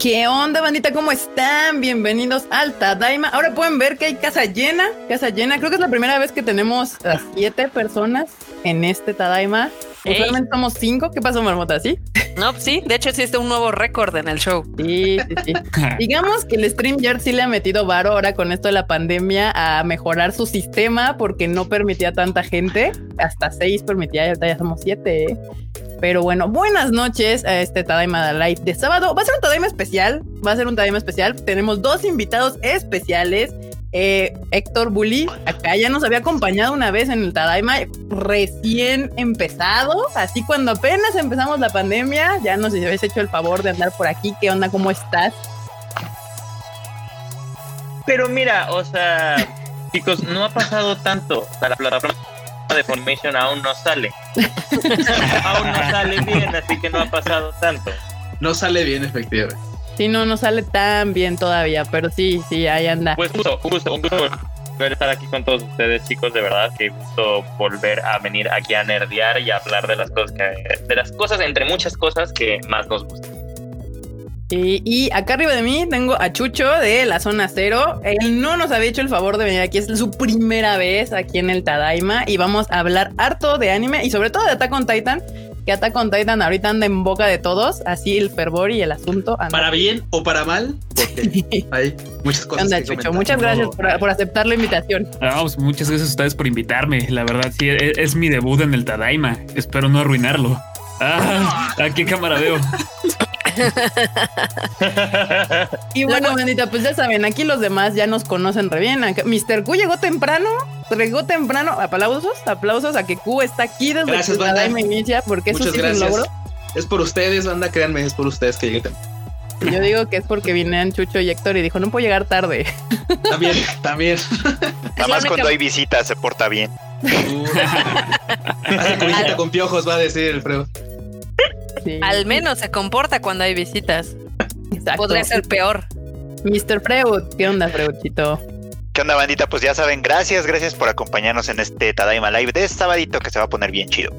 ¿Qué onda, bandita? ¿Cómo están? Bienvenidos al Tadaima. Ahora pueden ver que hay casa llena, casa llena. Creo que es la primera vez que tenemos a siete personas en este Tadaima. Usualmente somos cinco. ¿Qué pasó, Marmota? ¿Sí? No, sí. De hecho, existe un nuevo récord en el show. Sí, sí, sí. Digamos que el StreamYard sí le ha metido varo ahora con esto de la pandemia a mejorar su sistema porque no permitía tanta gente. Hasta seis permitía y ahorita ya somos siete. ¿eh? Pero bueno, buenas noches a este Tadaima Live de sábado. Va a ser un Tadaima especial. Va a ser un Tadaima especial. Tenemos dos invitados especiales. Eh, Héctor Bully, acá ya nos había acompañado una vez en el Tadaima recién empezado. Así cuando apenas empezamos la pandemia, ya nos habéis hecho el favor de andar por aquí. ¿Qué onda? ¿Cómo estás? Pero mira, o sea, chicos, no ha pasado tanto. La plataforma de Formation aún no sale. aún no sale bien, así que no ha pasado tanto. No sale bien, efectivamente. Sí, no, no sale tan bien todavía, pero sí, sí, ahí anda. Pues justo, justo, un gusto volver a estar aquí con todos ustedes, chicos, de verdad, que gusto volver a venir aquí a nerdear y a hablar de las cosas que, de las cosas, entre muchas cosas que más nos gustan. Y, y, acá arriba de mí tengo a Chucho de la zona cero. Él no nos había hecho el favor de venir aquí, es su primera vez aquí en el Tadaima y vamos a hablar harto de anime y sobre todo de Attack on Titan, que Attack on Titan ahorita anda en boca de todos, así el fervor y el asunto. Anda. Para bien o para mal, porque hay muchas cosas. Anda, que Chucho, muchas gracias por, por, aceptar la invitación. Vamos, muchas gracias a ustedes por invitarme. La verdad, sí, es, es mi debut en el Tadaima. Espero no arruinarlo. Ah, ¿a qué cámara veo? y bueno, bandita, pues ya saben, aquí los demás ya nos conocen re bien. Mr. Q llegó temprano, llegó temprano. Aplausos, aplausos a que Q está aquí desde Gracias, que banda. la inicia, porque Muchas eso sí gracias. es un logro. Es por ustedes, banda, créanme, es por ustedes que llegué temprano. Yo digo que es porque vinieron Chucho y Héctor y dijo, no puedo llegar tarde. También, también. Nada más cuando hay visitas se porta bien. Uh, hace con piojos, va a decir el Freud. Sí. Al menos se comporta cuando hay visitas. Exacto. Podría ser peor. Mr. Freud, ¿qué onda, Freudchito? ¿Qué onda, bandita? Pues ya saben, gracias, gracias por acompañarnos en este Tadaima Live de sabadito que se va a poner bien chido.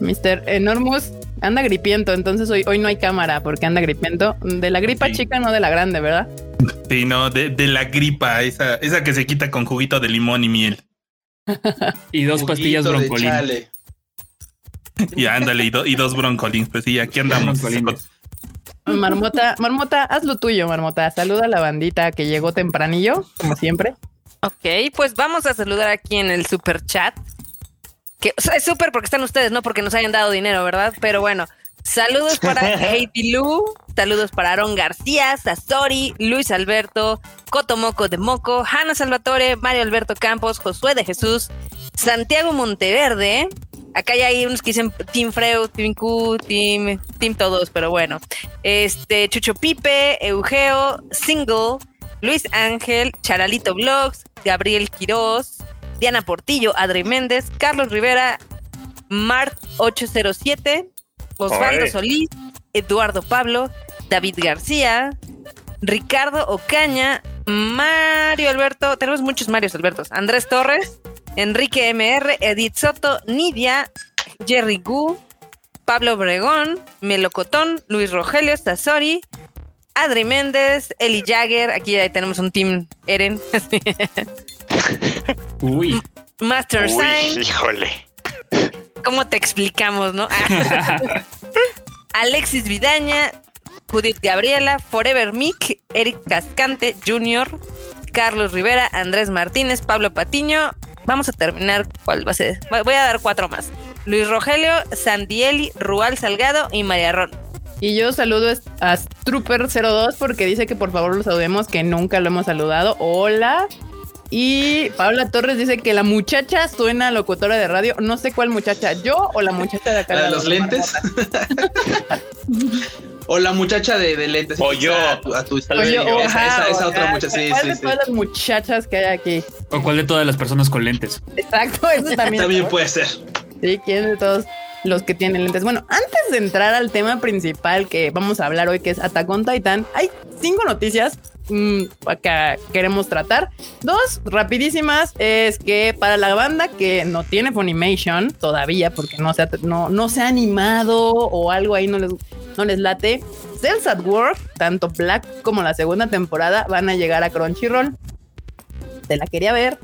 Mr. Enormous anda gripiento, entonces hoy, hoy no hay cámara porque anda gripiento. De la gripa Sí. chica, no de la grande, ¿verdad? Sí, no, de, de la gripa, esa, esa que se quita con juguito de limón y miel. Y dos pastillas chale. Y ándale, y, do- y dos broncolins. Pues sí, aquí andamos. Marmota, Marmota, haz lo tuyo, Marmota. Saluda a la bandita que llegó tempranillo, como siempre. Ok, pues vamos a saludar aquí en el super chat. Que o sea, es súper porque están ustedes, no porque nos hayan dado dinero, ¿verdad? Pero bueno, saludos para Heidi Lu, saludos para Aaron García, Sasori, Luis Alberto, Cotomoco de Moco, Hanna Salvatore, Mario Alberto Campos, Josué de Jesús, Santiago Monteverde. Acá ya hay unos que dicen Team Freud, Team Q, Team, team todos, pero bueno. Este, Chucho Pipe, Eugeo, Single, Luis Ángel, Charalito Vlogs, Gabriel Quiroz, Diana Portillo, Adri Méndez, Carlos Rivera, Mart807, Osvaldo Oye. Solís, Eduardo Pablo, David García, Ricardo Ocaña, Mario Alberto, tenemos muchos Marios Albertos, Andrés Torres, Enrique MR, Edith Soto, Nidia, Jerry Gu, Pablo Obregón, Melocotón, Luis Rogelio, Sazori, Adri Méndez, Eli Jagger, aquí ya tenemos un team Eren, Uy, Master Uy, Sign, híjole. ¿cómo te explicamos, no? Alexis Vidaña, Judith Gabriela, Forever Mick, Eric Cascante Jr., Carlos Rivera, Andrés Martínez, Pablo Patiño. Vamos a terminar, ¿cuál va a ser? Voy a dar cuatro más. Luis Rogelio, Sandieli, Rual Salgado y María Ron. Y yo saludo a Trooper02 porque dice que por favor lo saludemos, que nunca lo hemos saludado. Hola. Y Paula Torres dice que la muchacha suena a locutora de radio. No sé cuál muchacha, yo o la muchacha de acá. ¿La de los lentes? o la muchacha de, de lentes. O yo. A tu, a tu- O yo, esa, ajá, esa, esa o otra muchacha. Sí, ¿Cuál sí, de sí. todas las muchachas que hay aquí? ¿o cuál de todas las personas con lentes? Exacto, eso también. También ¿no? puede ser. Sí, ¿quién de todos los que tienen lentes? Bueno, antes de entrar al tema principal que vamos a hablar hoy, que es Attack on Titan, hay cinco noticias mm, que queremos tratar. Dos rapidísimas es que para la banda que no tiene Funimation todavía, porque no se ha, no, no se ha animado o algo ahí no les no les late, Cells at Work, tanto Black como la segunda temporada, van a llegar a Crunchyroll. Se la quería ver,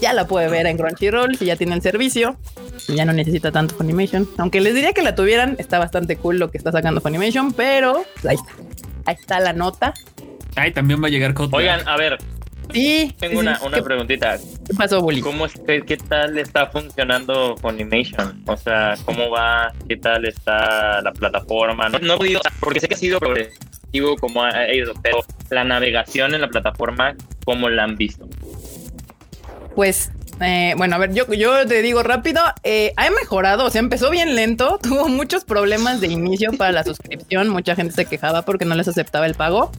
ya la puede ver en Crunchyroll si ya tiene el servicio. Y ya no necesita tanto Funimation. Aunque les diría que la tuvieran, está bastante cool lo que está sacando Funimation, pero ahí está. Ahí está la nota. Ay, también va a llegar Oigan, a ver, Sí. tengo sí, una, sí. una ¿Qué, preguntita. qué pasó, Bully? ¿Cómo es que, qué tal está funcionando Funimation? O sea, ¿cómo va? ¿Qué tal está la plataforma? No, no he podido, porque sé que ha sido progresivo como ha ido, pero la navegación en la plataforma, ¿cómo la han visto? Pues, eh, bueno, a ver, yo, yo te digo rápido, eh, ha mejorado, o sea, empezó bien lento, tuvo muchos problemas de inicio para la suscripción, mucha gente se quejaba porque no les aceptaba el pago,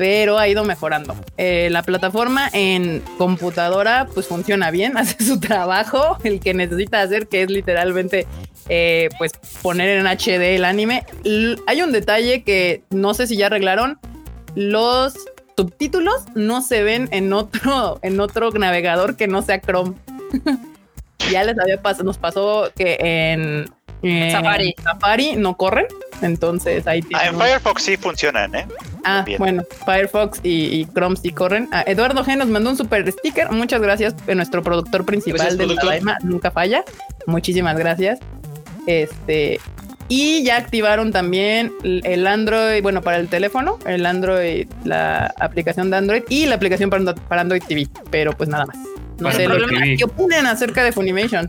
pero ha ido mejorando. Eh, la plataforma en computadora pues funciona bien, hace su trabajo, el que necesita hacer, que es literalmente eh, pues poner en HD el anime. L- hay un detalle que no sé si ya arreglaron, los subtítulos no se ven en otro, en otro navegador que no sea Chrome. ya les había pasado, nos pasó que en, en Safari. Safari no corren. Entonces ahí Ah, tienen en Firefox sí funcionan, ¿eh? Ah, Bien. bueno, Firefox y, y Chrome sí corren. Ah, Eduardo G nos mandó un super sticker. Muchas gracias. eh, Nuestro productor principal Gracias, productor. Tadaima nunca falla. Muchísimas gracias. Este. Y ya activaron también el Android, bueno, para el teléfono, el Android, la aplicación de Android y la aplicación para, para Android TV. Pero pues nada más. No Para sé lo que, TV. ¿qué opinan acerca de Funimation.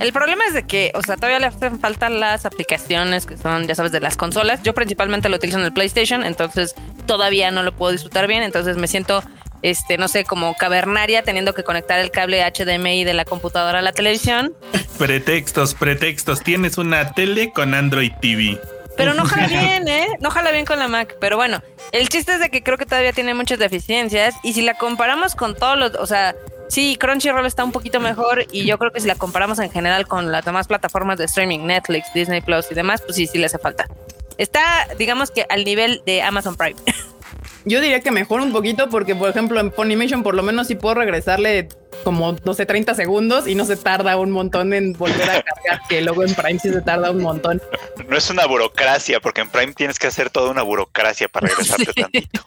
El problema es de que, o sea, todavía le hacen falta las aplicaciones que son, ya sabes, de las consolas. Yo principalmente lo utilizo en el PlayStation, entonces todavía no lo puedo disfrutar bien. Entonces me siento, este, no sé, como cavernaria teniendo que conectar el cable HDMI de la computadora a la televisión. Pretextos, pretextos. Tienes una tele con Android TV. Pero no jala bien, ¿eh? No jala bien con la Mac. Pero bueno, el chiste es de que creo que todavía tiene muchas deficiencias. Y si la comparamos con todos los, o sea, sí, Crunchyroll está un poquito mejor. Y yo creo que si la comparamos en general con las demás plataformas de streaming, Netflix, Disney Plus y demás, pues sí, sí le hace falta. Está, digamos que al nivel de Amazon Prime. Yo diría que mejor un poquito porque, por ejemplo, en Funimation por lo menos sí puedo regresarle como, no sé, 30 segundos y no se tarda un montón en volver a cargar, que luego en Prime sí se tarda un montón. No es una burocracia, porque en Prime tienes que hacer toda una burocracia para regresarte Sí. tantito.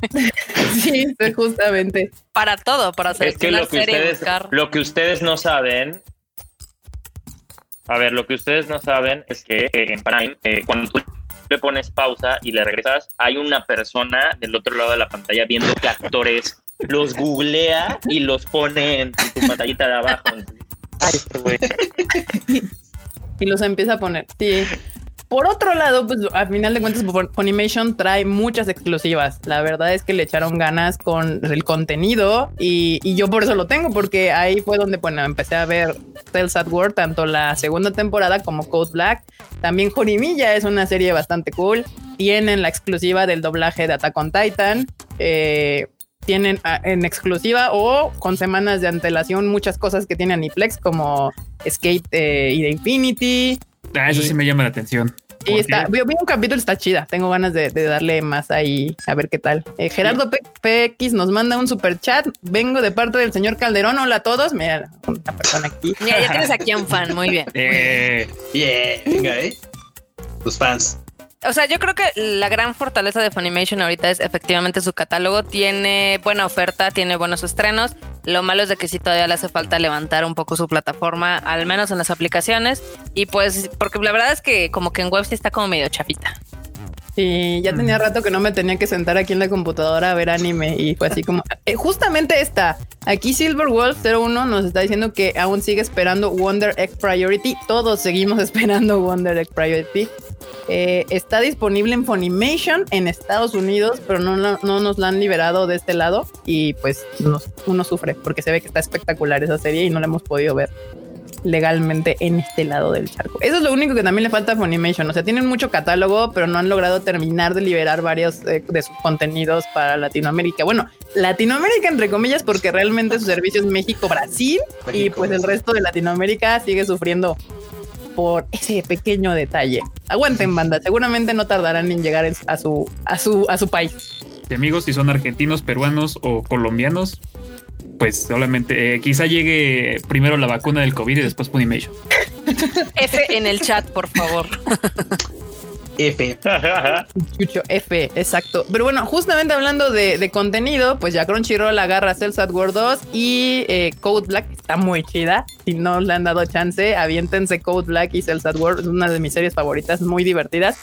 Sí, sí, justamente. Para todo, para Es que lo que ustedes, buscar. lo que ustedes no saben, a ver, lo que ustedes no saben es que eh, en Prime, eh, cuando tú le pones pausa y le regresas, hay una persona del otro lado de la pantalla viendo qué actores los googlea y los pone en tu pantallita de abajo. Ay, güey. Y los empieza a poner. Sí. Por otro lado, pues al final de cuentas, Fun- Funimation trae muchas exclusivas. La verdad es que le echaron ganas con el contenido y, yo por eso lo tengo, porque ahí fue donde bueno, empecé a ver Tales at War, tanto la segunda temporada como Code Black. También Jorimilla es una serie bastante cool. Tienen la exclusiva del doblaje de Attack on Titan. Eh, tienen ah, en exclusiva o con semanas de antelación muchas cosas que tiene Aniplex como Skate eh, y de Infinity. Ah, eso sí me llama la atención. Y ¿Por está, vi, vi un capítulo, está chida. Tengo ganas de, de darle más ahí a ver qué tal. Eh, Gerardo P- PX nos manda un super chat. Vengo de parte del señor Calderón. Hola a todos. Mira, una persona aquí. Mira, ya tienes aquí a un fan, muy bien. Eh, Yeah, venga, eh. Tus fans. O sea, yo creo que la gran fortaleza de Funimation ahorita es efectivamente su catálogo. Tiene buena oferta, tiene buenos estrenos. Lo malo es de que sí todavía le hace falta levantar un poco su plataforma, al menos en las aplicaciones. Y pues, porque la verdad es que como que en web sí está como medio chafita. Y ya tenía rato que no me tenía que sentar aquí en la computadora a ver anime y fue así como eh, justamente esta. Aquí Silver Wolf 01 nos está diciendo que aún sigue esperando Wonder Egg Priority. Todos seguimos esperando Wonder Egg Priority. Eh, está disponible en Funimation en Estados Unidos, pero no, no, no nos la han liberado de este lado y pues nos- uno sufre porque se ve que está espectacular esa serie y no la hemos podido ver legalmente en este lado del charco. Eso es lo único que también le falta a Funimation. O sea, tienen mucho catálogo, pero no han logrado terminar de liberar varios eh, de sus contenidos para Latinoamérica. Bueno, Latinoamérica entre comillas, porque realmente su servicio es México, Brasil y México, pues el resto de Latinoamérica sigue sufriendo por ese pequeño detalle. Aguanten, banda. Seguramente no tardarán en llegar a su a su a su país. de amigos, si son argentinos, peruanos o colombianos, pues solamente eh, quizá llegue primero la vacuna del COVID y después Funimation. F en el chat, por favor. F. Chucho F, exacto. Pero bueno, justamente hablando de, de contenido, pues ya Crunchyroll agarra Cells at War 2 y eh, Code Black está muy chida. Si no le han dado chance, aviéntense Code Black y Cells at War, es una de mis series favoritas, muy divertidas.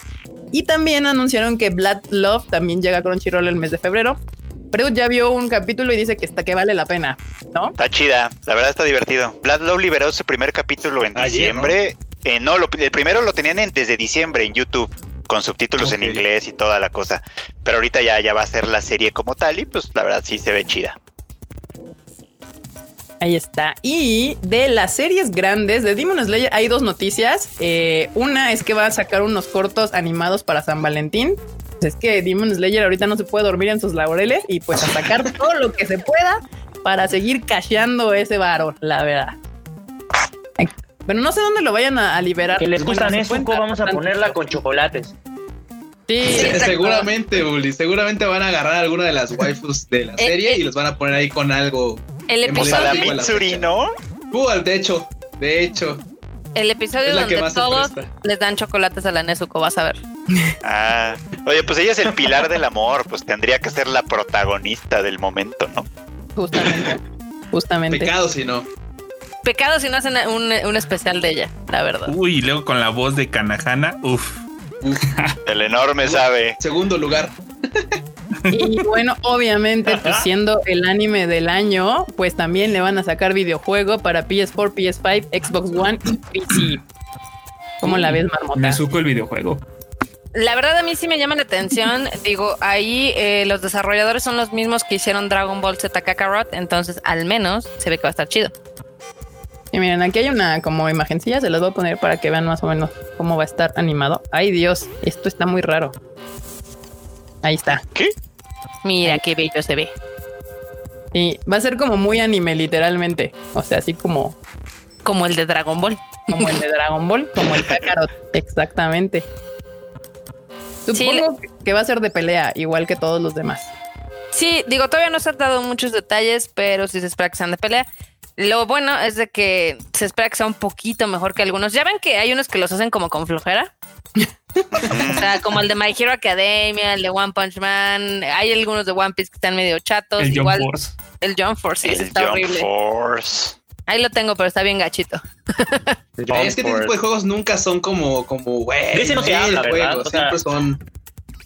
Y también anunciaron que Blood Love también llega a Crunchyroll el mes de febrero. Pero ya vio un capítulo y dice que está que vale la pena, ¿no? Está chida, la verdad está divertido. Blood Love liberó su primer capítulo en Ayer, diciembre. Eh, no, lo- el primero lo tenían en- desde diciembre en YouTube, con subtítulos en inglés y toda la cosa. Pero ahorita ya, ya va a ser la serie como tal y pues la verdad sí se ve chida. Ahí está. Y de las series grandes de Demon Slayer hay dos noticias. Eh, una es que va a sacar unos cortos animados para San Valentín. Pues es que Demon Slayer ahorita no se puede dormir en sus laureles y pues a sacar todo lo que se pueda para seguir casheando ese varo, la verdad. Pero no sé dónde lo vayan a, a liberar. Que les Bueno, gusta su Nezuko, cuenta, vamos a ponerla con chocolates. Sí, seguramente, Uli, seguramente van a agarrar alguna de las waifus de la Eh, serie eh. y los van a poner ahí con algo. El episodio, la Mitsuri. ¿no? Uh, de hecho, de hecho. el episodio donde todos presta. les dan chocolates a la Nezuko, vas a ver. Ah, oye, pues ella es el pilar del amor, pues tendría que ser la protagonista del momento, ¿no? Justamente. Justamente. Pecado si no. Pecado si no hacen un, un especial de ella, la verdad. Uy, y luego con la voz de Kanahana, uf. El enorme sabe. Segundo lugar. Y bueno, obviamente, pues siendo el anime del año, pues también le van a sacar videojuego para PS4, PS5, Xbox One y PC. ¿Cómo la ves, Marmota? Nezuko el videojuego. La verdad a mí sí me llama la atención. Digo, ahí eh, los desarrolladores son los mismos que hicieron Dragon Ball Z Kakarot, entonces al menos se ve que va a estar chido. Y miren, aquí hay una como imagencilla, se las voy a poner para que vean más o menos cómo va a estar animado. Ay Dios, esto está muy raro. Ahí está. ¿Qué? Mira qué bello se ve. Y va a ser como muy anime, literalmente. O sea, así como, Como el de Dragon Ball. como el de Dragon Ball, como el Kakarot. Exactamente. Supongo que va a ser de pelea, igual que todos los demás. Sí, digo, todavía no se han dado muchos detalles, pero sí se espera que sean de pelea. Lo bueno es de que se espera que sea un poquito mejor que algunos. Ya ven que hay unos que los hacen como con flojera. o sea, como el de My Hero Academia, el de One Punch Man. Hay algunos de One Piece que están medio chatos. El Igual Force. el Jump Force, sí, El está horrible. Force. Ahí lo tengo, pero está bien gachito. es que este tipo de juegos nunca son como, como, güey. No se el habla, juego, ¿verdad? O sea, Siempre son.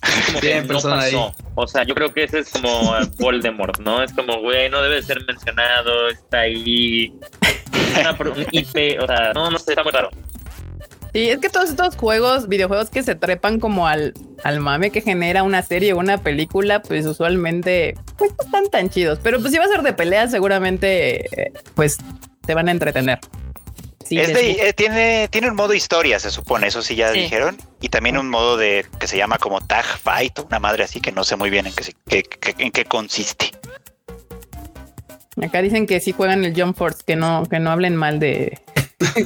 como que no son ahí. pasó. O sea, yo creo que ese es como Voldemort, ¿no? Es como, güey, no debe ser mencionado, está ahí. Una un IP, o sea, no, no sé, está muy raro. Sí, es que todos estos juegos, videojuegos que se trepan como al, al mame que genera una serie o una película, pues usualmente pues no están tan chidos. Pero pues si va a ser de pelea, seguramente eh, pues te van a entretener. Sí, es de- eh, tiene, tiene un modo historia, se supone, eso sí ya Sí. dijeron. Y también un modo de que se llama como Tag Fight, una madre así que no sé muy bien en qué, se- qué- qué- en qué consiste. Acá dicen que sí juegan el Jump Force, que no, que no hablen mal de.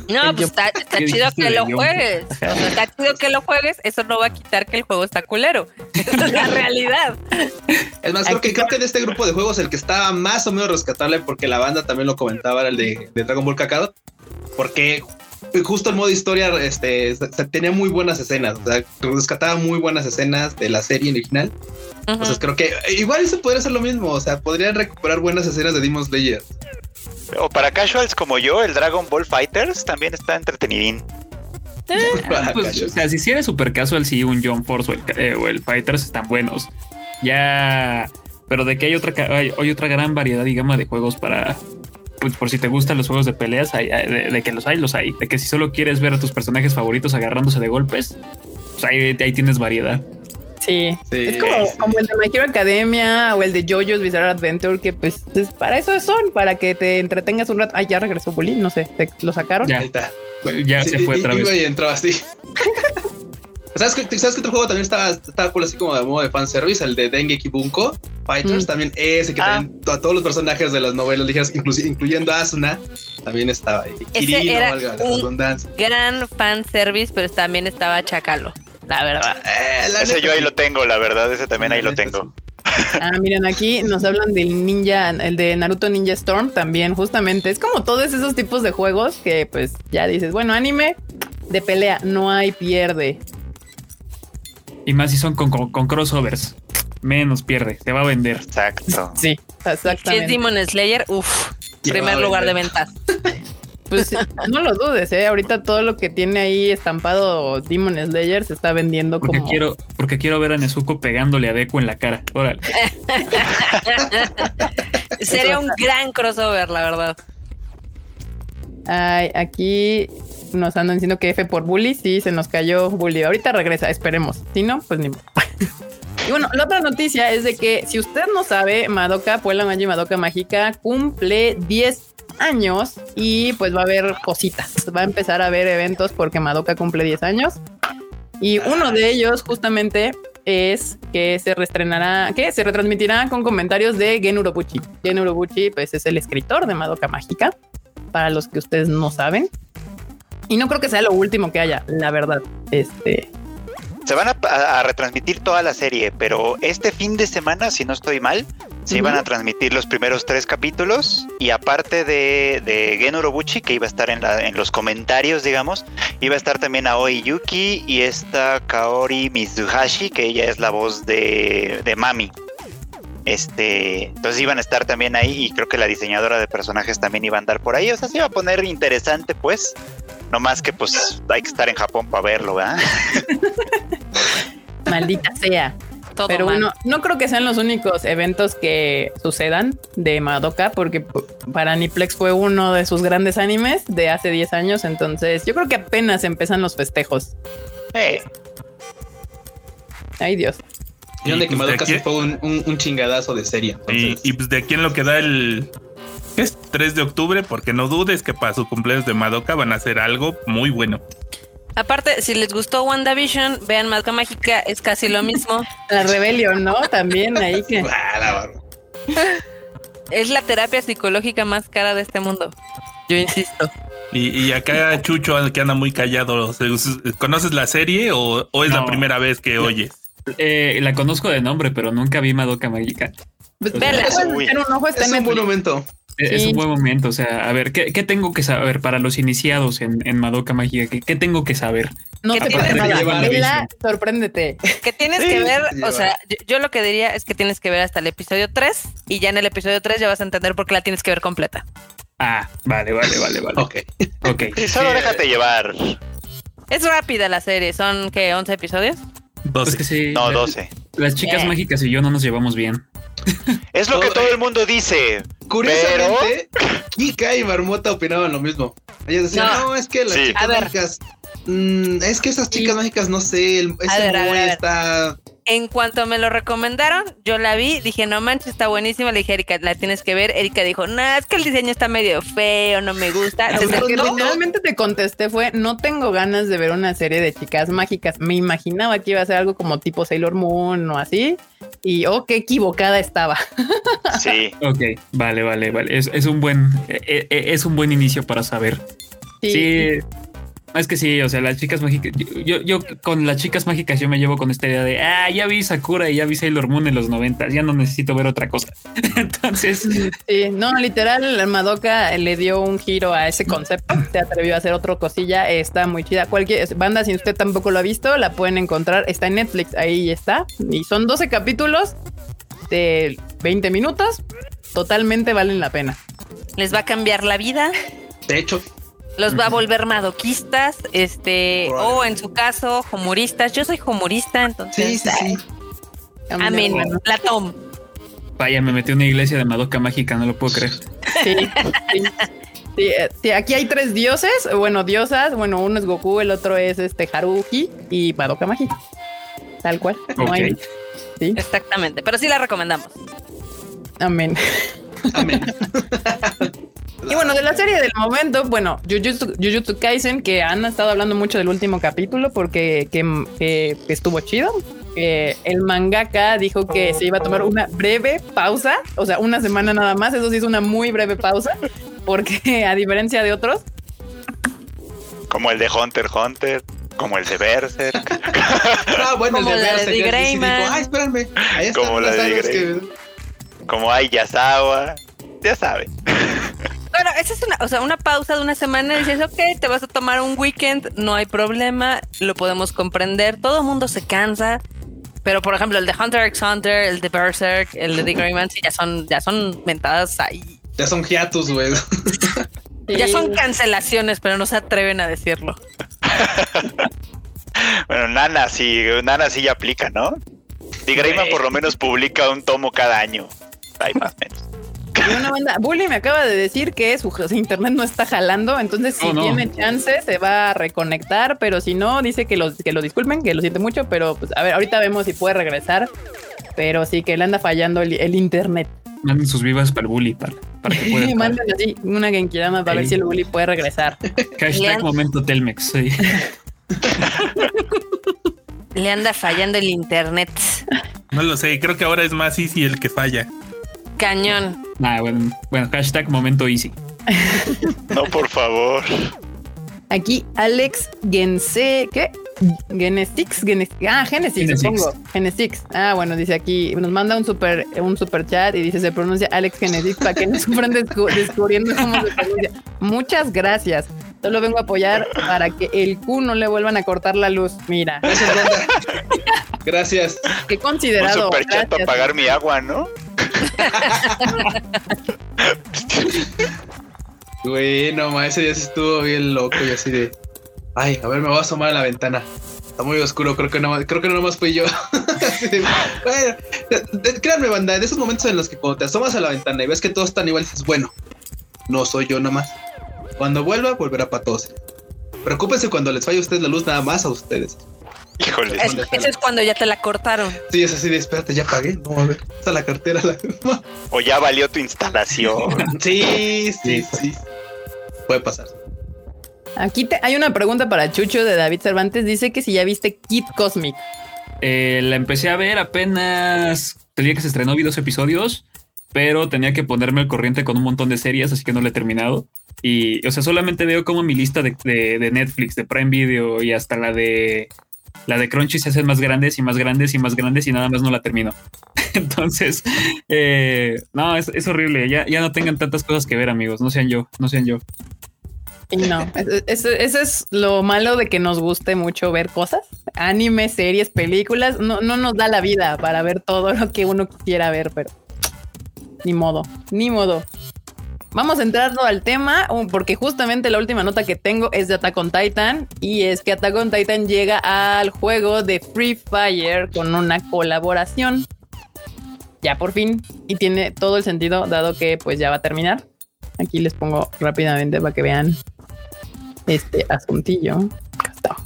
No, pues está, está ¿Qué chido que lo juegues. O sea, está chido que lo juegues. Eso no va a quitar que el juego está culero. Esa es la realidad. Es más, creo que, creo que de este grupo de juegos el que estaba más o menos rescatable, porque la banda también lo comentaba, era el de, de Dragon Ball Kakarot, porque justo el modo historia este, tenía muy buenas escenas, o sea, rescataba muy buenas escenas de la serie original. Ujú. Entonces creo que igual se podría hacer lo mismo, o sea, podrían recuperar buenas escenas de Demon Slayer. O para casuals como yo, el Dragon Ball Fighters también está entretenidín. Pues, casual. o sea, si eres super casual, sí, un Jump Force o el, eh, o el Fighters están buenos. Ya, pero de que hay otra, ca- hay, hay otra gran variedad, digamos, de juegos para, pues por si te gustan los juegos de peleas, hay- hay- de, de que los hay, los hay. De que si solo quieres ver a tus personajes favoritos agarrándose de golpes, pues ahí, ahí tienes variedad. Sí. Sí. Es como, como el de My Hero Academia o el de JoJo's Bizarre Adventure, que pues, pues, para eso son, para que te entretengas un rato. Ay, ya regresó Bully, no sé, ¿te- ¿lo sacaron? Ya. Está. Ya Sí, se fue i- otra vez. y entró así. ¿Sabes que, ¿Sabes que otro juego también estaba, estaba cool así como de modo de fanservice? El de Dengeki Bunko Fighters. Mm. También ese que Ah. también a todos los personajes de las novelas ligeras, incluyendo a Asuna, también estaba ahí. Ese Kirino, era valga la un- redundancia. Gran fan service, pero también estaba Chacalo. La verdad. Eh, la Ese neta, yo ahí lo tengo, la verdad, ese también ahí lo tengo. Ah, miren, aquí nos hablan del ninja, el de Naruto Ninja Storm también, justamente. Es como todos esos tipos de juegos que pues ya dices, bueno, anime de pelea, no hay pierde. Y más si son con, con- con crossovers. Menos pierde, se va a vender. Exacto. Sí, Si es exactamente. Demon Slayer, uff, primer lugar de ventas. Pues no lo dudes, ¿eh? Ahorita todo lo que tiene ahí estampado Demon Slayer se está vendiendo Porque como... quiero, porque quiero ver a Nezuko pegándole a Deku en la cara. Órale. Sería un gran crossover, la verdad. Ay, aquí nos andan diciendo que F por Bully. Sí, se nos cayó Bully. Ahorita regresa, esperemos. Si no, pues ni. Y bueno, la otra noticia es de que si usted no sabe, Madoka, Puebla Manji Madoka Mágica cumple 10 años y pues va a haber cositas. Va a empezar a haber eventos porque Madoka cumple 10 años. Y uno de ellos justamente es que se reestrenará, que se retransmitirá con comentarios de Gen Urobuchi. Gen Urobuchi pues es el escritor de Madoka Mágica, para los que ustedes no saben. Y no creo que sea lo último que haya, la verdad. Este, Se van a, a- a retransmitir toda la serie, pero este fin de semana, si no estoy mal, se iban Ujú. a transmitir los primeros tres capítulos y aparte de, de Gen Urobuchi, que iba a estar en, la- en los comentarios, digamos, iba a estar también Aoi Yuki y esta Kaori Mizuhashi, que ella es la voz de, de Mami. Este, entonces iban a estar también ahí y creo que la diseñadora de personajes también iba a andar por ahí. O sea, se iba a poner interesante, pues. No más que pues hay que estar en Japón para verlo, ¿verdad? maldita sea. Todo Pero mal. bueno, no creo que sean los únicos eventos que sucedan de Madoka, porque para Aniplex fue uno de sus grandes animes de hace 10 años. Entonces, yo creo que apenas empiezan los festejos. Eh, Ay, Dios. Y donde Y, que pues, de Madoka aquí- sí fue un, un- un chingadazo de serie. Y, pues de aquí en lo que da el ¿qué es 3 de octubre, porque no dudes que para su cumpleaños de Madoka van a hacer algo muy bueno. Aparte, si les gustó WandaVision, vean Madoka Mágica, es casi lo mismo. La Rebellion, ¿no? También ahí que. Es la terapia psicológica más cara de este mundo. Yo insisto. Y, y acá Chucho que anda muy callado. ¿se- ¿Conoces la serie o, o es la No. primera vez que oyes? Eh, la conozco de nombre, pero nunca vi Madoka Mágica. Pues, Vela. echar un ojo, está Es en un buen Netflix. momento. Eh, Es Sí. un buen momento. O sea, a ver, ¿qué, qué tengo que saber para los iniciados en, en Madoka Mágica? ¿Qué, qué tengo que saber? No ¿Qué te? Vela, sorpréndete. Que tienes Sí, que ver, o sea, yo, yo lo que diría es que tienes que ver hasta el episodio 3 y ya en el episodio 3 ya vas a entender por qué la tienes que ver completa. Ah, vale, vale, vale, vale. Ok. Ok. solo Sí, déjate llevar. Es rápida la serie, son que 11 episodios. Es 12. que sí. No, la- 12. Las chicas Eh. mágicas y yo no nos llevamos bien. Es lo que Todo- el mundo dice. Curiosamente, Kika y Marmota opinaban lo mismo. Ellos decían, No. no, es que las Sí. chicas. Mm, es que esas chicas Y- mágicas, no sé, el, ese ver, está. En cuanto me lo recomendaron, yo la vi, dije, no manches, está buenísima. Le dije, a Erika, la tienes que ver. Erika dijo, no, es que el diseño está medio feo, no me gusta. Lo que no. literalmente te contesté fue, no tengo ganas de ver una serie de chicas mágicas. Me imaginaba que iba a ser algo como tipo Sailor Moon o así. Y oh, qué equivocada estaba. Sí. Ok, vale, vale, vale. Es, es un buen, eh, eh, es un buen inicio para saber. Sí. Es que sí, o sea, las chicas mágicas. Yo, yo, yo con las chicas mágicas yo me llevo con esta idea de ah, ya vi Sakura y ya vi Sailor Moon en los 90, ya no necesito ver otra cosa. Entonces, Sí, no, literal, Madoka le dio un giro a ese concepto. Se atrevió a hacer otra cosilla. Está muy chida. Cualquier banda, si usted tampoco lo ha visto, la pueden encontrar. Está en Netflix, ahí está. Y son 12 capítulos de 20 minutos. Totalmente valen la pena. les va a cambiar la vida, De hecho, los va a volver madoquistas, este, o en su caso, humoristas. Yo soy humorista, entonces. sí, sí, sí. Amén. La Tom. vaya, me metí a una iglesia de Madoka mágica, no lo puedo creer. Sí, sí. Sí, sí, aquí hay tres dioses, bueno, diosas. Bueno, uno es Goku, el otro es este Haruhi y Madoka Mágica. Tal cual. No Ok. hay. Sí, Exactamente. Pero sí la recomendamos. amén. Amén. Y bueno, de la serie del momento, bueno, Jujutsu, Jujutsu Kaisen, que han estado hablando mucho del último capítulo porque que, que- que estuvo chido. Eh, el mangaka dijo que se iba a tomar una breve pausa, o sea, una semana nada más. Eso sí es una muy breve pausa, porque a diferencia de otros, Como el de Hunter x Hunter, como el de Berserk. Ah, bueno, Como la de Berserk, sí dijo. Ah, espérame. Ahí Como la de que. como hay Yasawa. Ya saben. Bueno, esa es una, o sea, una pausa de una semana y dices, ok, te vas a tomar un weekend, no hay problema, lo podemos comprender, todo el mundo se cansa. Pero por ejemplo, el de Hunter x Hunter, el de Berserk, el de The Grey Man, sí, ya son, ya son mentadas ahí. Ya son hiatus, güey. Ya son cancelaciones, pero no se atreven a decirlo. Bueno, Nana sí, Nana sí ya aplica, ¿no? Y Greyman por lo menos publica un tomo cada año. Hay más o menos. Y una banda, Bully me acaba de decir que su, internet no está jalando, entonces si Oh, no. tiene chance se va a reconectar, pero si no, dice que, los, que lo disculpen, que lo siente mucho, pero pues a ver, ahorita vemos si puede regresar, pero sí que le anda fallando el, el internet. Manden sus vivas para el bully, para, para que pueda. Manden así una Genkidama para ver si el Bully puede regresar. Hashtag momento Telmex. sí. Le anda fallando el internet. No lo sé, creo que ahora es más easy el que falla. Cañón. Ah, bueno, bueno, hashtag momento easy. No, por favor. Aquí Alex Gense, ¿qué? Genestix, Genes- ah, Genesis, Genesix. supongo. Genesix. Ah, bueno, dice aquí, nos manda un super, un super chat y dice se pronuncia Alex Genesix para que no sufran descu- descubriendo cómo se pronuncia. Muchas gracias. Solo vengo a apoyar para que el Q no le vuelvan a cortar la luz. Mira, Gracias, qué Un considerado. super chat para pagar mi agua, ¿no? Güey, no ma, ese día sí estuvo bien loco y así de. Ay, a ver, me voy a asomar a la ventana. Está muy oscuro, creo que no, creo que no nomás fui yo. Créanme, banda, de esos momentos en los que cuando te asomas a la ventana y ves que todos están igual, dices, bueno, no soy yo nomás. Cuando vuelva, volverá para todos. Preocúpense cuando les falle a ustedes la luz, nada más a ustedes. Híjole. Es- ese es cuando ya te la cortaron. Sí, es así de, espérate, ya pagué. No, a ver, está la cartera. La... O ya valió tu instalación. sí, sí, sí. Puede pasar. Aquí te- hay una pregunta para Chucho de David Cervantes. Dice que si ya viste Kid Cosmic. Eh, la empecé a ver apenas el día que se estrenó, vi dos episodios, pero tenía que ponerme al corriente con un montón de series, así que no la he terminado. Y, o sea, solamente veo como mi lista de, de- de Netflix, de Prime Video y hasta la de la de Crunchy se hacen más grandes y más grandes y más grandes y nada más no la termino. Entonces, eh, no, es, es horrible. Ya, ya no tengan tantas cosas que ver, amigos. No sean yo, no sean yo. No, eso- eso es lo malo de que nos guste mucho ver cosas, anime, series, películas. No, no nos da la vida para ver todo lo que uno quisiera ver, pero ni modo, ni modo. Vamos a entrarlo al tema, um, porque justamente la última nota que tengo es de Attack on Titan, y es que Attack on Titan llega al juego de Free Fire con una colaboración. Ya por fin, y tiene todo el sentido, dado que pues ya va a terminar. Aquí les pongo rápidamente para que vean este asuntillo. Acá está.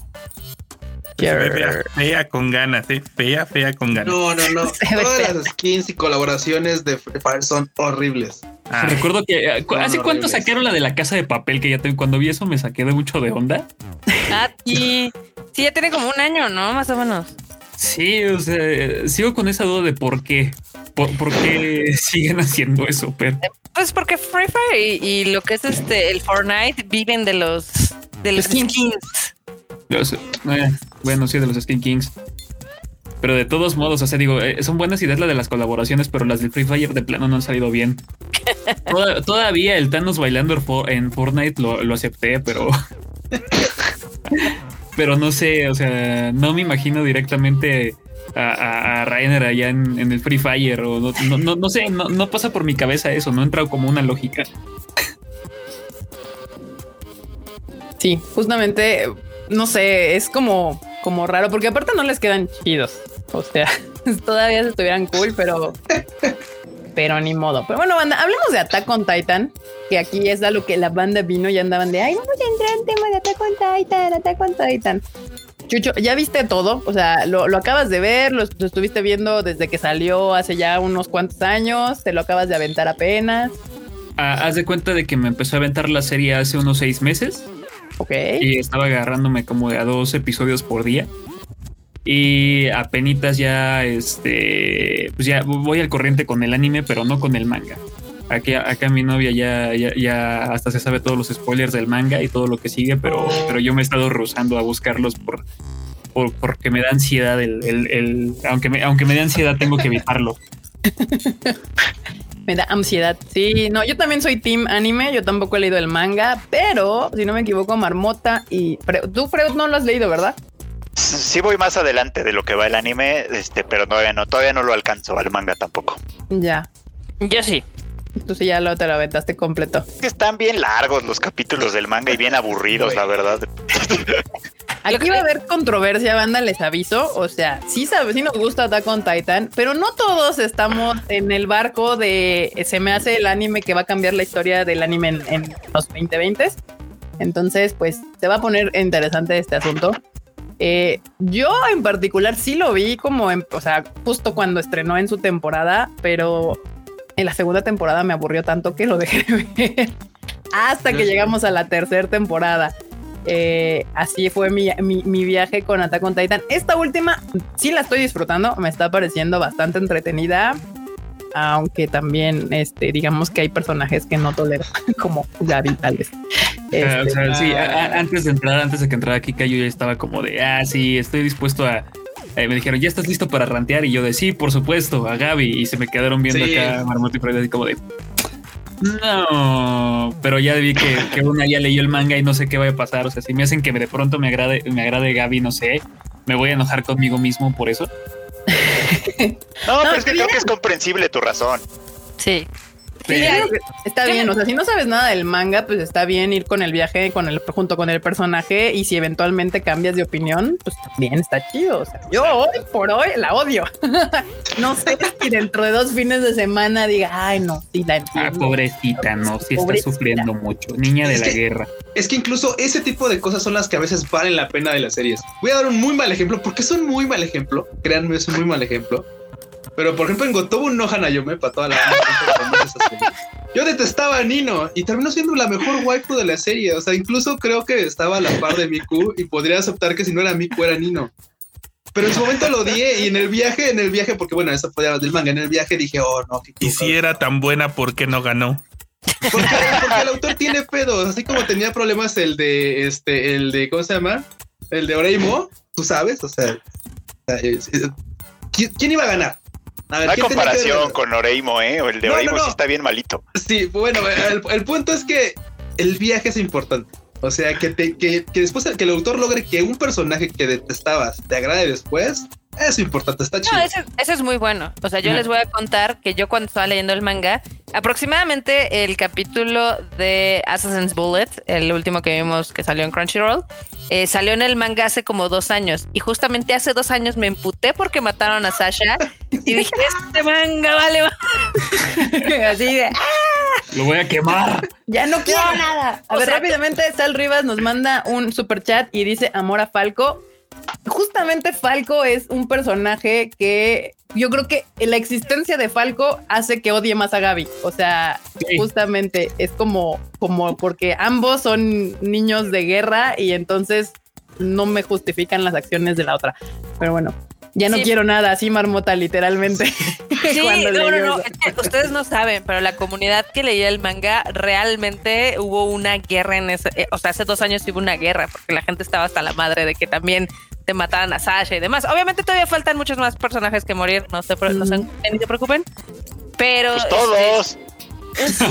Fea, fea con ganas, ¿eh? Fea, fea con ganas. No, no, no. Todas las skins y colaboraciones de Free Fire son horribles. Ah, Recuerdo que eh, hace cuánto horribles. sacaron la de la casa de papel que ya te- cuando vi eso me saqué de mucho de onda. Ah, y sí, ya tiene como un año, ¿no? Más o menos. Sí, o sea, sigo con esa duda de por qué. ¿Por, por qué siguen haciendo eso? Pero Pues porque Free Fire y, y lo que es este el Fortnite viven de los de los skins. los- eh, bueno, sí, de los Skin Kings. Pero de todos modos, o sea, digo, eh, son buenas ideas las de las colaboraciones, pero las del Free Fire de plano no han salido bien. Toda- todavía el Thanos bailando en For- en Fortnite lo, lo acepté, pero. pero no sé, o sea, no me imagino directamente a, a, a Rainer allá en, en el Free Fire, o no, no, no, no sé, no, no pasa por mi cabeza eso, no entra como una lógica. Sí, justamente, no sé, es como, como raro, porque aparte no les quedan chidos. O sea, todavía se estuvieran cool, pero, pero ni modo. Pero bueno, banda, hablemos de Attack on Titan, que aquí es a lo que la banda vino y andaban de, ay, vamos a entrar en tema de Attack on Titan, Attack on Titan. Chucho, ¿ya viste todo? O sea, lo, lo acabas de ver, lo, lo estuviste viendo desde que salió hace ya unos cuantos años, te lo acabas de aventar apenas, Ah, haz de cuenta de que me empezó a aventar la serie hace unos seis meses. ¿Ok? y estaba agarrándome como de a dos episodios por día. Y apenitas ya, este, pues ya voy al corriente con el anime, pero no con el manga. Aquí, acá mi novia ya, ya, ya hasta se sabe todos los spoilers del manga y todo lo que sigue, pero, pero yo me he estado rozando a buscarlos por, por- porque me da ansiedad el, el- el- aunque me, aunque me dé ansiedad tengo que evitarlo. Me da ansiedad. Sí, no, yo también soy team anime. Yo tampoco he leído el manga, pero si no me equivoco, Marmota y Fre- tú, Freud, no lo has leído, ¿verdad? Sí voy más adelante de lo que va el anime, este, pero todavía no, todavía no lo alcanzo al manga tampoco. Ya. Yo sí. Tú sí ya lo te lo aventaste completo. Es que están bien largos los capítulos del manga y bien aburridos, la verdad. Aquí va a haber controversia, banda, les aviso. O sea, sí, sabe, sí nos gusta Attack on Titan, pero no todos estamos en el barco de eh, se me hace el anime que va a cambiar la historia del anime en, en los 2020. Entonces, pues se va a poner interesante este asunto. Eh, yo en particular sí lo vi como, en, o sea, justo cuando estrenó en su temporada, pero en la segunda temporada me aburrió tanto que lo dejé de ver hasta que llegamos a la tercera temporada. Eh, así fue mi, mi, mi viaje con Attack on Titan. Esta última sí la estoy disfrutando, me está pareciendo bastante entretenida. Aunque también, este, digamos que hay personajes que no tolero, como Gaby, tal vez. Ah, o Este, sea, sí, a- a- antes de entrar, antes de que entrara Kika, yo ya estaba como de, ah, sí, estoy dispuesto a. eh, me dijeron, ¿ya estás listo para rantear? Y yo de, sí, por supuesto, a Gaby. Y se me quedaron viendo Sí. acá Marmota y Fred, así como de, no. Pero ya vi que, que una ya leyó el manga y no sé qué vaya a pasar. O sea, si me hacen que de pronto me agrade, me agrade Gaby, no sé, me voy a enojar conmigo mismo por eso. No, pero es que creo que es comprensible tu razón. Sí. Está bien. O sea, si no sabes nada del manga, pues está bien ir con el viaje con el, junto con el personaje. Y si eventualmente cambias de opinión, pues también está chido. O sea, yo hoy por hoy la odio. no sé si dentro de dos fines de semana diga, ay, no, sí la Ah, pobrecita, no, sí está Pobrecita. sufriendo mucho. Niña de Es la que- guerra. Es que incluso ese tipo de cosas son las que a veces valen la pena de las series. Voy a dar un muy mal ejemplo, porque es un muy mal ejemplo. Créanme, es un muy mal ejemplo. Pero por ejemplo, en Gotobu no Hanayome, para toda la banda Yo detestaba a Nino y terminó siendo la mejor waifu de la serie. O sea, incluso creo que estaba a la par de Miku y podría aceptar que si no era Miku era Nino. Pero en su momento lo odié y en el viaje, en el viaje, porque bueno, eso fue del manga, en el viaje dije, oh no, qué Y si era tan buena, ¿por qué no ganó? porque, porque el autor tiene pedos, así como tenía problemas el de este, el de, ¿cómo se llama? El de Oreimo, tú sabes, o sea, o sea, es- es- ¿quién, quién iba a ganar? A ver, No hay ¿quién tenía que comparación con Oreimo, ¿eh? O El de No, no, Oreimo no. sí está bien malito. Sí, bueno, el, el punto es que el viaje es importante. O sea, que, te, que, que después que el autor logre que un personaje que detestabas te agrade después, es importante, está chido. No, eso, eso es muy bueno. O sea, yo les voy a contar que yo cuando estaba leyendo el manga, aproximadamente el capítulo de Assassin's Bullet, el último que vimos que salió en Crunchyroll, eh, salió en el manga hace como dos años. Y justamente hace dos años me emputé porque mataron a Sasha y dije, este manga vale. va-". Así de, Lo voy a quemar. ya no quiero nada. A O ver, sea, rápidamente, Sal Rivas nos manda un super chat y dice amor a Falco. Justamente Falco es un personaje que yo creo que la existencia de Falco hace que odie más a Gaby. O sea, Sí. justamente es como, como porque ambos son niños de guerra y entonces no me justifican las acciones de la otra. Pero bueno, ya no Sí. quiero nada, así marmota, literalmente. Sí, no, no, no. eso. es que ustedes no saben, pero la comunidad que leía el manga realmente hubo una guerra en ese. eh, o sea, hace dos años hubo una guerra porque la gente estaba hasta la madre de que también te mataran a Sasha y demás. Obviamente todavía faltan muchos más personajes que morir, no se, pre- no se, ni se preocupen. Pero. Pues todos. este, sí,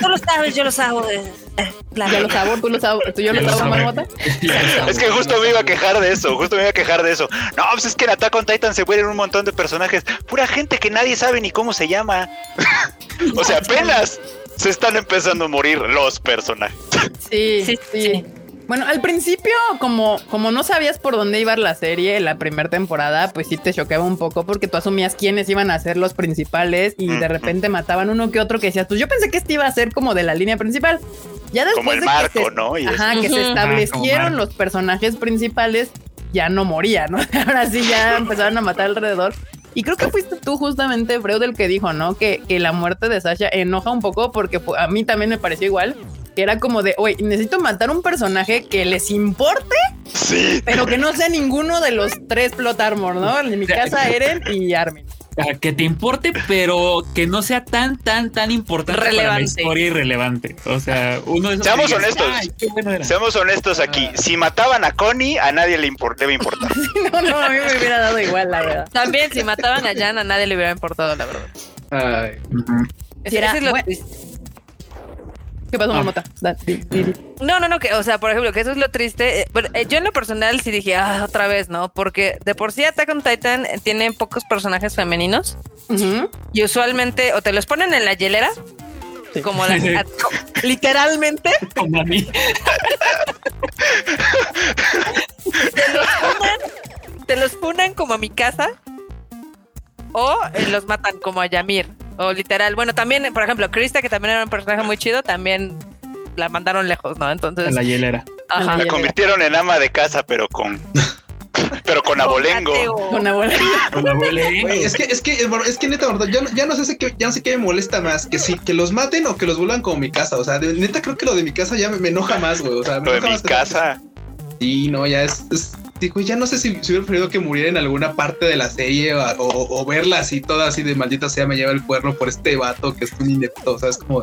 tú lo sabes, yo lo sabo. eh, eh, claro. Ya lo sabo, tú lo sabes, tú yo Ya lo lo sabo, marmota. Es que justo me iba a quejar de eso, justo me iba a quejar de eso. No, pues es que en Attack on Titan se mueren un montón de personajes. Pura gente que nadie sabe ni cómo se llama. o sea, apenas se están empezando a morir los personajes. Sí, Sí, sí, sí. Bueno, al principio, como, como no sabías por dónde iba la serie, la primera temporada, pues sí te choqueaba un poco porque tú asumías quiénes iban a ser los principales y de repente mataban uno que otro que decías, pues yo pensé que este iba a ser como de la línea principal. Ya después Como el de marco, que se, ¿no? Y ajá, que se establecieron Ah, los personajes principales, ya no moría, ¿no? Ahora sí ya empezaron a matar alrededor. Y creo que fuiste tú justamente, Freud, el que dijo, ¿no? Que, que la muerte de Sasha enoja un poco porque a mí también me pareció igual. Que era como de, oye, necesito matar un personaje que les importe, Sí. pero que no sea ninguno de los tres plot armor, ¿no? En mi casa, Eren y Armin. Ah, Que te importe, pero que no sea tan, tan, tan importante para la Relevante. historia y relevante. O sea, uno de esos. Seamos digas, honestos. Seamos honestos aquí. Si mataban a Connie, a nadie le impor- debe importar. No, no, a mí me hubiera dado igual, la verdad. También, si mataban a Jan, a nadie le hubiera importado, la verdad. Ay. Ese- era- ese es lo bueno. ¿Qué pasó, Ah. Marmota? No, no, no, que, o sea, por ejemplo, que eso es lo triste. eh, pero, eh, yo en lo personal sí dije, ah, otra vez, ¿no? Porque de por sí Attack on Titan eh, tiene pocos personajes femeninos y usualmente o te los ponen en la hielera, Sí. como las, a- literalmente, Como a mí. te los funan, te los funan como a mi casa o eh, los matan como a Yamir. O literal, bueno, también, por ejemplo, Krista, que también era un personaje muy chido, también la mandaron lejos, ¿no? Entonces, En la hielera. ajá. La La convirtieron en ama de casa, pero con. pero con abolengo. Con. Güey, es que, es que, es es que neta, ya, no- ya no sé si qué, ya no sé qué me molesta más, que si que los maten o que los vuelvan como mi casa. O sea, de- neta creo que lo de mi casa ya me, me enoja más, güey. O sea, me Lo de mi más que- casa. Sí, no, ya es, es- digo, ya no sé si, si hubiera preferido que muriera en alguna parte de la serie o, o- o verla así toda así de maldita sea me lleva el cuerno por este vato que es un inepto. O sea, es como,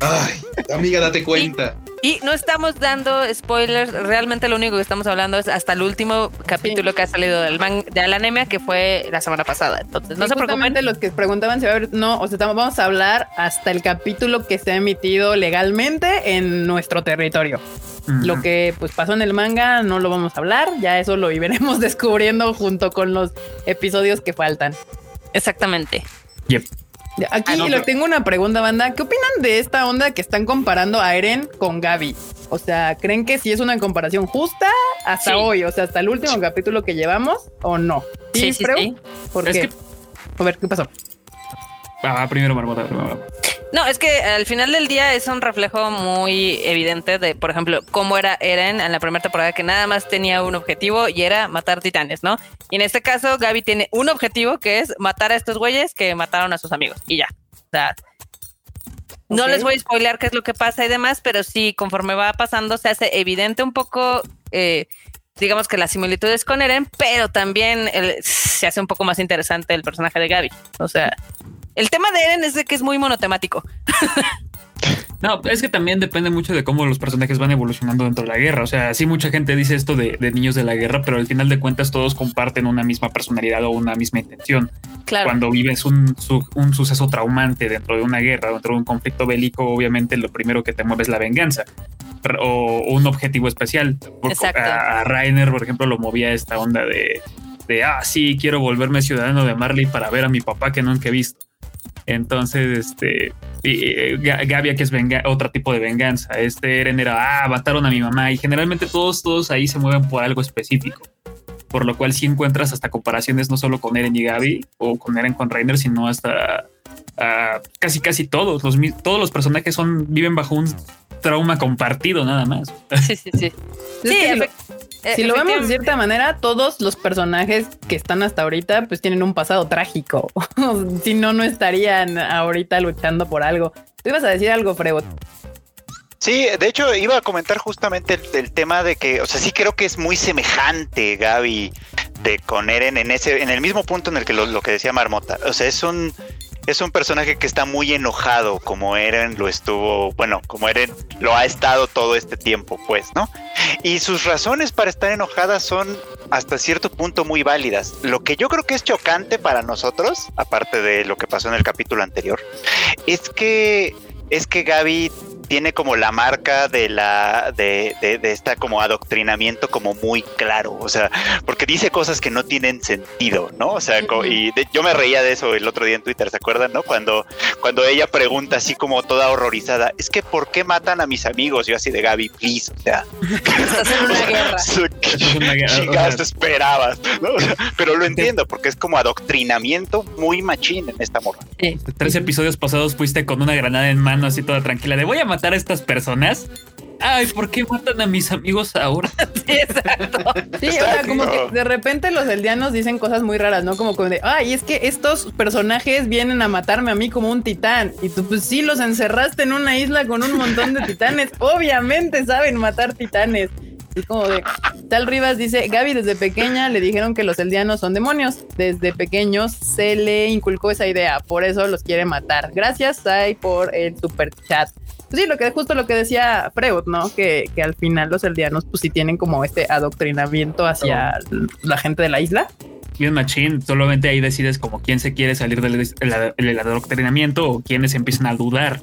ay, amiga, date cuenta. Y no estamos dando spoilers, realmente lo único que estamos hablando es hasta el último capítulo que ha salido del man de la anemia que fue la semana pasada. Entonces, no Sí, se preocupen. los que preguntaban si va a haber, no, o sea, estamos- vamos a hablar hasta el capítulo que se ha emitido legalmente en nuestro territorio. Lo que pues pasó en el manga no lo vamos a hablar, ya eso lo iremos descubriendo junto con los episodios que faltan. Exactamente. Yep. Aquí Ah, no, lo pero- tengo una pregunta, banda. ¿Qué opinan de esta onda que están comparando a Eren con Gaby? O sea, ¿creen que sí es una comparación justa hasta Sí. hoy? O sea, hasta el último capítulo que llevamos o no? Sí, sí, Freu? sí. ¿Por Es qué? que- A ver, ¿qué pasó? Ah, primero Marmota. primero. No, es que al final del día es un reflejo muy evidente de, por ejemplo, cómo era Eren en la primera temporada, que nada más tenía un objetivo y era matar titanes, ¿no? Y en este caso, Gaby tiene un objetivo que es matar a estos güeyes que mataron a sus amigos y ya. O sea, no les voy a spoilear qué es lo que pasa y demás, pero sí, conforme va pasando, se hace evidente un poco. eh, digamos que las similitudes con Eren, pero también el- se hace un poco más interesante el personaje de Gaby. O sea, el tema de Eren es de que es muy monotemático. No, es que también depende mucho de cómo los personajes van evolucionando dentro de la guerra. O sea, sí mucha gente dice esto de, de niños de la guerra, pero al final de cuentas todos comparten una misma personalidad o una misma intención. Claro. Cuando vives un, su- un suceso traumante dentro de una guerra, dentro de un conflicto bélico, obviamente lo primero que te mueve es la venganza o, o un objetivo especial. Exacto. A, a Rainer, por ejemplo, lo movía esta onda de, de, ah, sí, quiero volverme ciudadano de Marley para ver a mi papá que nunca he visto. Entonces, este, y, eh, que es venga- otro tipo de venganza. Este Eren era, ah, mataron a mi mamá. Y generalmente todos, todos ahí se mueven por algo específico. Por lo cual sí encuentras hasta comparaciones no solo con Eren y Gaby o con Eren con Reiner, sino hasta ah, casi casi todos. Los, todos los personajes son, viven bajo un trauma compartido nada más. Sí, sí, sí. Sí, eh, Si lo vemos de cierta manera, todos los personajes que están hasta ahorita, pues tienen un pasado trágico. si no, no estarían ahorita luchando por algo. Tú ibas a decir algo, Freud. Sí, de hecho iba a comentar justamente el, el tema de que, o sea, sí creo que es muy semejante Gaby de con Eren en ese, en el mismo punto en el que lo, lo que decía Marmota. O sea, es un es un personaje que está muy enojado, como Eren lo estuvo, bueno, como Eren lo ha estado todo este tiempo, pues, ¿no? Y sus razones para estar enojadas son hasta cierto punto muy válidas. Lo que yo creo que es chocante para nosotros, aparte de lo que pasó en el capítulo anterior, es que es que Gaby tiene como la marca de la de, de, de esta como adoctrinamiento como muy claro, o sea, porque dice cosas que no tienen sentido, ¿no? O sea, y de- yo me reía de eso el otro día en Twitter, ¿se acuerdan, no? Cuando cuando ella pregunta así como toda horrorizada, es que ¿por qué matan a mis amigos? Yo así de Gaby, please, o sea, Estás en una guerra. ¿qué Es una guerra, o chingados sea, te esperabas? ¿no? O sea, pero lo entiendo porque es como adoctrinamiento muy machín en esta morra. Tres episodios pasados fuiste con una granada en mano así toda tranquila de voy a matar a estas personas. Ay, ¿por qué matan a mis amigos ahora? Sí, exacto. Sí, o sea, como que de repente los eldianos dicen cosas muy raras, ¿no? Como como de, ay, es que estos personajes vienen a matarme a mí como un titán. Y tú, pues sí, los encerraste en una isla con un montón de titanes. Obviamente saben matar titanes. Y como de, Tal Rivas dice, Gaby desde pequeña le dijeron que los eldianos son demonios. Desde pequeños se le inculcó esa idea, por eso los quiere matar. Gracias, Sai, por el super chat. Pues sí, lo que justo lo que decía Freud, ¿no? Que, que al final los eldianos pues sí tienen como este adoctrinamiento hacia la gente de la isla. bien machín. Solamente ahí decides como quién se quiere salir del, del adoctrinamiento o quiénes empiezan a dudar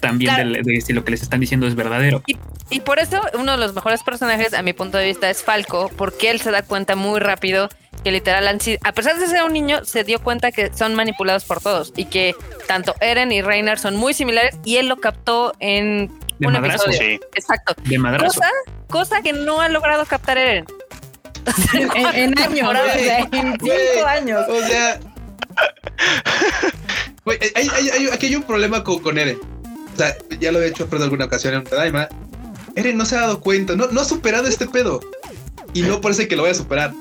también Claro. de si lo que les están diciendo es verdadero. Y por eso uno de los mejores personajes, a mi punto de vista, es Falco, porque él se da cuenta muy rápido que literal, han sido- a pesar de ser un niño, se dio cuenta que son manipulados por todos y que tanto Eren y Reiner son muy similares y él lo captó en De un madrazo. episodio. Sí. Exacto. De madrazo. Cosa, cosa que no ha logrado captar Eren. En, en años, o sea, en Güey, cinco años. O sea. Güey, hay- hay- hay- aquí hay un problema con, con Eren. O sea, ya lo he hecho en alguna ocasión en un Tadaima. Eren no se ha dado cuenta, no, no ha superado este pedo. Y no parece que lo vaya a superar.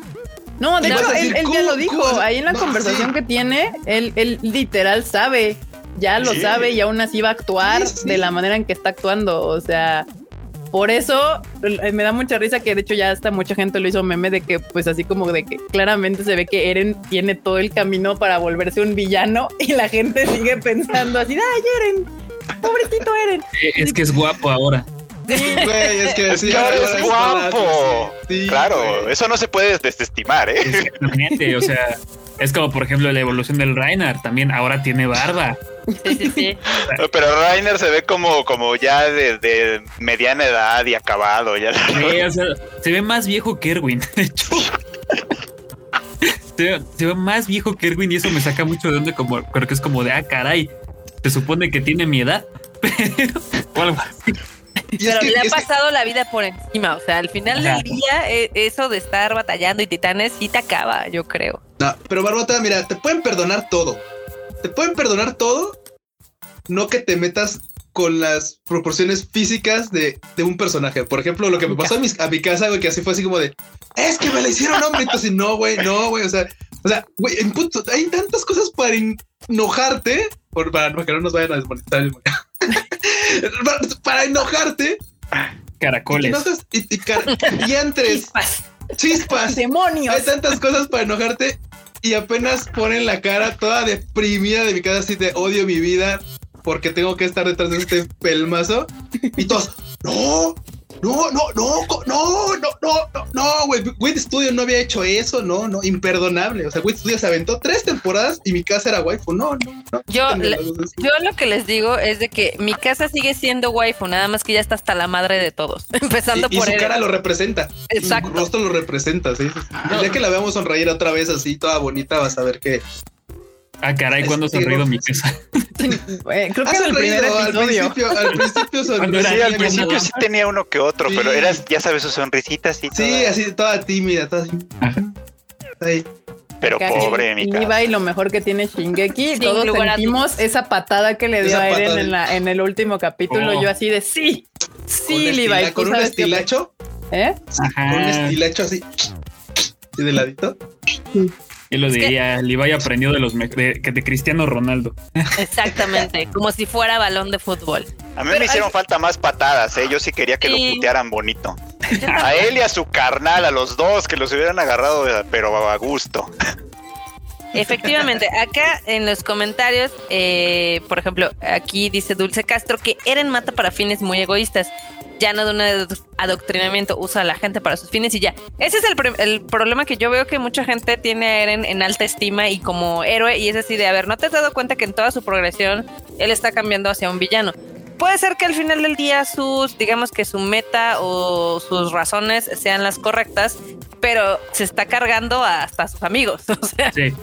No, de hecho, decir, él, él ya lo dijo. Ahí en la conversación que tiene, él, él literal sabe. Ya lo Sí. sabe y aún así va a actuar Sí, sí. de la manera en que está actuando. O sea, por eso eh, me da mucha risa que de hecho ya hasta mucha gente lo hizo meme de que pues así como de que claramente se ve que Eren tiene todo el camino para volverse un villano y la gente sigue pensando así, ay Eren, pobrecito Eren. Es que es guapo ahora. Sí, güey, es que sí, ahora es guapo. sí. Sí, Claro, güey. eso no se puede desestimar, ¿eh? Exactamente. o sea, es como por ejemplo la evolución del Reiner. También ahora tiene barba. Sí, sí, sí. Pero Rainer se ve como, como ya de, de mediana edad y acabado. Ya. Sí, o sea, se ve más viejo que Erwin. De hecho, se ve, se ve más viejo que Erwin y eso me saca mucho de donde como creo que es como de ah caray. Se supone que tiene mi edad, pero o algo así. Y es Pero que- le ha es que- pasado la vida por encima. O sea, al final del día, eh, eso de estar batallando y titanes sí te acaba, yo creo. No, pero Barbota, mira, te pueden perdonar todo. Te pueden perdonar todo, no que te metas con las proporciones físicas de, de un personaje. Por ejemplo, lo que me pasó a mi, a mi casa, güey, que así fue así como de, es que me la hicieron hombre. Entonces, no, güey, no, güey. O sea, o sea, güey, en punto, hay tantas cosas para enojarte, por, para que no nos vayan a desmonetizar. Para, para enojarte, y, Caracoles. enojas y, y, car- y entres Chispas. chispas. Demonios. Hay tantas cosas para enojarte y apenas ponen la cara toda deprimida de mi casa así de odio mi vida porque tengo que estar detrás de este pelmazo y todos no no no no no no no no no güey Wit Studio no había hecho eso no no imperdonable o sea Wit Studio se aventó tres temporadas y mi casa era waifu no no no Yo le-. Yo lo que les digo es de que mi casa sigue siendo waifu, nada más que ya está hasta la madre de todos, empezando y, y por su él. cara lo representa Exacto. su rostro lo representa sí, sí, sí. El día que la veamos sonreír otra vez así toda bonita vas a ver que Ah, caray, cuando Sí, sonrido no. mi casa. Eh, creo que en el primer al episodio. principio, al principio Sí, al principio sí tenía uno que otro, Sí. pero era, ya sabes, su sonrisita así. Sí, toda- así toda tímida, toda así. Ahí. Pero Acá pobre, mi Iba cara. y lo mejor que tiene Shingeki, Sin todos sentimos esa patada que le dio Esa a Eren en, la, en el último capítulo. Oh. Yo así de sí, sí, Levi. ¿tú con un estilacho, ¿Eh? Ajá. con un estilacho así. Y de ladito. Yo lo Es que- diría, Levi aprendió de los de, que de Cristiano Ronaldo. Exactamente, como si fuera balón de fútbol. A mí Pero me hicieron hay- falta más patadas, ¿eh? Yo sí quería que lo putearan bonito. A él y a su carnal, a los dos, que los hubieran agarrado, pero a gusto. Efectivamente, acá en los comentarios, eh, por ejemplo, aquí dice Dulce Castro que Eren mata para fines muy egoístas, ya no de un ado- adoctrinamiento, usa a la gente para sus fines y ya. Ese es el, el problema que yo veo que mucha gente tiene a Eren en alta estima y como héroe, y es así de, a ver, ¿no te has dado cuenta que en toda su progresión él está cambiando hacia un villano? Puede ser que al final del día sus, digamos que su meta o sus razones sean las correctas, pero se está cargando hasta sus amigos. O sea, Sí.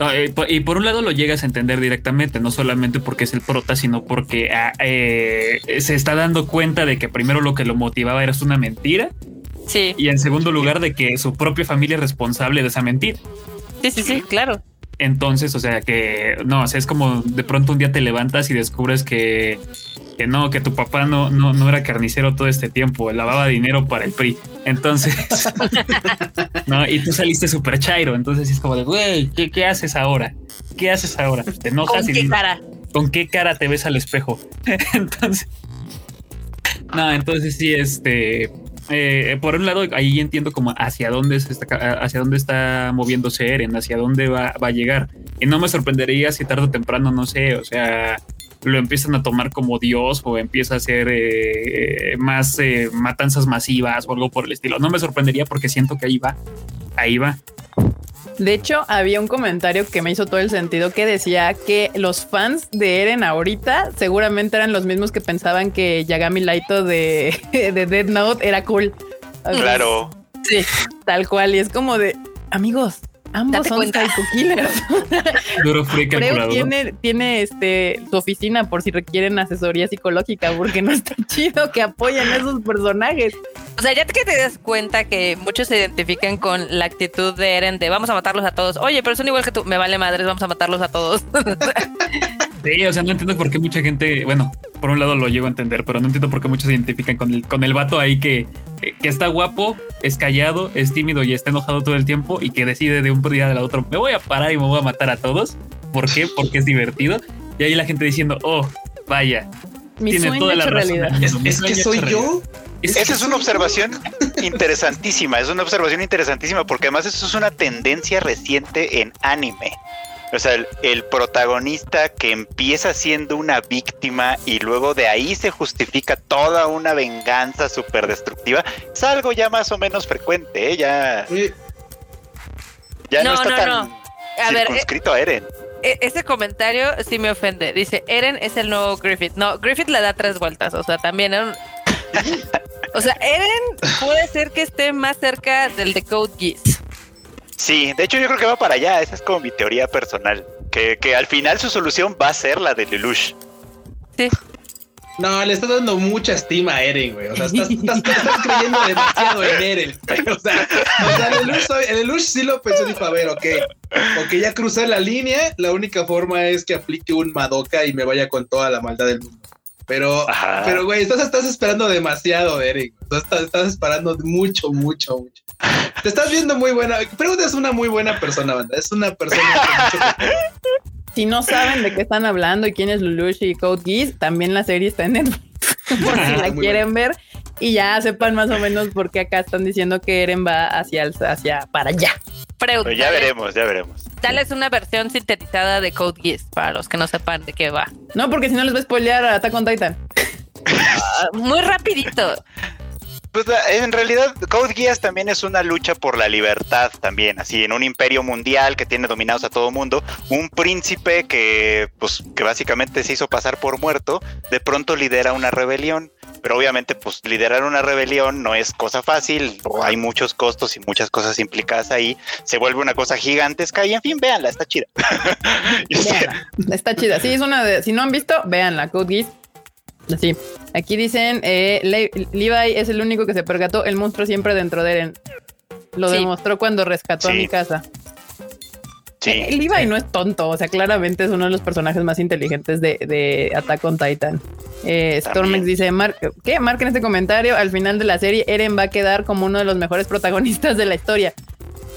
No, eh, y por un lado lo llegas a entender directamente, no solamente porque es el prota, sino porque ah, eh, se está dando cuenta de que primero lo que lo motivaba era una mentira sí. y en segundo lugar de que su propia familia es responsable de esa mentira. Sí, sí, sí, claro. Entonces, o sea que no, o sea, es como de pronto un día te levantas y descubres que, que no, que tu papá no, no, no era carnicero todo este tiempo, lavaba dinero para el PRI. Entonces, no, y tú saliste súper chairo. Entonces es como de, güey, ¿qué, ¿qué haces ahora? ¿Qué haces ahora? Te enojas ¿Con y qué dices, cara? ¿con qué cara te ves al espejo? entonces, no, entonces sí, este, eh, por un lado, ahí entiendo como hacia dónde se está, hacia dónde está moviéndose Eren, hacia dónde va, va a llegar. Y no me sorprendería si tarde o temprano, no sé, o sea, lo empiezan a tomar como Dios o empieza a hacer eh, más eh, matanzas masivas o algo por el estilo. No me sorprendería porque siento que ahí va, ahí va. De hecho, había un comentario que me hizo todo el sentido que decía que los fans de Eren ahorita seguramente eran los mismos que pensaban que Yagami Laito de, de Dead Note era cool. Claro. Sí, tal cual. Y es como de amigos, ambos Date son psycho killers. Duro calculador. tiene, tiene este su oficina por si requieren asesoría psicológica, porque no está chido que apoyen a esos personajes. O sea, ya que te das cuenta que muchos se identifican con la actitud de Eren de vamos a matarlos a todos. Oye, pero son igual que tú. Me vale madres, vamos a matarlos a todos. Sí, o sea, no entiendo por qué mucha gente, bueno, por un lado lo llego a entender, pero no entiendo por qué muchos se identifican con el, con el vato ahí que, que está guapo, es callado, es tímido y está enojado todo el tiempo y que decide de un día al otro, me voy a parar y me voy a matar a todos. ¿Por qué? Porque es divertido. Y ahí la gente diciendo, oh, vaya, Mi tiene sueño toda la razón. Es, que soy yo. Es que Esa es una yo. observación interesantísima, es una observación interesantísima porque además eso es una tendencia reciente en anime. O sea, el, el protagonista que empieza siendo una víctima y luego de ahí se justifica toda una venganza súper destructiva, es algo ya más o menos frecuente, ¿eh? ya, Eh, ya no, No, está no, tan no. A ver, circunscrito a Eren. E- Ese comentario sí me ofende. Dice, Eren es el nuevo Griffith. No, Griffith le da tres vueltas. O sea, también... era un- O sea, Eren puede ser que esté más cerca del de Code Geass. Sí, de hecho yo creo que va para allá, esa es como mi teoría personal, que, que al final su solución va a ser la de Lelouch. Sí. No, le estás dando mucha estima a Eren, güey. O sea, estás, estás- estás creyendo demasiado en Eren. O sea, o sea, el Lelouch, el Lelouch sí lo pensó, dijo, a ver, ok, ok, ya crucé la línea, la única forma es que aplique un Madoka y me vaya con toda la maldad del mundo. Pero, Ajá. pero, güey, estás, estás esperando demasiado güey. Estás, estás esperando mucho, mucho, mucho. Te estás viendo muy buena. Pregunta es una muy buena persona, banda. Es una persona Si no saben de qué están hablando y quién es Lelouch y Code Geass, también la serie está en Netflix por si la quieren ver y ya sepan más o menos por qué acá están diciendo que Eren va hacia, el- hacia para allá. Freud, Pero ya dale- veremos, ya veremos. Dale es una versión sintetizada de Code Geass para los que no sepan de qué va. No, porque si no les va a spoilear a Attack on Titan. Ah, Muy rapidito. Pues en realidad Code Geass también es una lucha por la libertad también, así en un imperio mundial que tiene dominados a todo mundo, un príncipe que pues que básicamente se hizo pasar por muerto, de pronto lidera una rebelión, pero obviamente pues liderar una rebelión no es cosa fácil, hay muchos costos y muchas cosas implicadas ahí, se vuelve una cosa gigantesca y en fin, véanla, está chida. Está chida. Sí, es una de. Si no han visto, véanla. Code Geass. Sí. Aquí dicen: eh, Le- Levi es el único que se percató. El monstruo siempre dentro de Eren. Lo Sí. demostró cuando rescató a mi casa. sí. Eh, Levi no es tonto, o sea, claramente es uno de los personajes más inteligentes de, de Attack on Titan. Eh, Stormex dice, Mar ¿qué? Marquen este comentario. Al final de la serie, Eren va a quedar como uno de los mejores protagonistas de la historia.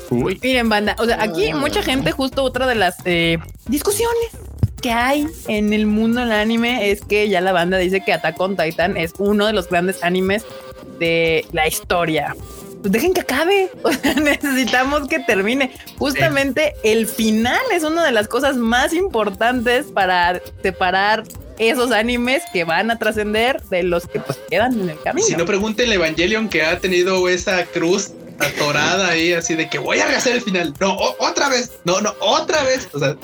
Uy, Miren, banda, o sea, aquí mucha gente, justo otra de las eh, discusiones que hay en el mundo del anime es que ya la banda dice que Attack on Titan es uno de los grandes animes de la historia. Pues dejen que acabe, necesitamos que termine. Justamente el final es una de las cosas más importantes para separar esos animes que van a trascender de los que pues quedan en el camino. Si no, pregúntenle a Evangelion que ha tenido esa cruz atorada ahí, así de que voy a rehacer el final. No, o- otra vez. No, no, otra vez. O sea,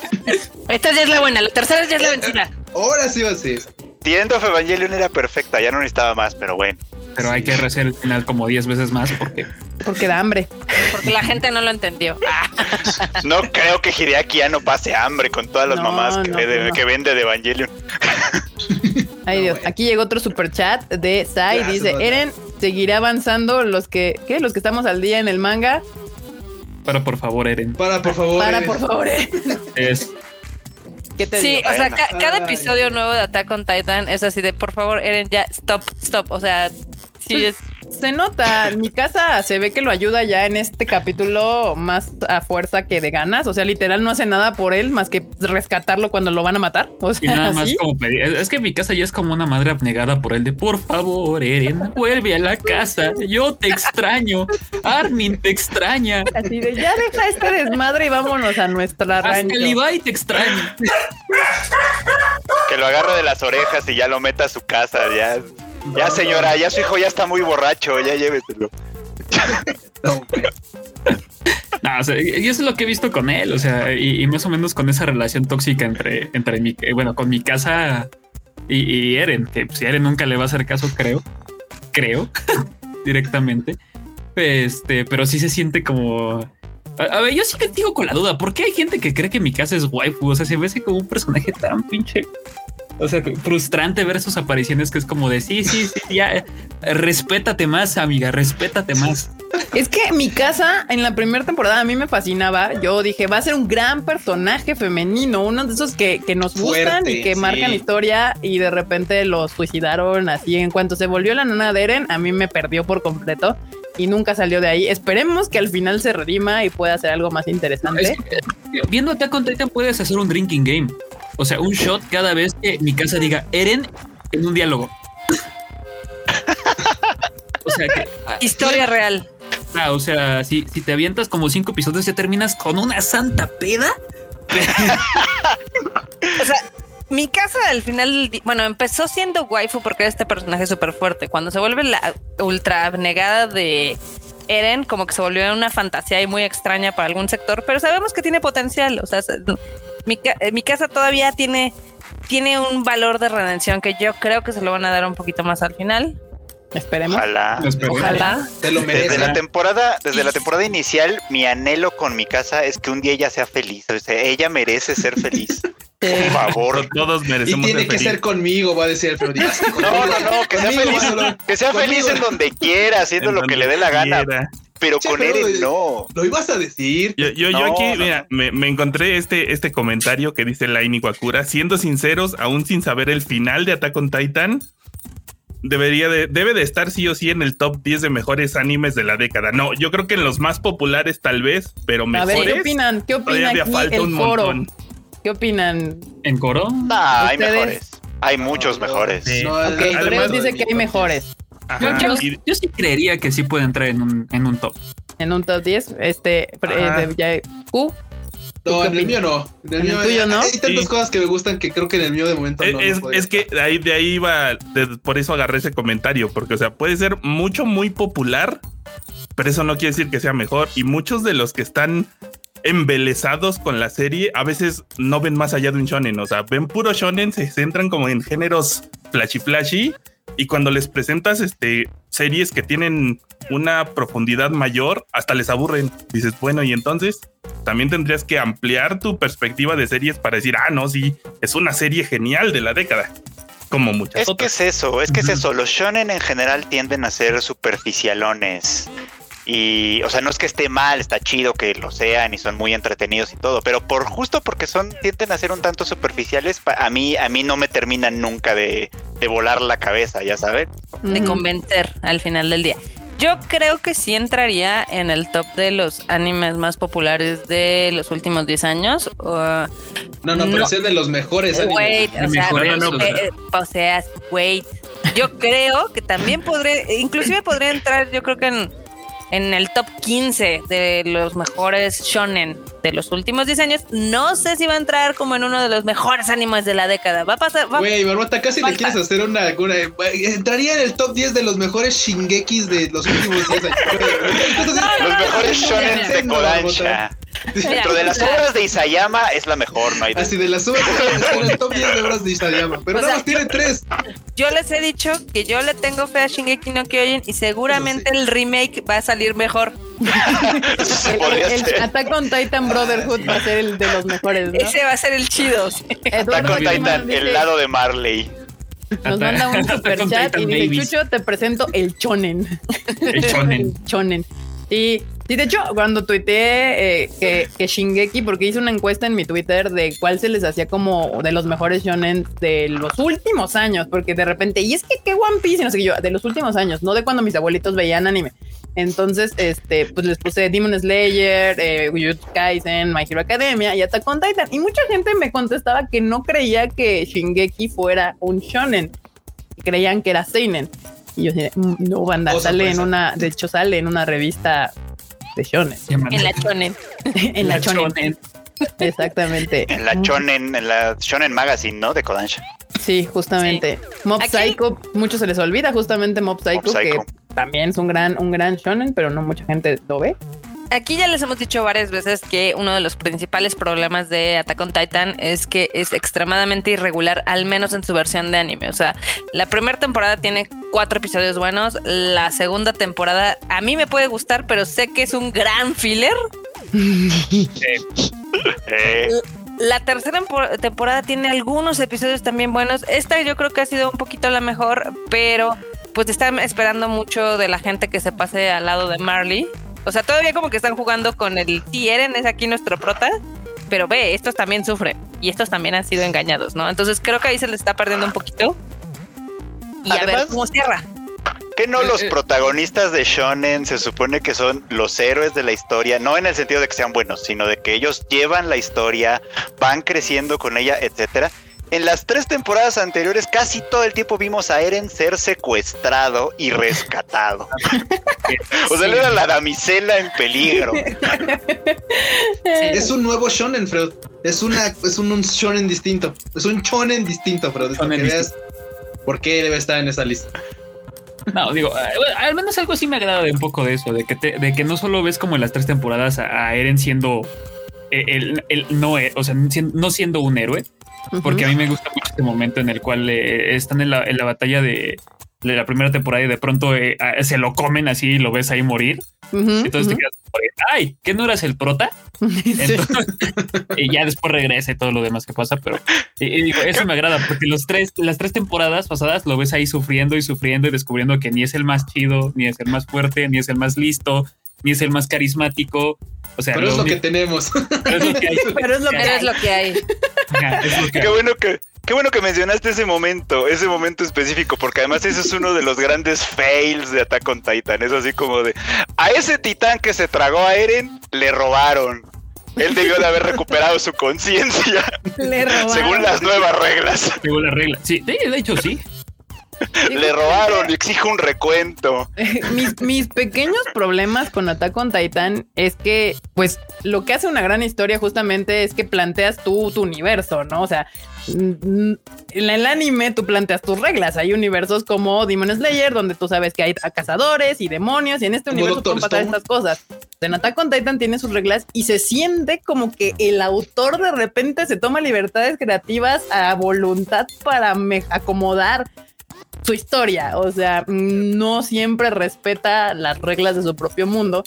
Esta ya es la buena, la tercera ya es la vencida. ahora sí va a ser. The End of Evangelion era perfecta, ya no necesitaba más, pero bueno. pero hay que rehacer el final como 10 veces más porque porque da hambre. Porque la gente no lo entendió. Ah, No creo que Hideaki ya no pase hambre con todas las No, mamás que, no, vende, no. que vende de Evangelion. Ay Dios, aquí llegó otro super chat de Sai, dice. Eren seguirá avanzando los que, ¿qué? Los que estamos al día en el manga. pero por favor, Eren, Para, por favor. Para, Eren. por favor, Eren. es ¿Qué te Sí, digo? o sea, ca- cada episodio nuevo de Attack on Titan es así de, por favor, Eren, ya, stop, stop. O sea, sí es... Se nota, mi casa se ve que lo ayuda ya en este capítulo más a fuerza que de ganas. O sea, literal no hace nada por él más que rescatarlo cuando lo van a matar. O y nada más como pedir. Es que mi casa ya es como una madre abnegada por el de por favor, Eren, vuelve a la casa. Yo te extraño. Armin te extraña. Así de ya deja este desmadre y vámonos a nuestra Hasta rancho. Levi te extraña. Que lo agarre de las orejas y ya lo meta a su casa. Ya, ya señora, ya su hijo ya está muy borracho, ya lléveselo. No. No, o sea, y eso es lo que he visto con él, o sea, y, y más o menos con esa relación tóxica entre, entre mi, eh, bueno, con mi casa y, y Eren, que si Eren nunca le va a hacer caso, creo, creo, directamente. Este, pero sí se siente como. A, a ver, yo sí que digo con la duda, ¿por qué hay gente que cree que mi casa es waifu? O sea, se ve así como un personaje tan pinche. O sea, frustrante ver sus apariciones que es como de sí, sí, sí, ya respétate más, amiga, respétate más. Es que mi casa en la primera temporada a mí me fascinaba. Yo dije, va a ser un gran personaje femenino, uno de esos que, que nos gustan y que sí. marcan historia y de repente los suicidaron así. En cuanto se volvió la nana de Eren, a mí me perdió por completo y nunca salió de ahí. Esperemos que al final se redima y pueda hacer algo más interesante. Es que, viendo Attack on Titan puedes hacer un drinking game. O sea, un shot cada vez que mi casa diga Eren en un diálogo. o sea que Historia real. ah, o sea, si, si te avientas como cinco episodios ya terminas con una santa peda. O sea, mi casa al final, bueno, empezó siendo waifu porque era este personaje súper fuerte. Cuando se vuelve la ultra abnegada de Eren, como que se volvió una fantasía y muy extraña para algún sector, pero sabemos que tiene potencial. O sea, se- mi, ca- eh, mi casa todavía tiene, tiene un valor de redención que yo creo que se lo van a dar un poquito más al final. Esperemos. Ojalá. Ojalá. Te lo Desde mereces. la temporada, desde la temporada inicial, mi anhelo con mi casa es que un día ella sea feliz. O sea, ella merece ser feliz. Por favor. Todos Y merecemos tiene ser que ser conmigo, va a decir Alfredo Díaz. No, no, no, que sea Conmigo, feliz, que sea feliz en donde quiera, haciendo En lo que le dé la gana. Pero Che, con pero, Eren no. Lo ibas a decir. Yo, yo, aquí, no, mira, me, me encontré este, este comentario que dice Laini Wakura. Siendo sinceros, aún sin saber el final de Attack on Titan, debería de, debe de estar sí o sí en el top 10 de mejores animes de la década. No, yo creo que en los más populares tal vez, pero A mejores. ver, ¿qué opinan? ¿Qué opina todavía aquí falta el un foro? montón. ¿Qué opinan? En coro, Nah, hay mejores. Hay muchos mejores. Sí. No, Ok, además- Freud dice que hay mejores. Ajá, yo, sí creería que sí puede entrar en un, en un top. En un top 10, este, eh, de- ya- Q, No, en el mío no. En el, ¿En el mío tuyo no? Hay tantas Sí. cosas que me gustan que creo que en el mío de momento no. es, no puede. es que de ahí, de ahí iba, de- por eso agarré ese comentario, porque, o sea, puede ser mucho, muy popular, pero eso no quiere decir que sea mejor. Y muchos de los que están embelesados con la serie a veces no ven más allá de un shonen, o sea, ven puro shonen, se centran como en géneros flashy flashy. Y cuando les presentas este series que tienen una profundidad mayor, hasta les aburren. Dices, bueno, y entonces también tendrías que ampliar tu perspectiva de series para decir, ah, no, sí, es una serie genial de la década. Como muchas Es que es eso, es que es eso. Los shonen en general tienden a ser superficialones. Y, o sea, no es que esté mal, está chido que lo sean y son muy entretenidos y todo, pero por justo porque son, tienden a ser un tanto superficiales, pa- a mí, a mí no me terminan nunca de, de volar la cabeza, ya saben. de convencer al final del día. Yo creo que sí entraría en el top de los animes más populares de los últimos 10 años. uh, No, no, pero no. es de los mejores animes. wait, o sea, no, eh, eh, o sea, wait. Yo creo que también podré, inclusive podría entrar, yo creo que en, en el top 15 de los mejores shonen de los últimos 10 años. No sé si va a entrar como en uno de los mejores animes de la década. Va a pasar, va, Güey, Barbota, casi le Falta. quieres hacer una, una- Entraría en el top 10 de los mejores shingekis de los últimos 10 años. Los mejores shonen de Kodansha. Dentro de las obras de Isayama es la mejor, no hay. Así de las obras el top 10 de obras de Isayama. Pero O nada sea, más tiene 3. Yo les he dicho que yo le tengo fe a Shingeki no Kyojin y seguramente el remake va a salir mejor. El, el. Attack on Titan Brotherhood va a ser el de los mejores, ¿no? Ese va a ser el chido. Attack on Titan, dice- el lado de Marley. Nos manda un Attack on superchat y dice. Chucho, te presento el chonen. El shonen. El chonen. Y, y de hecho, cuando tuiteé eh, que, que Shingeki, porque hice una encuesta en mi Twitter de cuál se les hacía como de los mejores shonen de los últimos años, porque de repente, y es que qué One Piece, y no sé qué yo, de los últimos años, no de cuando mis abuelitos veían anime. Entonces, este, pues les puse Demon Slayer, eh, Jujutsu Kaisen, My Hero Academia y Attack on Titan. Y mucha gente me contestaba que no creía que Shingeki fuera un shonen. Creían que era seinen. Y yo dije, "Mm, no, banda, sale en sorpresa. una, de hecho sale en una revista de shonen. En la Chonen. en la, shonen. Exactamente. En la Shonen, en la Shonen Magazine, ¿no? De Kodansha. Sí, justamente. Mob Aquí- Psycho, mucho se les olvida justamente Mob Psycho, Mob Psycho. que también es un gran, un gran shonen, pero no mucha gente lo ve. Aquí ya les hemos dicho varias veces que uno de los principales problemas de Attack on Titan es que es extremadamente irregular, al menos en su versión de anime. O sea, la primera temporada tiene cuatro episodios buenos, la segunda temporada a mí me puede gustar, pero sé que es un gran filler. Eh, La tercera empo- temporada tiene algunos episodios también buenos. Esta yo creo que ha sido un poquito la mejor, pero pues están esperando mucho de la gente que se pase al lado de Marley. O sea, todavía como que están jugando con el si Eren es aquí nuestro prota, pero ve, estos también sufren y estos también han sido engañados, ¿no? Entonces creo que ahí se les está perdiendo un poquito. Y a ver Además- cómo cierra. que no los Eh, eh. protagonistas de shonen se supone que son los héroes de la historia, no en el sentido de que sean buenos, sino de que ellos llevan la historia, van creciendo con ella, etcétera. En las tres temporadas anteriores casi todo el tiempo vimos a Eren ser secuestrado y rescatado. O sea, él era la damisela en peligro. Es un nuevo shonen, Freud. Es una, es un, un shonen distinto. Es un shonen distinto, Freud. Para Shonen que veas por qué debe estar en esa lista. No, digo, eh, al menos algo sí me agrada de un poco de eso, de que, te- de que no solo ves como en las tres temporadas a, a Eren siendo eh, el, el- no, eh, o sea, no siendo un héroe, porque a mí me gusta mucho este momento en el cual eh, están en la, en la batalla de, de la primera temporada y de pronto eh, se lo comen así y lo ves ahí morir. Entonces te ujú. quedas como de, ay, ¿qué no eras el prota? Entonces, y ya después regresa y todo lo demás que pasa, pero y- y digo, eso me agrada porque los tres, las tres temporadas pasadas lo ves ahí sufriendo y sufriendo y descubriendo que ni es el más chido, ni es el más fuerte, ni es el más listo, ni es el más carismático. O sea, Pero es lo que tenemos. pero es lo que hay. Pero es lo que Pero es hay. lo que hay. Ajá, es lo que Qué hay. bueno que, qué bueno que mencionaste ese momento, ese momento específico, porque además ese es uno de los grandes fails de Attack on Titan. Es así como de a ese titán que se tragó a Eren, le robaron. Él debió de haber recuperado su conciencia Le robaron. según las nuevas reglas. Según la regla. Sí, de de hecho sí. Le robaron y exijo un recuento. mis, mis pequeños problemas con Attack on Titan es que, pues, lo que hace una gran historia justamente es que planteas tú tu universo, ¿no? O sea, mm, en el anime tú planteas tus reglas. Hay universos como Demon Slayer, donde tú sabes que hay cazadores y demonios, y en este Como universo pueden pasar estas cosas. En Attack on Titan tiene sus reglas y se siente como que el autor de repente se toma libertades creativas a voluntad para me- acomodar su historia. O sea, no siempre respeta las reglas de su propio mundo.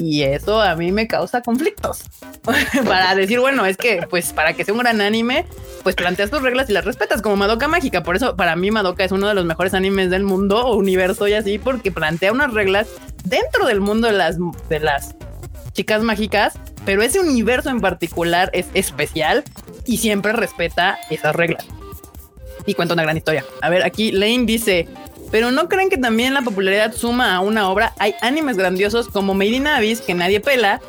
Y eso a mí me causa conflictos. para decir, bueno, es que, pues, para que sea un gran anime, pues planteas tus reglas y las respetas, como Madoka Mágica. Por eso, para mí, Madoka es uno de los mejores animes del mundo o universo y así, porque plantea unas reglas dentro del mundo de las, de las chicas mágicas, pero ese universo en particular es especial y siempre respeta esas reglas y cuenta una gran historia. A ver, aquí Lane dice, pero no creen que también la popularidad suma a una obra. Hay animes grandiosos como Made in Abyss que nadie pela.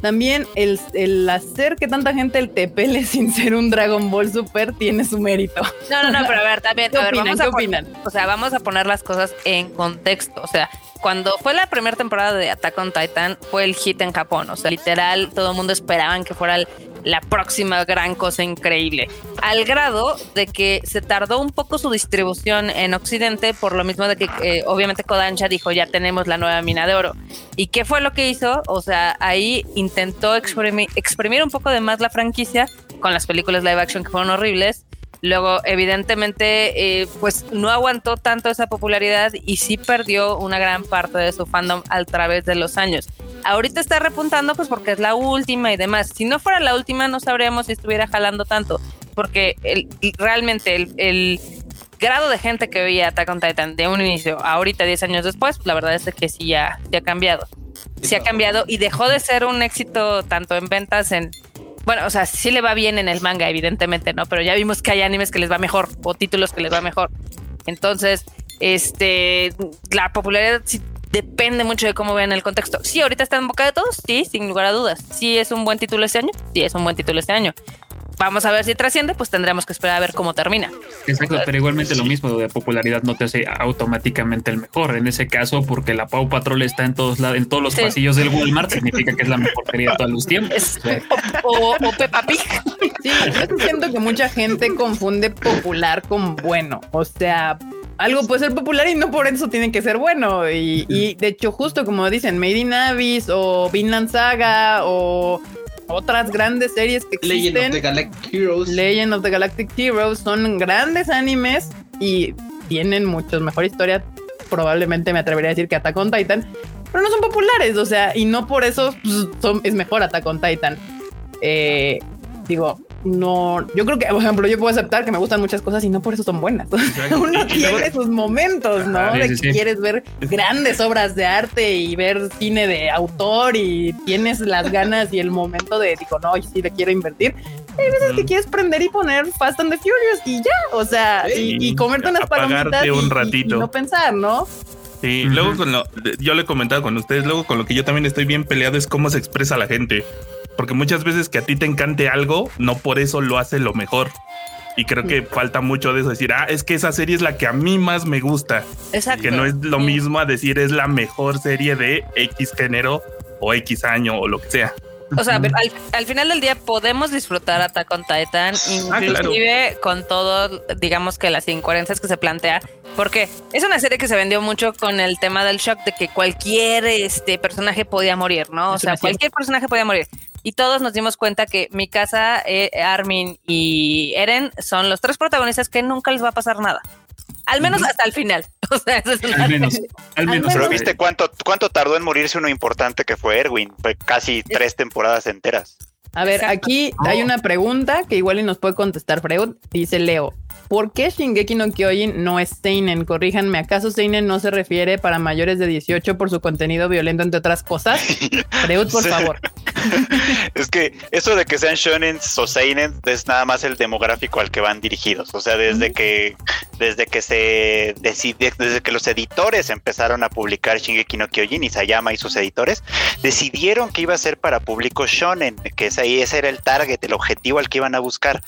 También el, el hacer que tanta gente te pele sin ser un Dragon Ball Super tiene su mérito. No, no, no, pero a ver, también, ¿Qué a ver, opinan? vamos ¿Qué a opinan? O sea, vamos a poner las cosas en contexto. O sea, cuando fue la primera temporada de Attack on Titan, fue el hit en Japón. O sea, literal, todo el mundo esperaban que fuera la próxima gran cosa increíble. Al grado de que se tardó un poco su distribución en Occidente, por lo mismo de que eh, obviamente Kodansha dijo, ya tenemos la nueva mina de oro. ¿Y qué fue lo que hizo? O sea, ahí intentó exprimi- exprimir un poco de más la franquicia con las películas live action que fueron horribles. Luego, evidentemente, eh, pues no aguantó tanto esa popularidad y sí perdió una gran parte de su fandom a través de los años. Ahorita está repuntando, pues porque es la última y demás. Si no fuera la última, no sabríamos si estuviera jalando tanto, porque el, realmente el, el grado de gente que veía Attack on Titan de un inicio a ahorita, 10 años después, la verdad es que sí ya, sí ha cambiado. Sí ha cambiado y dejó de ser un éxito tanto en ventas en bueno, o sea, sí le va bien en el manga, evidentemente, ¿no? Pero ya vimos que hay animes que les va mejor o títulos que les va mejor. Entonces, este, la popularidad sí depende mucho de cómo vean el contexto. Sí, ahorita está en boca de todos, sí, sin lugar a dudas. Sí es un buen título este año, sí es un buen título este año. Vamos a ver si trasciende, pues tendremos que esperar a ver cómo termina. Exacto, pero igualmente lo mismo de popularidad no te hace automáticamente el mejor. En ese caso, porque la Pau Patrol está en todos lados, en todos los Sí. pasillos del Walmart, significa que es la mejor serie de todos los tiempos. Es- O sea, O, o Peppa Pig. Sí, yo siento que mucha gente confunde popular con bueno. O sea, algo puede ser popular y no por eso tiene que ser bueno. Y, y de hecho, justo como dicen, Made in Abyss o Vinland Saga o otras grandes series que Legend existen. of the Galactic Heroes. Legend of the Galactic Heroes son grandes animes y tienen mucho mejor historia. Probablemente me atrevería a decir que Attack on Titan, pero no son populares, o sea, y no por eso pues, son, es mejor Attack on Titan. Eh, digo, no, yo creo que, por ejemplo, yo puedo aceptar que me gustan muchas cosas y no por eso son buenas. Uno tiene sus momentos, ¿no? Ajá, sí, de que sí. quieres ver grandes obras de arte y ver cine de autor y tienes las ganas y el momento de, digo, no, sí le quiero invertir. Hay veces que quieres prender y poner Fast and the Furious y ya, o sea, y, y comerte unas palomitas y, un y- ratito. y no pensar, ¿no? Sí, luego con lo, yo lo he comentado con ustedes, luego con lo que yo también estoy bien peleado es cómo se expresa la gente. Porque muchas veces que a ti te encante algo, no por eso lo hace lo mejor. Y creo que falta mucho de eso, decir, ah, es que esa serie es la que a mí más me gusta. Exacto. Que no es lo mismo a decir es la mejor serie de X género o X año o lo que sea. O sea, al, al final del día podemos disfrutar Attack on Titan, Ah, inclusive con todo, digamos que las incoherencias que se plantea, porque es una serie que se vendió mucho con el tema del shock de que cualquier este personaje podía morir, ¿no? O Eso sea, cualquier personaje podía morir. Y todos nos dimos cuenta que Mikasa, eh, Armin y Eren son los tres protagonistas que nunca les va a pasar nada. Al menos hasta el final. O sea, eso es una Al menos, al menos. Pero viste cuánto, cuánto tardó en morirse uno importante que fue Erwin. Fue casi tres temporadas enteras. A ver, Exacto. aquí hay una pregunta que igual y nos puede contestar Freud. Dice Leo, ¿por qué Shingeki no Kyojin no es Seinen? Corríjanme, ¿acaso Seinen no se refiere para mayores de 18 por su contenido violento, entre otras cosas? Freud, por Sí. favor. Es que eso de que sean shonen o seinen es nada más el demográfico al que van dirigidos. O sea, desde que desde que se decide, desde que los editores empezaron a publicar Shingeki no Kyojin y Sayama y sus editores decidieron que iba a ser para público shonen, que ese, ese era el target, el objetivo al que iban a buscar.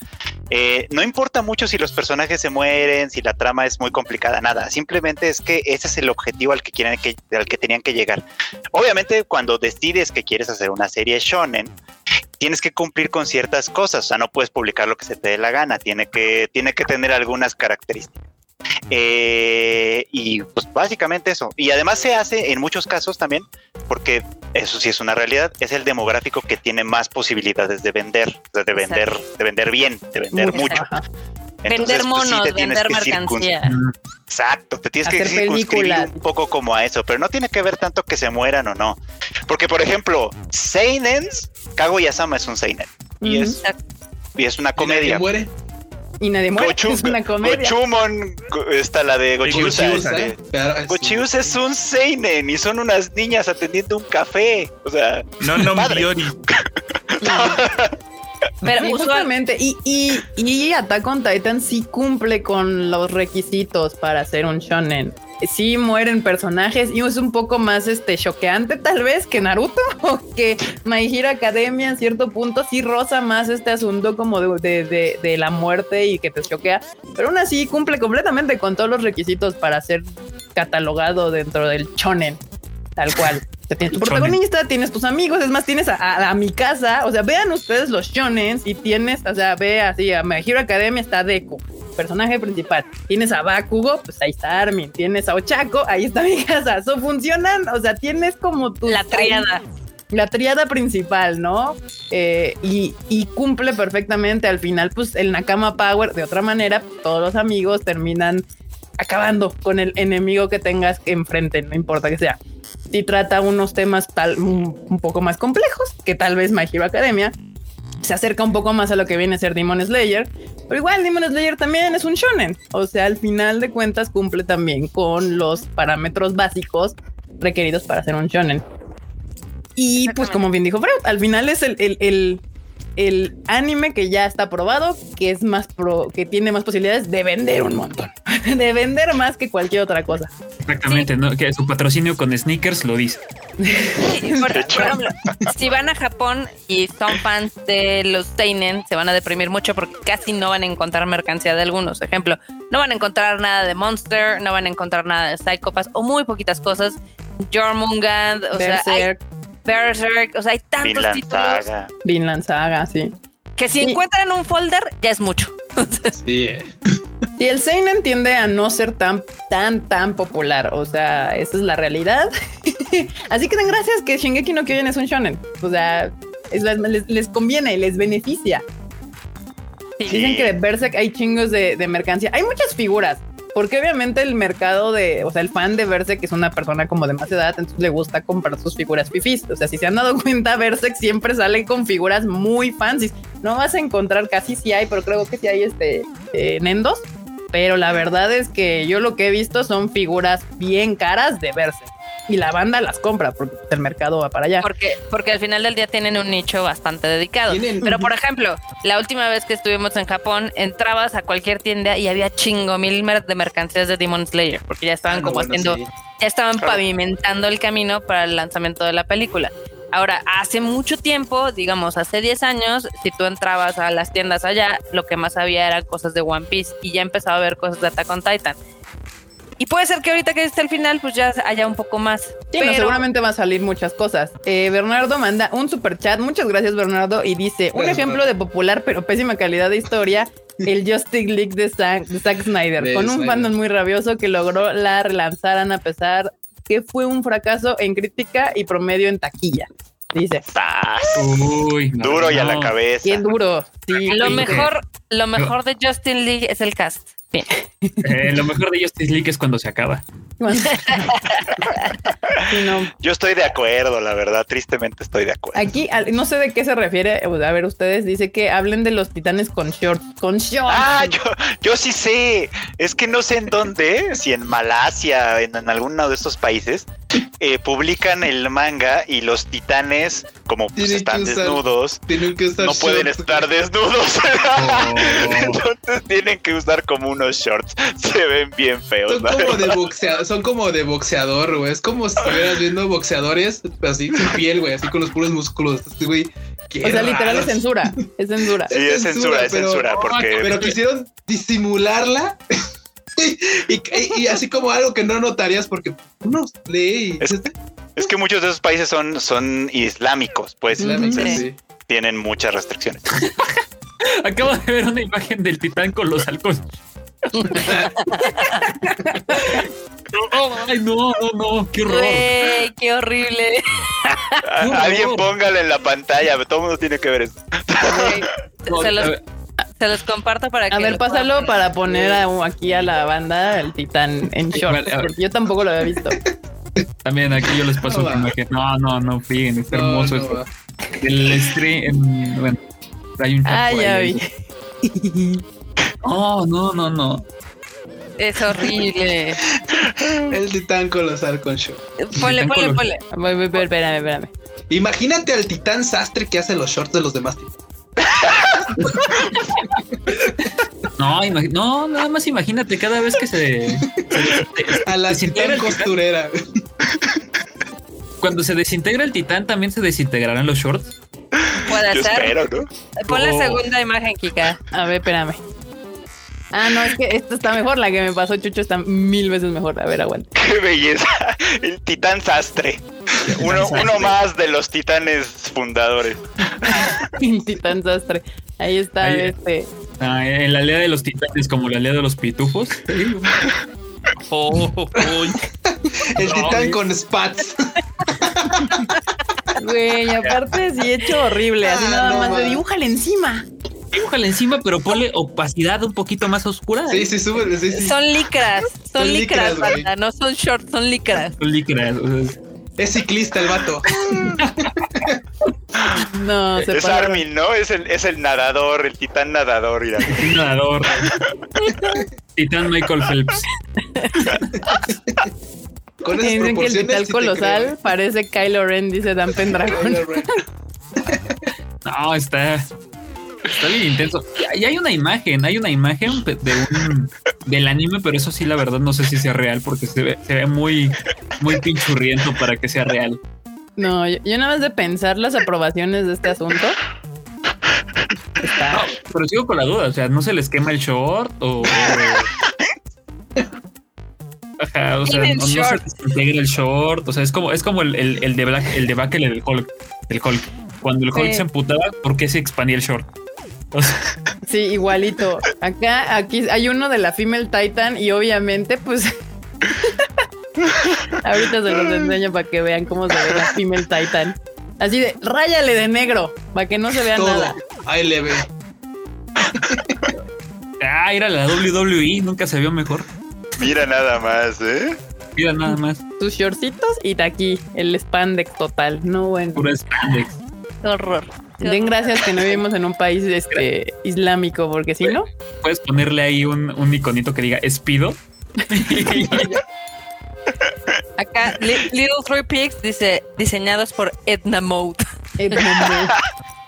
Eh, no importa mucho si los personajes se mueren, si la trama es muy complicada, nada. Simplemente es que ese es el objetivo al que quieren que, al que tenían que llegar. Obviamente, cuando decides que quieres hacer una serie shonen, tienes que cumplir con ciertas cosas. O sea, no puedes publicar lo que se te dé la gana. Tiene que, tiene que tener algunas características. Eh, y pues básicamente eso. Y además se hace en muchos casos también, porque eso sí es una realidad, es el demográfico que tiene más posibilidades de vender, o sea, de vender, de vender bien, de vender Mucho. Entonces, vender pues, sí monos, te tienes vender mercancía. Exacto, te tienes que circunscribir películas. un poco como a eso, pero no tiene que ver tanto que se mueran o no. Porque, por ejemplo, Seinens, Kaguya-sama es un Seinen. Y, es, y es una ¿Y comedia. muere? Y nadie muere, Gochu- es una comedia. Gochumon, go- está la de Gochiusa. Gochiusa, ¿eh? Gochiusa es un Seinen y son unas niñas atendiendo un café. O sea, No, no, Padre. Miori. Pero Sí, usual- justamente. Y, y, y Attack on Titan sí cumple con los requisitos para ser un shonen. Sí mueren personajes y es un poco más este choqueante tal vez que Naruto o que My Hero Academia en cierto punto sí roza más este asunto como de, de, de- de la muerte y que te choquea, pero aún así cumple completamente con todos los requisitos para ser catalogado dentro del shonen, tal cual. O sea, tienes tu protagonista, tienes tus amigos, es más, tienes a, a- a mi casa. O sea, vean ustedes los shonens y tienes, o sea, ve así, a My Hero Academia está Deku, personaje principal. Tienes a Bakugo, pues ahí está Armin. Tienes a Ochako, ahí está mi casa. Eso funcionan, o sea, tienes como tu la triada. la triada principal, ¿no? Eh, y, y cumple perfectamente al final, pues el Nakama Power, de otra manera, todos los amigos terminan acabando con el enemigo que tengas enfrente, no importa que sea. Si trata unos temas tal un, un poco más complejos, que tal vez My Hero Academia se acerca un poco más a lo que viene a ser Demon Slayer, pero igual Demon Slayer también es un shonen, o sea, al final de cuentas cumple también con los parámetros básicos requeridos para ser un shonen. Y pues como bien dijo Freud, al final es el, el, el, el anime que ya está probado, que es más pro, que tiene más posibilidades de vender un montón, de vender más que cualquier otra cosa. Exactamente, ¿no? Que su patrocinio con sneakers lo dice. Sí, por, ejemplo, si van a Japón y son fans de los Seinen, se van a deprimir mucho porque casi no van a encontrar mercancía de algunos. Ejemplo, no van a encontrar nada de Monster, no van a encontrar nada de Psychopass o muy poquitas cosas. Jormungand, o sea, hay Berserk, o sea, hay tantos Vinland títulos Saga. Vinland Saga, sí. que si Sí. encuentran un folder ya es mucho. Sí. Y el Seinen tiende a no ser tan, tan, tan popular. O sea, esa es la realidad. Así que den gracias que Shingeki no Kyojin es un shonen. O sea, es- les, les conviene, les beneficia. Dicen que de Berserk hay chingos de, de mercancía. Hay muchas figuras. Porque obviamente el mercado de, o sea, el fan de Berserk es una persona como de más edad, entonces le gusta comprar sus figuras fifís. O sea, si se han dado cuenta, Berserk siempre sale con figuras muy fancy. No vas a encontrar, casi sí hay, pero creo que sí hay este eh, Nendos. Pero la verdad es que yo lo que he visto son figuras bien caras de Berserk. Y la banda las compra porque el mercado va para allá. Porque, porque al final del día tienen un nicho bastante dedicado. Tienen- Pero por ejemplo, la última vez que estuvimos en Japón, entrabas a cualquier tienda y había chingo mil mer- de mercancías de Demon Slayer, porque ya estaban Ah, como bueno, haciendo, sí. ya estaban Claro. pavimentando el camino para el lanzamiento de la película. Ahora, hace mucho tiempo, digamos hace 10 años, si tú entrabas a las tiendas allá, lo que más había eran cosas de One Piece y ya empezaba a ver cosas de Attack on Titan. Y puede ser que ahorita que esté el final, pues ya haya un poco más. Sí, no, pero- seguramente va a salir muchas cosas. Eh, Bernardo manda un super chat. Muchas gracias, Bernardo. Y dice: Un ejemplo de popular pero pésima calidad de historia. El Justice League de Zack, de Zack Snyder, De con un Snyder. fandom muy rabioso que logró la relanzaran a pesar que fue un fracaso en crítica y promedio en taquilla. Dice. Uy, no, Duro y a la no. cabeza. qué duro. Sí, Lo mejor, lo mejor de Justin League es el cast. Bien. Eh, lo mejor de Justice League es cuando se acaba. Sí, no. Yo estoy de acuerdo, la verdad. Tristemente estoy de acuerdo. Aquí, no sé de qué se refiere. A ver, ustedes dice que hablen de los titanes con shorts. Con shorts. Ah, yo, yo sí sé. Es que no sé en dónde, si en Malasia, en, en alguno de estos países, eh, publican el manga y los titanes, como pues, están usar- desnudos, Tienen que estar no pueden estar desnudos. Oh. Entonces tienen que usar como unos shorts. Se ven bien feos. Son como de boxeador, son como de boxeador, güey. Es como si estuvieras viendo boxeadores, pero así sin piel, güey, así con los puros músculos. Este güey. qué o sea, literal es censura. Es censura. Sí, es censura, es pero- censura, porque Pero quisieron disimularla. Y, y- y así como algo que no notarías porque uno lee y Es- es que muchos de esos países son, son islámicos, pues Islámico, entonces sí. tienen muchas restricciones. Acabo de ver una imagen del titán con halcones. Ay, no, no, no, qué horror. Güey, qué horrible. A- horror. Alguien póngale en la pantalla, todo el mundo tiene que ver eso. No, se, los, ver, se los comparto para que. A ver, puedan pásalo poner. para poner a- aquí a la banda el titán en Sí, vale, porque yo tampoco lo había visto. También aquí yo les paso No imagen. No, no, no, fíjense, No, hermoso no esto. va. El stream, en- bueno, hay un chat Ah, ya ahí. vi. No, no, no, no. Es horrible. El titán colosal con shorts. Ponle, ponle, ponle. Voy, voy, voy, espérame, espérame. Imagínate al titán sastre que hace los shorts de los demás. No, no, nada más imagínate cada vez que se, se- A la Desintegra titán costurera. cuando se desintegra el titán también se desintegrarán los shorts. Puede ser. espero, ¿no? Pon la Oh. segunda imagen, Kika. A ver, espérame. Ah, no, es que esta está mejor. La que me pasó Chucho está mil veces mejor. A ver, aguanta. Qué belleza. El titán sastre. Uno, sastre. uno más de los titanes fundadores. titán sastre. Ahí está Ahí. este. Ah, en la aldea de los titanes como la aldea de los pitufos. Oh, uy. El No, titán güey. con spats. Güey, aparte sí hecho horrible. Así Ah, nada no, más de man. dibújale encima. Dibújale encima, pero ponle opacidad un poquito más oscura. Sí, sí, sube. Sí, sí. Son licras. Son, Son licras, licras, banda. No son shorts, son licras. Son sea, Es ciclista el vato. No, se Es. Armin, ¿no? Es el, es el nadador, el titán nadador. mira. nadador. Titán Michael Phelps. Con esas Dicen que el titán sí colosal creo. parece Kylo Ren, dice Dan Pendragon. No, está. Está bien intenso. Y hay una imagen, hay una imagen de un del anime, pero eso sí, la verdad, no sé si sea real, porque se ve, se ve muy, muy pinchurriento para que sea real. No, yo, yo nada más de pensar las aprobaciones de este asunto. Está. No, pero sigo con la duda, o sea, ¿no se les quema el short o...? o- Ajá, o sea, no, no se desintegra el short, o sea, es como, es como el, el, el de Black, el debacle del Hulk, del Hulk. Cuando el Hulk Sí. se emputaba, ¿por qué se expandía el short? O sea, Sí, igualito. Acá, aquí hay uno de la Female Titan y obviamente, pues. Ahorita se los enseño para que vean cómo se ve la Female Titan. Así de, ráyale de negro, para que no se vea Todo. nada. Ahí le ve. ah, era la WWE, nunca se vio mejor. Mira nada más, ¿eh? Mira nada más, Sus shortcitos y de aquí el spandex total. No, bueno. pura spandex. Horror. Den gracias que no vivimos en un país este, islámico, porque si no, Puedes ponerle ahí un, un iconito que diga Espido. Acá, Li- Little Three Pigs dice diseñados por Edna Mode.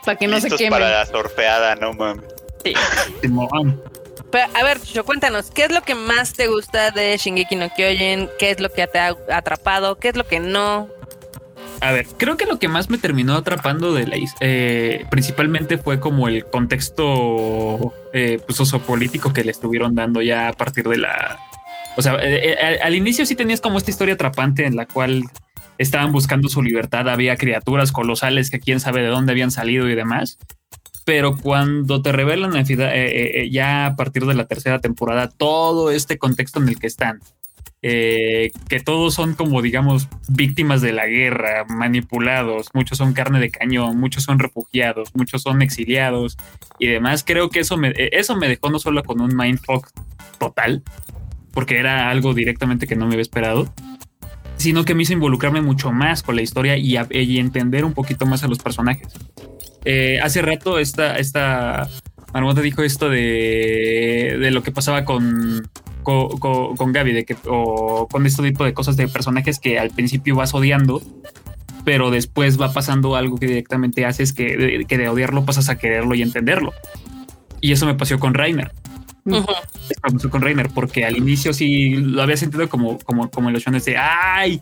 para que no se quemen. para la sorfeada, no mames. Pero, a ver, Chucho, cuéntanos, ¿qué es lo que más te gusta de Shingeki no Kyojin? ¿Qué es lo que te ha atrapado? ¿Qué es lo que no? A ver, creo que lo que más me terminó atrapando de la eh, principalmente fue como el contexto eh, pues, sociopolítico que le estuvieron dando ya a partir de la. O sea, eh, eh, al- inicio sí tenías como esta historia atrapante en la cual estaban buscando su libertad, había criaturas colosales que quién sabe de dónde habían salido y demás. Pero cuando te revelan eh, ya a partir de la tercera temporada todo este contexto en el que están, eh, que todos son como digamos víctimas de la guerra, manipulados, muchos son carne de cañón, muchos son refugiados, muchos son exiliados y demás. Creo que eso me, eh, eso me dejó no solo con un mindfuck total, porque era algo directamente que no me había esperado, sino que me hizo involucrarme mucho más con la historia y, entender un poquito más a los personajes. Eh, hace rato esta, esta Marmota dijo esto de, de lo que pasaba con, con, con, con Gaby, de que, o con este tipo de cosas de personajes que al principio vas odiando, pero después va pasando algo que directamente haces que, de- que de odiarlo pasas a quererlo y entenderlo. Y eso me pasó con. Eso me pasó con Rainer, porque al inicio sí lo había sentido como, como, como shones de ay,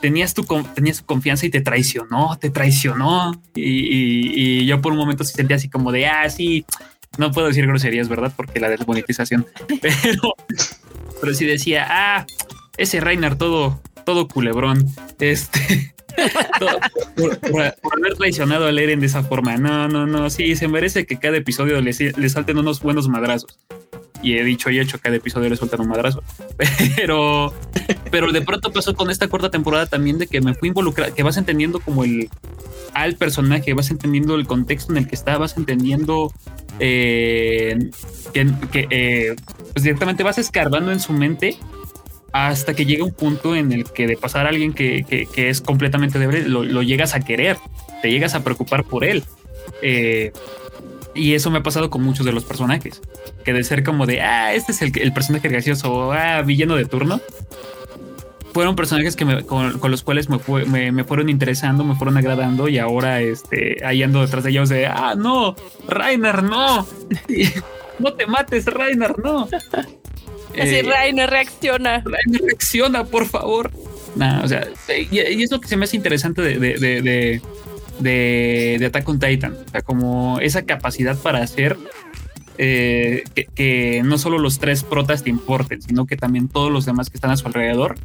tenías tu, tenías tu confianza y te traicionó, te traicionó. Y, y- y yo por un momento sí sentía así como de ah, sí, no puedo decir groserías, ¿verdad? Porque la desmonetización. Pero, pero sí decía, ah, ese Rainer todo, todo culebrón. Este. todo- por, por- por haber traicionado al Eren de esa forma. No, no, no. Sí, se merece que cada episodio le, le salten unos buenos madrazos. Y he dicho y hecho, cada episodio le sueltan un madrazo. Pero, pero de pronto pasó con esta cuarta temporada también de que me fui involucrado, que vas entendiendo como el al personaje, vas entendiendo el contexto en el que está, vas entendiendo eh, que, eh, pues directamente vas escarbando en su mente hasta que llega un punto en el que de pasar a alguien que, que- es completamente débil, lo, llegas a querer, te llegas a preocupar por él. Eh, y eso me ha pasado con muchos de los personajes, que de ser como de, ah, este es el, el personaje gracioso, ah, villano de turno, fueron personajes que me- con, con los cuales me, fue- me, me fueron interesando, me fueron agradando y ahora este, ahí ando detrás de ellos de, ah, no, Rainer, no, no te mates, Rainer, no. Así Eh, Rainer reacciona. Rainer, reacciona, por favor. Nah, o sea, y, y es lo que se me hace interesante de, de, de, de, de- de Attack on Titan. O sea, como esa capacidad para hacer eh, que, que no solo los tres protas te importen, sino que también todos los demás que están a su alrededor.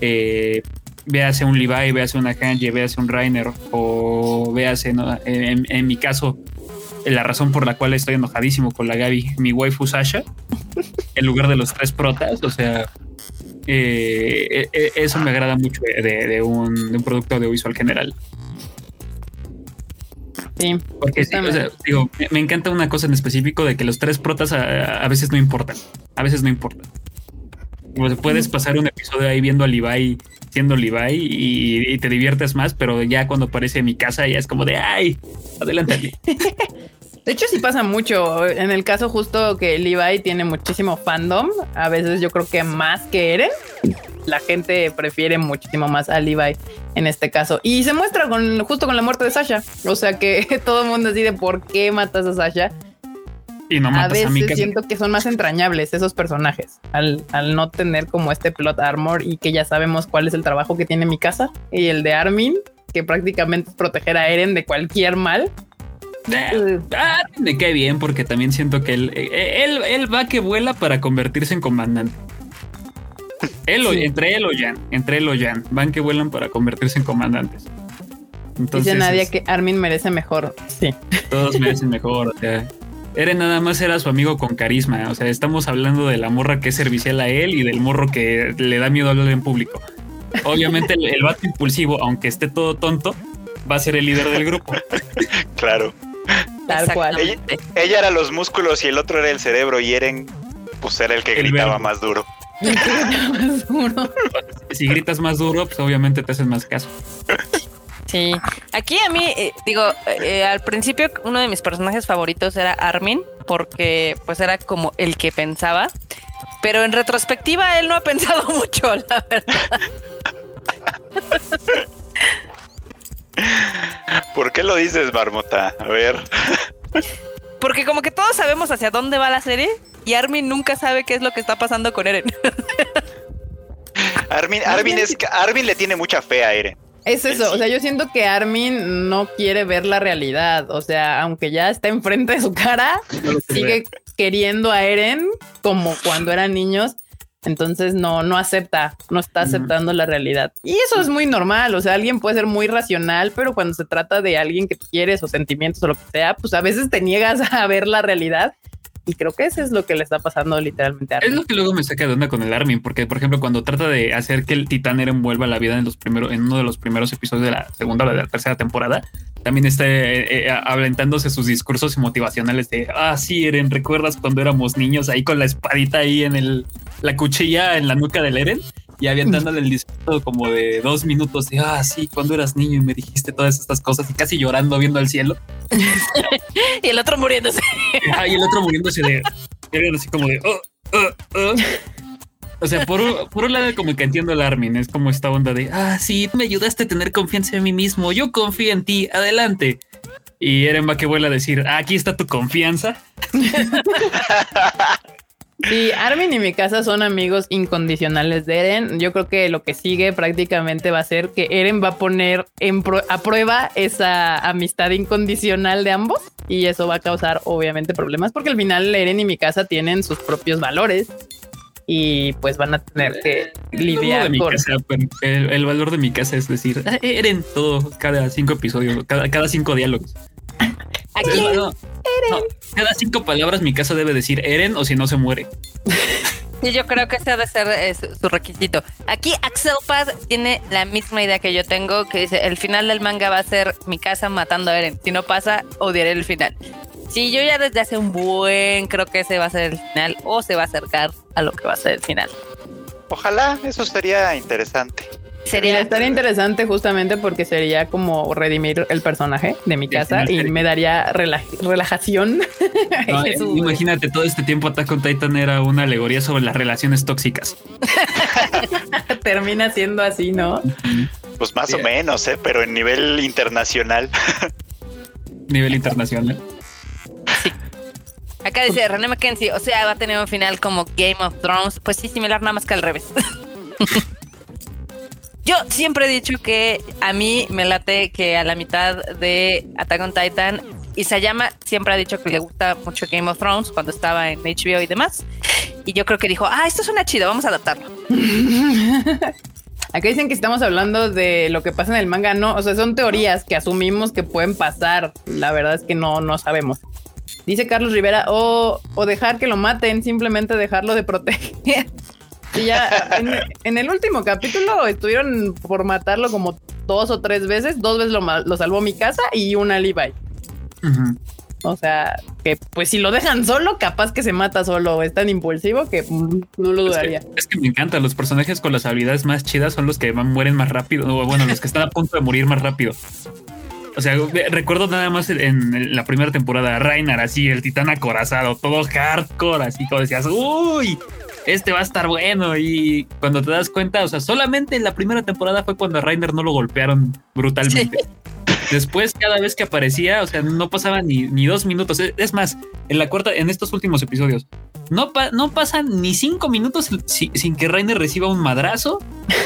Eh, véase un Levi, véase una Hanji, véase un Rainer, o véase, ¿no? en, en mi caso, la razón por la cual estoy enojadísimo con la Gaby, mi waifu Sasha, en lugar de los tres protas, o sea, eh, eh, eso me agrada mucho de, de un, de un producto audiovisual general. Sí, Porque sí, o sea, digo, me, me encanta una cosa en específico de que los tres protas a, a veces no importan. A veces no importan. O sea, puedes pasar un episodio ahí viendo a Levi siendo Levi y, y te diviertes más, pero ya cuando aparece mi casa ya es como de ay, adelántale. De hecho, sí pasa mucho. En el caso justo que Levi tiene muchísimo fandom, a veces yo creo que más que Eren, la gente prefiere muchísimo más a Levi en este caso. Y se muestra con justo con la muerte de Sasha. O sea que todo el mundo decide por qué matas a Sasha. Y no a a, veces mi casa. siento que son más entrañables esos personajes al, al no tener como este plot armor y que ya sabemos cuál es el trabajo que tiene mi casa y el de Armin, que prácticamente es proteger a Eren de cualquier mal. Eh, ah, me cae bien porque también siento que él, eh, él, él va que vuela para convertirse en comandante. Él o- Sí. Entre él o Jan, entre él o Jan, van que vuelan para convertirse en comandantes. Entonces, Dice Nadia es- que Armin merece mejor. Sí. todos merecen mejor. O sea, Eren nada más era su amigo con carisma. O sea, estamos hablando de la morra que es servicial a él y del morro que le da miedo hablar en público. Obviamente el, el vato impulsivo, aunque esté todo tonto, va a ser el líder del grupo. Claro. Tal cual. Ella, ella era los músculos y el otro era el cerebro y Eren pues era el que El gritaba verbo. más duro. Más duro. Si gritas más duro, pues obviamente te hacen más caso. Sí. Aquí a mí, eh, digo, eh, al principio uno de mis personajes favoritos era Armin, porque pues era como el que pensaba. Pero en retrospectiva él no ha pensado mucho, la verdad. ¿Por qué lo dices, Marmota? A ver. Porque como que todos sabemos hacia dónde va la serie y Armin nunca sabe qué es lo que está pasando con Eren. Armin, Armin, es, que- Armin le tiene mucha fe a Eren. Es eso, o sea, yo siento que Armin no quiere ver la realidad, o sea, aunque ya está enfrente de su cara, sigue queriendo a Eren como cuando eran niños, entonces no, no acepta, no está aceptando la realidad. Y eso es muy normal, o sea, alguien puede ser muy racional, pero cuando se trata de alguien que tú quieres o sentimientos o lo que sea, pues a veces te niegas a ver la realidad. Y creo que eso es lo que le está pasando literalmente a Es lo que luego me saca de onda con el Armin, porque por ejemplo, cuando trata de hacer que el titán Eren vuelva a la vida en los primeros, en uno de los primeros episodios de la segunda o de la tercera temporada, también está eh, eh, aventándose sus discursos motivacionales de ah, sí, Eren, ¿recuerdas cuando éramos niños ahí con la espadita ahí en el la cuchilla en la nuca del Eren? Y aventándole el discurso como de dos minutos de ah, sí, cuando eras niño y me dijiste todas estas cosas y casi llorando viendo al cielo. y el otro muriéndose. Ah, y el otro muriéndose de. Así como de. "Oh, oh, oh". O sea, por un, por un lado, como que entiendo el Armin, es como esta onda de ah, sí, me ayudaste a tener confianza en mí mismo. Yo confío en ti, adelante. Y Eren va que vuelve a decir: "Ah, aquí está tu confianza. Sí, Armin y mi casa son amigos incondicionales de Eren. Yo creo que lo que sigue prácticamente va a ser que Eren va a poner en pro- a prueba esa amistad incondicional de ambos y eso va a causar obviamente problemas porque al final Eren y mi casa tienen sus propios valores y pues van a tener que lidiar con el, el valor de mi casa es decir, "Ah, Eren, todo, cada cinco episodios, cada, cada cinco diálogos. Aquí, No, no, cada cinco palabras mi casa debe decir Eren o si no se muere. Sí, yo creo que ese ha de ser eh, su, su requisito. Aquí Axel Paz tiene la misma idea que yo tengo, que dice, el final del manga va a ser mi casa matando a Eren. Si no pasa, odiaré el final. Sí, yo ya desde hace un buen creo que ese va a ser el final o se va a acercar a lo que va a ser el final. Ojalá, eso sería interesante. Sería estaría interesante justamente porque sería como redimir el personaje de mi casa y me daría rela- relajación. No, Jesús. imagínate, todo este tiempo Attack on Titan era una alegoría sobre las relaciones tóxicas. Termina siendo así, ¿no? Pues más o menos, ¿eh? pero en nivel internacional. Nivel internacional. Acá dice René Mackenzie, o sea, va a tener un final como Game of Thrones. Pues sí, similar nada más que al revés. Yo siempre he dicho que a mí me late que a la mitad de Attack on Titan, Isayama siempre ha dicho que le gusta mucho Game of Thrones cuando estaba en HBO y demás. Y yo creo que dijo, ah, esto suena chido, vamos a adaptarlo. Acá dicen que estamos hablando de lo que pasa en el manga, no, o sea, son teorías que asumimos que pueden pasar. La verdad es que no, no sabemos. Dice Carlos Rivera, o, o dejar que lo maten, simplemente dejarlo de proteger. Y ya en, en el último capítulo estuvieron por matarlo como dos o tres veces. Dos veces lo, salvó mi casa y una Levi. O sea, que pues si lo dejan solo, capaz que se mata solo. Es tan impulsivo que mm, no lo Es dudaría. que, es que me encanta. Los personajes con las habilidades más chidas son los que mueren más rápido. O bueno, los que están a punto de morir más rápido. O sea, recuerdo nada más en, la primera temporada, Reinar, así, el titán acorazado, todo hardcore, así como decías, uy, este va a estar bueno. Y cuando te das cuenta, o sea, solamente en la primera temporada fue cuando a Reiner no lo golpearon brutalmente. Después, cada vez que aparecía, o sea, no pasaba ni, ni dos minutos. Es- más, en la cuarta, en estos últimos episodios, no, pa- no pasan ni cinco minutos si- sin que Reiner reciba un madrazo,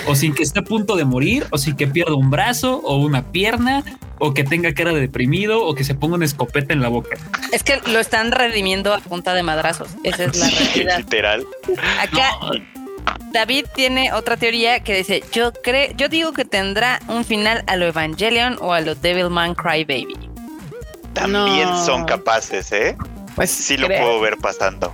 o sin que esté a punto de morir, o sin que pierda un brazo, o una pierna, o que tenga cara de deprimido, o que se ponga una escopeta en la boca. Es que lo están redimiendo a punta de madrazos. Esa es la realidad. Literal. Acá David tiene otra teoría que dice, yo creo, yo digo que tendrá un final a lo Evangelion o a lo Devilman Crybaby. También No. son capaces, ¿eh? Pues Sí lo puedo ver pasando.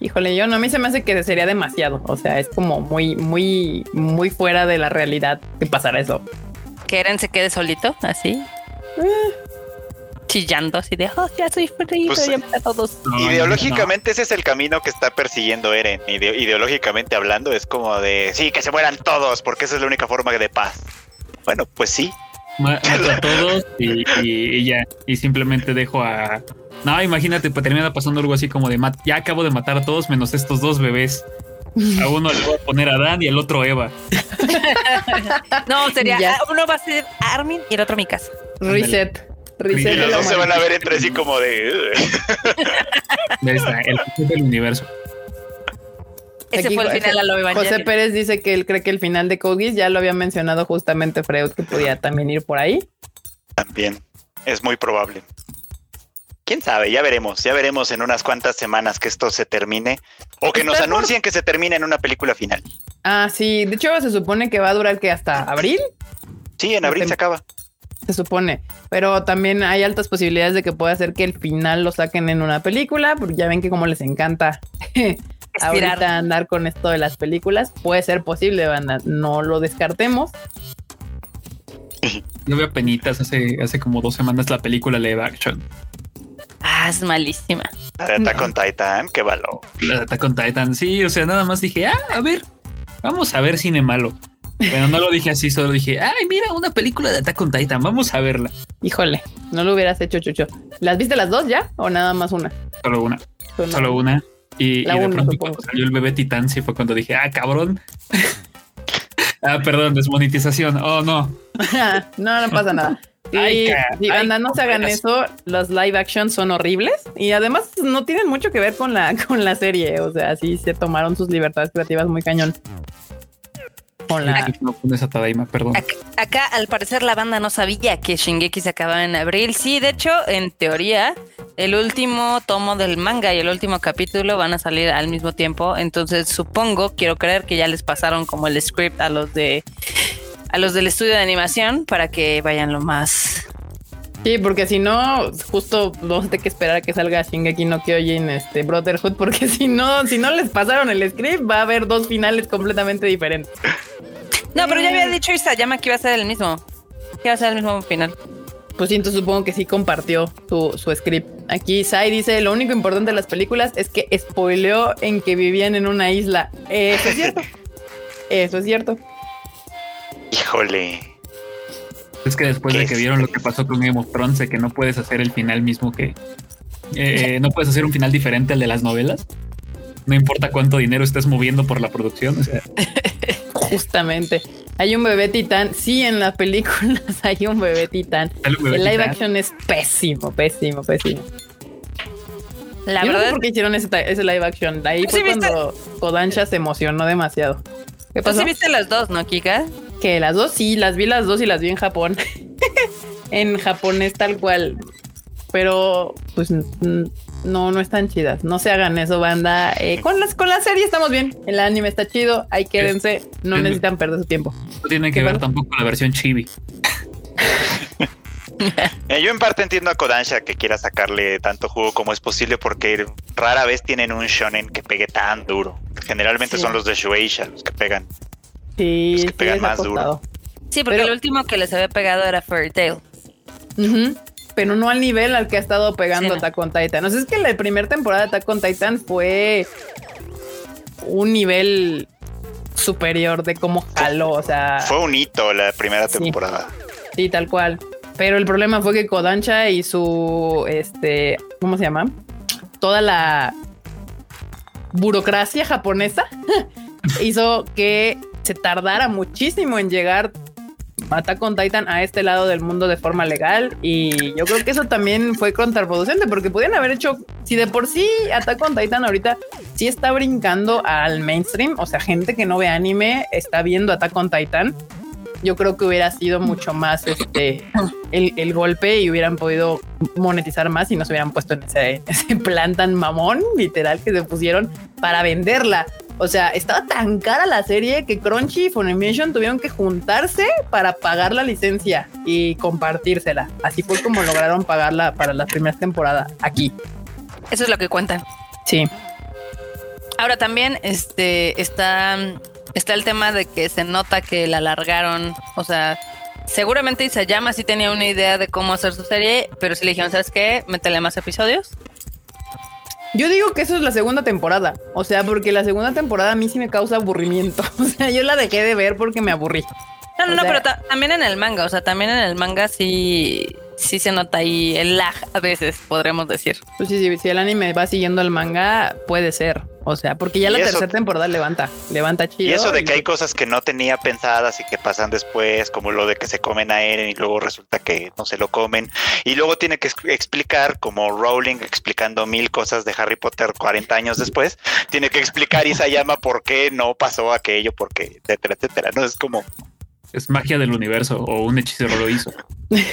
Híjole, yo no, a mí se me hace que sería demasiado. O sea, es como muy, muy, muy fuera de la realidad que pasara eso. Que Eren se quede solito, así. Chillando, así de, oh, ya soy feliz, Pues, ya todos. No, Ideológicamente ese es el camino que está persiguiendo Eren. Ide- ideológicamente hablando es como de, sí, que se mueran todos, porque esa es la única forma de paz. Bueno, pues sí. Ma- Mato a todos y, y- y ya. Y simplemente dejo a. No, imagínate, pues termina pasando algo así como de "Mat- ya acabo de matar a todos menos estos dos bebés. A uno le voy a poner a Dan y al otro Eva. No, sería, Ya. uno va a ser Armin y el otro mi casa. Reset. Y los dos se van a ver entre sí como de... Está, el del universo. Ese Aquí fue el final a lo José. Pérez dice que él cree que el final de Code Geass ya lo había mencionado justamente Freud, que podía también ir por ahí. También es muy probable. ¿Quién sabe? Ya veremos, ya veremos en unas cuantas semanas que esto se termine o que nos por- anuncien que se termine en una película final. Ah, sí. De hecho, se supone que va a durar que hasta abril, Sí, en abril se acaba. Se supone. Pero también hay altas posibilidades de que pueda ser que el final lo saquen en una película, porque ya ven que como les encanta ahorita andar con esto de las películas. Puede ser posible, banda. No lo descartemos. Yo veo penitas hace, hace como dos semanas la película live action. Ah, es malísima. La de Attack on Titan, qué valor. La de Attack on Titan. Sí, o sea, nada más dije, ah, a ver, vamos a ver cine malo. Pero no lo dije así, solo dije, ay, mira, una película de Attack on Titan, vamos a verla. Híjole, no lo hubieras hecho, Chucho. ¿Las viste las dos ya o nada más una? Solo una, no. solo una. Y, y de uno, pronto cuando salió el bebé titán, sí fue cuando dije, ah, cabrón. ah, perdón, desmonetización. Oh, no. no, no pasa nada. Y, Ay, banda, no se hagan eso. Los live action son horribles y además no tienen mucho que ver con la, con la serie. O sea, sí se tomaron sus libertades creativas muy cañón. Con la. Ay, No pones a Tadaima, perdón. Acá, acá, al parecer, la banda no sabía que Shingeki se acababa en abril. Sí, de hecho, en teoría, el último tomo del manga y el último capítulo van a salir al mismo tiempo. Entonces, supongo, quiero creer que ya les pasaron como el script a los de a los del estudio de animación para que vayan lo más. Sí, porque si no, justo vamos a tener que esperar a que salga Shingeki no Kyojin este Brotherhood, porque si no, si no les pasaron el script, va a haber dos finales completamente diferentes. No, pero ya había dicho Isayama que iba a ser el mismo. Que iba a ser el mismo final. Pues sí, entonces supongo que sí compartió su, su script. Aquí Sai dice, lo único importante de las películas es que spoileó en que vivían en una isla. Eso es cierto. Eso es cierto. Híjole. Es que después de ¿Qué que vieron lo que pasó con Game of Thrones, de que no puedes hacer el final mismo que. eh, no puedes hacer un final diferente al de las novelas. No importa cuánto dinero estés moviendo por la producción. O sea, Justamente. Hay un bebé titán. Sí, en las películas hay un bebé titán. el bebé El live titán. action es pésimo, pésimo, pésimo. La Yo no sé verdad por qué hicieron ese, live action. Ahí ¿Tú fue sí viste? cuando Kodansha se emocionó demasiado. ¿Qué Tú pasó? sí viste las dos, ¿no, Kika? Que las dos sí, las vi las dos y las vi en Japón. en japonés tal cual. Pero pues no, no están chidas. No se hagan eso, banda. Eh, con las con la serie estamos bien. El anime está chido. Ahí quédense. No es- necesitan perder su tiempo. No tiene que ¿Qué ver pasa? tampoco con la versión chibi. Eh, yo en parte entiendo a Kodansha que quiera sacarle tanto jugo como es posible porque rara vez tienen un shonen que pegue tan duro. Generalmente Sí. son los de Shueisha los que pegan. Sí, Los que pegan más duro. Sí, porque Pero- el último que les había pegado era Fairy Tail. Pero no al nivel al que ha estado pegando Sí, no. Attack on Titan. O sea, es que la primera temporada de Attack on Titan fue un nivel superior de cómo jaló. O sea, Fue un hito la primera Ah. Sí. temporada. sí, tal cual. Pero el problema fue que Kodansha y su, este, ¿cómo se llama? Toda la burocracia japonesa hizo que se tardara muchísimo en llegar Attack on Titan a este lado del mundo de forma legal y yo creo que eso también fue contraproducente porque podían haber hecho, si de por sí Attack on Titan ahorita sí está brincando al mainstream, o sea, gente que no ve anime está viendo Attack on Titan, yo creo que hubiera sido mucho más este el, el golpe y hubieran podido monetizar más y no se hubieran puesto en ese, ese mamón, literal, que se pusieron para venderla. O sea, estaba tan cara la serie que Crunchy y Funimation tuvieron que juntarse para pagar la licencia y compartírsela. Así fue como lograron pagarla para las primeras temporadas aquí. Eso es lo que cuentan. Sí. Ahora también este está está el tema de que se nota que la alargaron, o sea, seguramente Isayama sí tenía una idea de cómo hacer su serie, pero si le dijeron, ¿sabes qué? Métele más episodios. Yo digo que eso es la segunda temporada. O sea, porque la segunda temporada a mí sí me causa aburrimiento. O sea, yo la dejé de ver porque me aburrí. No, no, O no, pero ta- también en el manga, o sea, también en el manga sí, sí se nota ahí el lag a veces, podremos decir. Pues sí, sí, si el anime va siguiendo el manga, puede ser. O sea, porque ya la eso- tercera temporada levanta, levanta chido. Y eso de que hay cosas que no tenía pensadas y que pasan después, como lo de que se comen a Eren y luego resulta que no se lo comen. Y luego tiene que ex- explicar, como Rowling explicando mil cosas de Harry Potter 40 años después, tiene que explicar Isayama por qué no pasó aquello, porque, etcétera, etcétera. No es como, Es magia del universo o un hechicero lo hizo.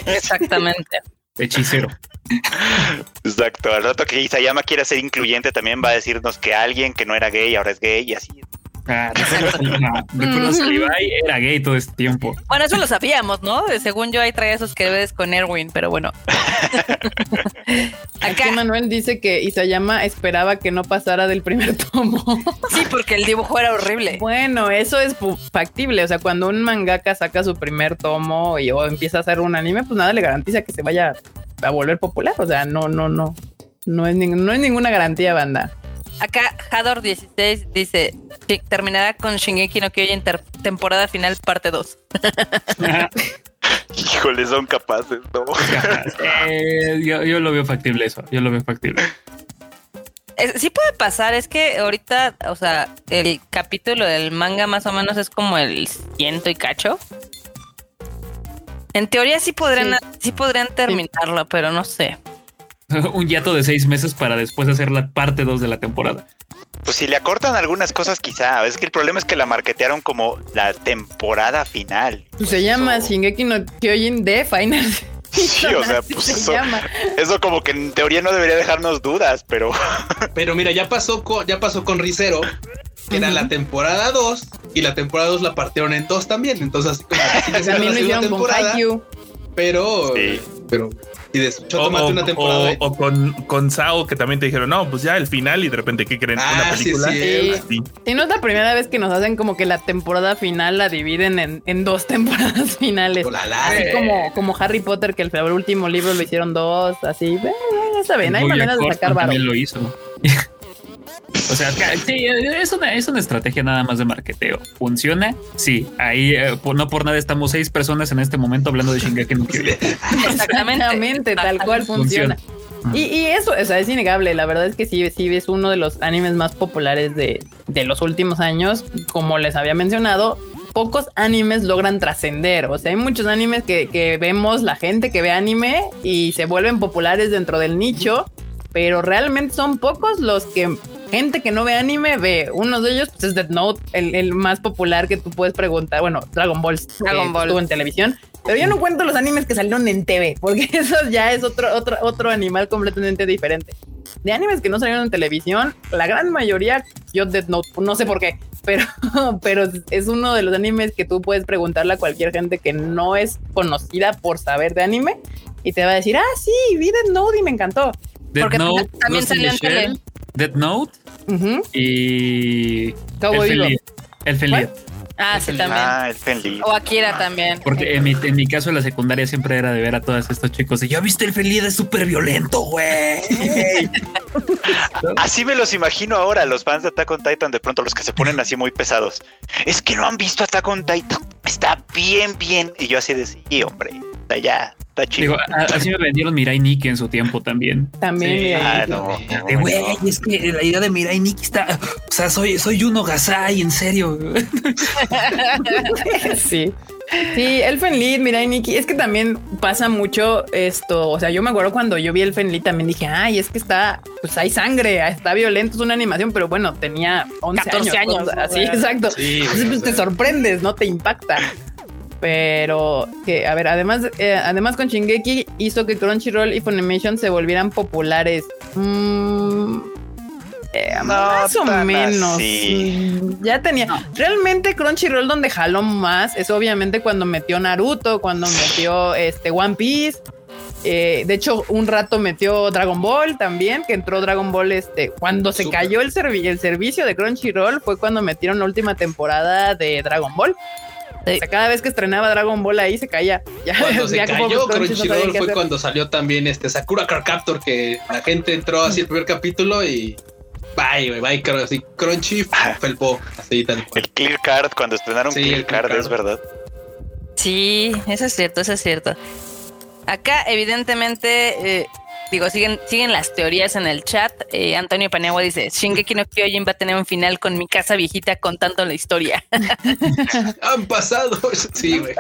Exactamente. Hechicero. exacto, al rato que Isayama quiera ser incluyente también va a decirnos que alguien que no era gay ahora es gay y así. Ah, recuerdas recuerdas que Levi era gay todo este tiempo. Bueno, eso lo sabíamos, ¿no? Según yo ahí traía esos que ves con Erwin, pero bueno. Aquí Manuel dice que Isayama esperaba que no pasara del primer tomo. sí, porque el dibujo era horrible. bueno, eso es factible. O sea, cuando un mangaka saca su primer tomo y o empieza a hacer un anime, pues nada le garantiza que se vaya a volver popular. O sea, no, no, no. No es, no es ninguna garantía, banda. Acá Hador16 dice, "Sí, terminará con Shingeki no Kyojin temporada final parte 2. Híjole, son capaces, ¿no? Eh, yo, yo lo veo factible eso. Yo lo veo factible. Es- sí puede pasar, es que ahorita, o sea, el capítulo del manga más o menos es como el ciento y cacho. En teoría sí podrían, sí. podrían terminarlo, pero no sé. un hiato de seis meses para después hacer la parte 2 de la temporada. Pues si le acortan algunas cosas quizá, es que el problema es que la marketearon como la temporada final. Pues se llama Eso- Shingeki no Kyojin de Final. Sí, o sea, Así pues se eso, llama. eso como que en teoría no debería dejarnos dudas, pero Pero mira, ya pasó con, ya pasó con Rizero, que era la temporada 2, y la temporada 2 la partieron en dos también. Entonces, así como que sigue siendo También la hicieron con temporada, Haikyuu. pero, Sí. Pero, y de O, tomate o- una temporada. o- o con, con Sao, que también te dijeron, no, pues ya el final y de repente, ¿qué creen? Ah, Una sí, película. sí. Sí. Si no es la primera vez que nos hacen como que la temporada final la dividen en, en dos temporadas finales. Con la la- Así como, como Harry Potter, que el, el último libro lo hicieron dos, así. eh, ya saben, hay maneras de sacar también lo hizo. o sea, sí, es una, es una estrategia nada más de marketeo. ¿Funciona? Sí. Ahí, eh, por- no por nada estamos seis personas en este momento hablando de Shingeki no Kyojin. Exactamente. Exactamente, tal cual funciona. Funciona. Y, y eso, o sea, es innegable. La verdad es que sí, sí es uno de los animes más populares de, de los últimos años. Como les había mencionado, pocos animes logran trascender. O sea, hay muchos animes que, que vemos, la gente que ve anime y se vuelven populares dentro del nicho, pero realmente son pocos los que gente que no ve anime ve. Uno de ellos pues, es Death Note, el, el más popular que tú puedes preguntar. Bueno, Dragon Ball, Dragon que Ball. estuvo en televisión. Pero yo no cuento los animes que salieron en TV, porque eso ya es otro, otro, otro animal completamente diferente. De animes que no salieron en televisión, la gran mayoría, yo Death Note, no sé por qué, pero, pero es uno de los animes que tú puedes preguntarle a cualquier gente que no es conocida por saber de anime y te va a decir, ah, sí, vi Death Note y me encantó. Death Porque Note, también Ghost in salió the en tele. Death Note y Cowboy. Lied. Elfen Lied. Ah, sí, también. ah, el Fenly. O Akira también. Porque en mi, en mi caso en la secundaria siempre era de ver a todos estos chicos y ya viste el Lied es súper violento, güey. Así me los imagino ahora, los fans de Attack on Titan, de pronto los que se ponen así muy pesados. Es que no han visto Attack on Titan. Está bien, bien. Y yo así de sí, hombre. Está ya, está chido. Digo, así me vendieron Mirai Nikki en su tiempo también. También, Sí. Ah, no. De güey, es que la idea de Mirai Nikki está. O sea, soy, soy Juno Gasai, en serio. sí. Sí, Elfen Lied, Mirai Nikki, es que también pasa mucho esto, o sea, yo me acuerdo cuando yo vi Elfen Lied también dije, ay, es que está, pues hay sangre, está violento, es una animación, pero bueno, tenía 11 14 años, así, O sea, exacto. Sí, Entonces, pues, te sorprendes, no te impacta. Pero que, a ver, además, eh, además con Shingeki hizo que Crunchyroll y Funimation se volvieran populares. Mm, eh, No más o menos. así. Ya tenía. Realmente Crunchyroll donde jaló más es obviamente cuando metió Naruto, cuando metió este One Piece. Eh, de hecho, un rato metió Dragon Ball también, que entró Dragon Ball este cuando se cayó el, servi- el servicio de Crunchyroll fue cuando metieron la última temporada de Dragon Ball. O sea, cada vez que estrenaba Dragon Ball ahí se caía. Ya, Cuando se ya como cayó no Crunchyroll fue hacer. cuando salió también este Sakura Card Captor que la gente entró así el primer capítulo y bye, bye, creo, así Crunchy felpó, así tal cual. El Clear Card, cuando estrenaron Sí, Clear el Clear Card, Card. es verdad. Sí, eso es cierto, eso es cierto. Acá, evidentemente, eh, digo, siguen, siguen las teorías en el chat. Eh, Antonio Paniagua dice: Shingeki no Kyojin va a tener un final con mi casa viejita contando la historia. Han pasado, sí, güey.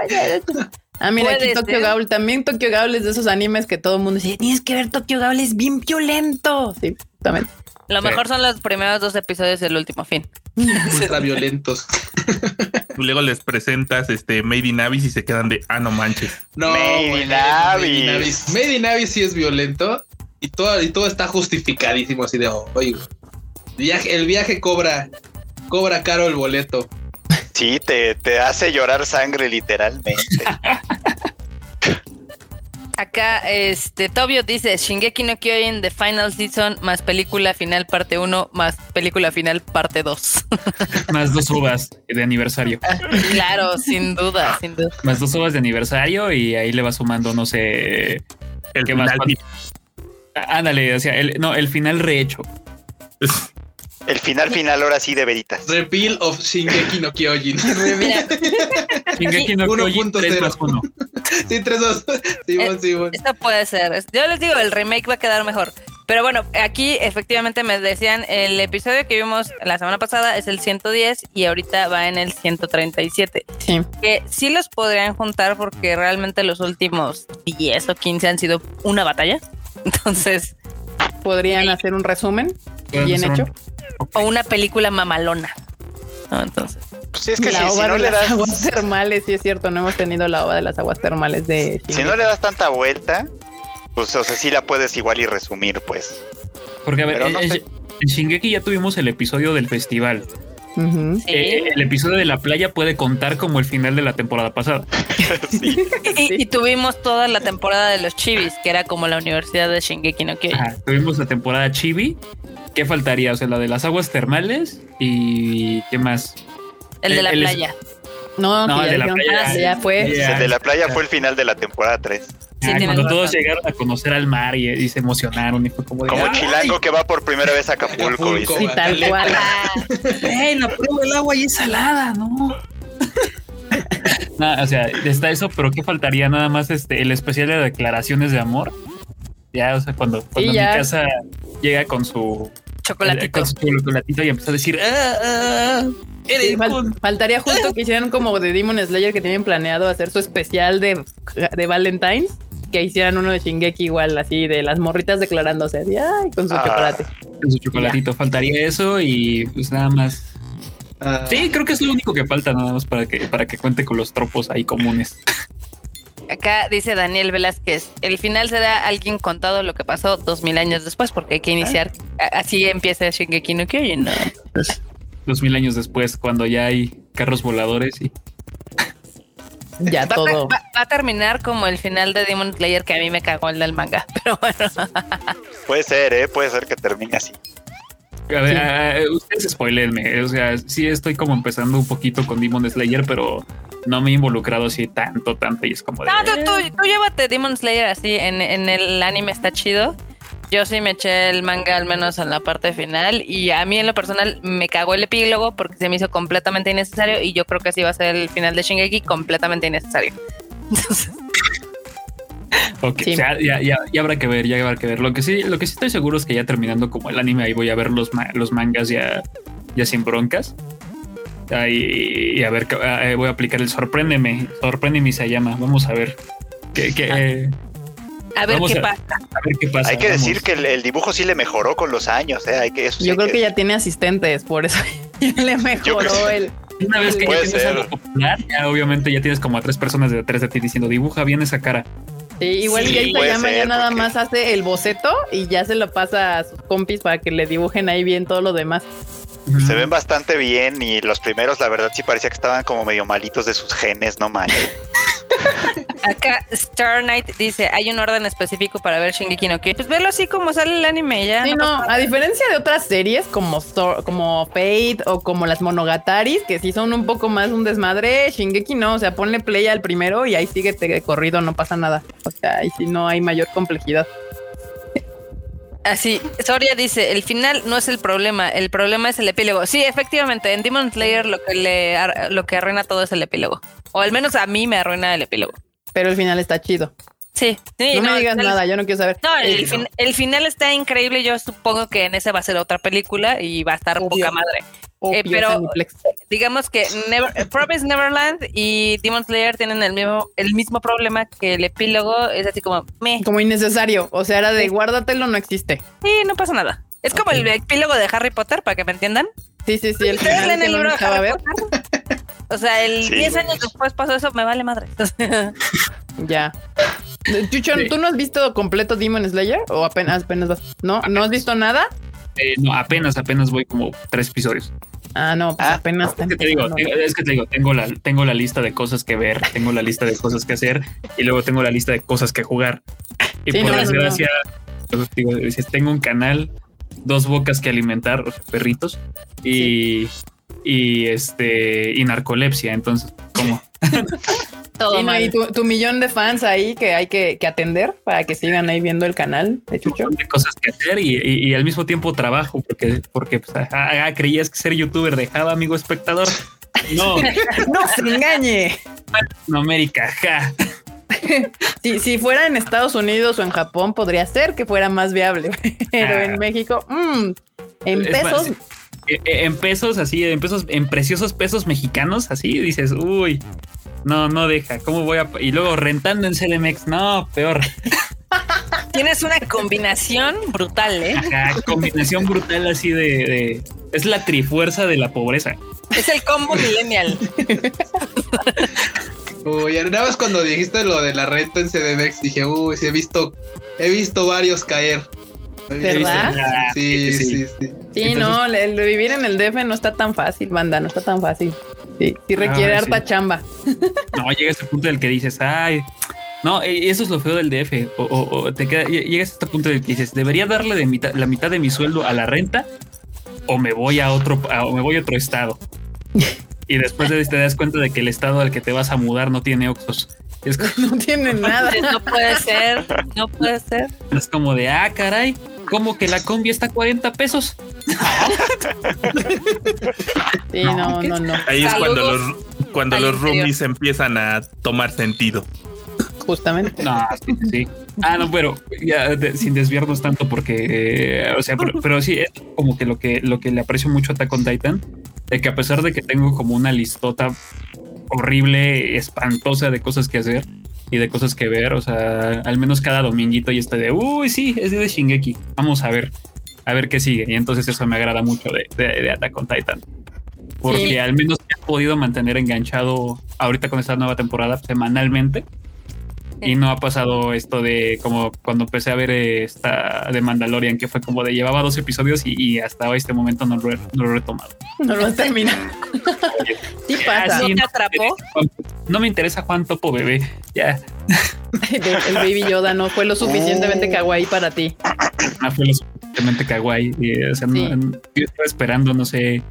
Ah, mira, aquí Tokyo ser. Ghoul. También Tokyo Ghoul es de esos animes que todo el mundo dice, tienes que ver Tokyo Ghoul, es bien violento. Sí, también. Lo Sí. mejor son los primeros dos episodios del último fin. Ultra violentos. Luego les presentas este Made in Abyss y se quedan de ah, no manches. No, Made in Abyss. Abyss. Made in Abyss sí es violento y todo, y todo está justificadísimo así de, oh, oye, viaje, el viaje cobra, cobra caro el boleto. Sí, te, te hace llorar sangre literalmente. Acá, este, Tobio dice, Shingeki no Kyojin The Final Season más película final parte 1 más película final parte 2. Más dos uvas de aniversario. claro, sin duda, sin duda. Más dos uvas de aniversario y ahí le va sumando, no sé. El ¿Qué más? final Ah, Ándale, o sea, el, no, el final rehecho. El final final ahora sí de veritas. Reveal of Shingeki no Kyojin. Shingeki no Kyojin 1.0. 3 más 1. sí, 3-2. Simón, Eh, Simón. esto puede ser. Yo les digo, el remake va a quedar mejor. Pero bueno, aquí efectivamente me decían, el episodio que vimos la semana pasada es el 110 y ahorita va en el 137. Sí. Que sí los podrían juntar porque realmente los últimos 10 o 15 han sido una batalla. Entonces, Podrían hacer un resumen bien hecho. o una película mamalona. ¿no? Entonces, Pues sí, es que la si, si ova no de le las das, aguas termales, sí es cierto, no hemos tenido la ova de las aguas termales de si no le das tanta vuelta, pues o sea, sí la puedes igual y resumir, pues. Porque a ver, Pero no en, sé. en Shingeki ya tuvimos el episodio del festival. Sí. Eh, el episodio de la playa puede contar como el final de la temporada pasada. Sí. y, y tuvimos toda la temporada de los chivis, que era como la universidad de Shingeki no Kyojin. Ajá, tuvimos la temporada Chibi. ¿Qué faltaría? O sea, la de las aguas termales y ¿qué más? El de la el- el- playa. No, No, el ya de la playa. ah, ya fue. El de la playa fue el final de la temporada 3. Sí, Ah, cuando todos razón. llegaron a conocer al mar y, y se emocionaron y fue como de Como "Ay, Chilango que va por primera vez a Acapulco. Sí, tal cual. ¡Ey, la prueba del agua y es salada! ¡No! no, o sea, está eso, pero ¿qué faltaría? Nada más este el especial de declaraciones de amor. Ya, o sea, cuando, cuando mi casa llega con su Chocolatito. eh, con su chocolatito y empieza a decir ¡Ah, ah, eres Sí, fal- con-". faltaría justo que hicieran como de Demon Slayer que tienen planeado hacer su especial de, de Valentine's, que hicieran uno de Shingeki igual, así de las morritas declarándose, así, ay, con su Ah. chocolate. con su chocolatito. Faltaría eso y pues nada más. Ah, Sí, creo que es lo único que falta nada más para que, para que cuente con los tropos ahí comunes. Acá dice Daniel Velázquez, el final será alguien contado lo que pasó dos mil años después, porque hay que iniciar, a- así empieza Shingeki no Kyojin, ¿no? Dos mil años después, cuando ya hay carros voladores y Ya Va, todo. va- va a terminar como el final de Demon Slayer que a mí me cagó el del manga, pero bueno. Puede ser, ¿eh? Puede ser que termine así. A ver, ah, ustedes spoilenme. O sea, sí estoy como empezando un poquito con Demon Slayer, pero no me he involucrado así tanto, tanto. Y es como de. No, tú, tú- tú llévate Demon Slayer así, en, en el anime está chido. Yo sí me eché el manga al menos en la parte final y a mí en lo personal me cagó el epílogo porque se me hizo completamente innecesario y yo creo que así va a ser el final de Shingeki completamente innecesario. Entonces, Ok, Sí. o sea, ya, ya, ya habrá que ver, ya habrá que ver. Lo que sí, lo que sí estoy seguro es que ya terminando como el anime, ahí voy a ver los, ma- los mangas ya, ya sin broncas. Ahí, y a ver, ah, eh, voy a aplicar el sorpréndeme, sorpréndeme se llama. Vamos a ver. qué qué, eh, a ver qué a- pasa. a ver qué pasa. Hay que vamos. decir que el, el dibujo sí le mejoró con los años, ¿eh? Hay que, eso sí Yo hay creo que ya tiene asistentes, por eso le mejoró el. Una vez que ya tienes ser. algo popular, ya obviamente ya tienes como a tres personas de detrás de ti diciendo dibuja bien esa cara. Sí, igual Sí, ya ya nada porque- más hace el boceto y ya se lo pasa a sus compis para que le dibujen ahí bien todo lo demás. Se ven bastante bien y los primeros, la verdad, sí parecía que estaban como medio malitos de sus genes, no manches. Acá Star Knight dice, hay un orden específico para ver Shingeki no Kyojin. Pues verlo así como sale el anime ya. Sí, no, a diferencia de otras series como, Stor- como Fate o como las Monogataris, que sí son un poco más un desmadre, Shingeki no, o sea, ponle play al primero y ahí sigue de corrido, no pasa nada. O sea, ahí sí no hay mayor complejidad. Así, Soria dice, el final no es el problema, el problema es el epílogo. Sí, efectivamente, en Demon Slayer lo que le lo que arruina todo es el epílogo. O al menos a mí me arruina el epílogo. Pero el final está chido. Sí, sí, no, me digas nada, yo no quiero saber. No, el, fin- el final está increíble. Yo supongo que en ese va a ser otra película y va a estar Obvio. poca madre. obvio, eh, pero-. Digamos que Never, Promise Neverland y Demon Slayer tienen el mismo, el mismo problema que el epílogo es así como, meh, Como innecesario. O sea, era de guárdatelo, no existe. sí, no pasa nada. Es como el epílogo de Harry Potter, para que me entiendan. Sí, sí, sí, el ¿Ustedes final leen el libro de Harry. Potter? O sea, el Sí, 10 güey. años después pasó eso, me vale madre. Ya. Chucho, Sí. ¿tú no has visto completo Demon Slayer? ¿O apenas, apenas vas? ¿No? ¿No has visto nada? Eh, no, apenas, apenas voy como tres episodios. Ah, no, pues Ah, apenas Es que te digo, es que te digo, tengo la, tengo la lista de cosas que ver, tengo la lista de cosas que hacer y luego tengo la lista de cosas que jugar. Y Sí, por no, no, desgracia, pues, digo, dices, tengo un canal, dos bocas que alimentar, o sea, perritos, y, y este y narcolepsia. Entonces, como Todo no, y tu, tu millón de fans ahí que hay que, que atender para que sigan ahí viendo el canal de Chucho. de cosas que hacer y, y- y al mismo tiempo trabajo, porque, porque pues, ah, ah, creías que ser youtuber dejaba, amigo espectador. No, ¡No se engañe! no América, ja. Si, si fuera en Estados Unidos o en Japón, podría ser que fuera más viable. Pero Ah. en México, mm, en Es pesos, más, en pesos, así, en pesos, en preciosos pesos mexicanos, así dices, uy, no, no deja, ¿cómo voy a...? Y luego rentando en CDMX, no, peor. Tienes una combinación brutal, ¿eh? Ajá, combinación brutal así de, de- Es la trifuerza de la pobreza. Es el combo millennial. Uy, nada más cuando dijiste lo de la renta en CDMX, dije, uy, sí, he visto, he visto varios caer. ¿Verdad? Sí, sí, sí. sí, entonces- no, el, de vivir en el DF no está tan fácil, banda, no está tan fácil. Sí, sí requiere harta sí. chamba. No, llega este punto del que dices, ay, no, eh, eso es lo feo del DF. O, o- o te queda, lle- llegas a este punto del que dices, debería darle de mitad, la mitad de mi sueldo a la renta o me voy a otro, a- o me voy a otro estado. Y después de- te das cuenta de que el estado al que te vas a mudar no tiene Oxos. Es, co- No tiene nada. No puede ser, no puede ser. es como de, ah, caray, ¿cómo que la combi está a 40 pesos? Sí, No, no, no, no. Ahí es cuando los, cuando los roomies empiezan a tomar sentido. Justamente. No, sí, sí. Ah, no, pero ya de- sin desviarnos tanto porque, eh, o sea, pero, pero sí, es como que lo que lo que le aprecio mucho a Attack on Titan, de que a pesar de que tengo como una listota horrible, espantosa de cosas que hacer y de cosas que ver, o sea, al menos cada dominguito y está de, uy, sí, es de Shingeki, vamos a ver, a ver qué sigue. Y entonces eso me agrada mucho de, de, de Attack on Titan. Porque Sí. al menos me he podido mantener enganchado ahorita con esta nueva temporada semanalmente. Y no ha pasado esto de como cuando empecé a ver eh, esta de Mandalorian, que fue como de llevaba dos episodios y, y hasta este momento no lo, he, no lo he retomado. No lo has terminado. Sí pasa. ¿No te atrapó? no me interesa Juan Topo Bebé. Ya, El baby Yoda no fue lo suficientemente kawaii para ti. no fue lo suficientemente kawaii. y, o sea, no- yo estaba esperando, no sé,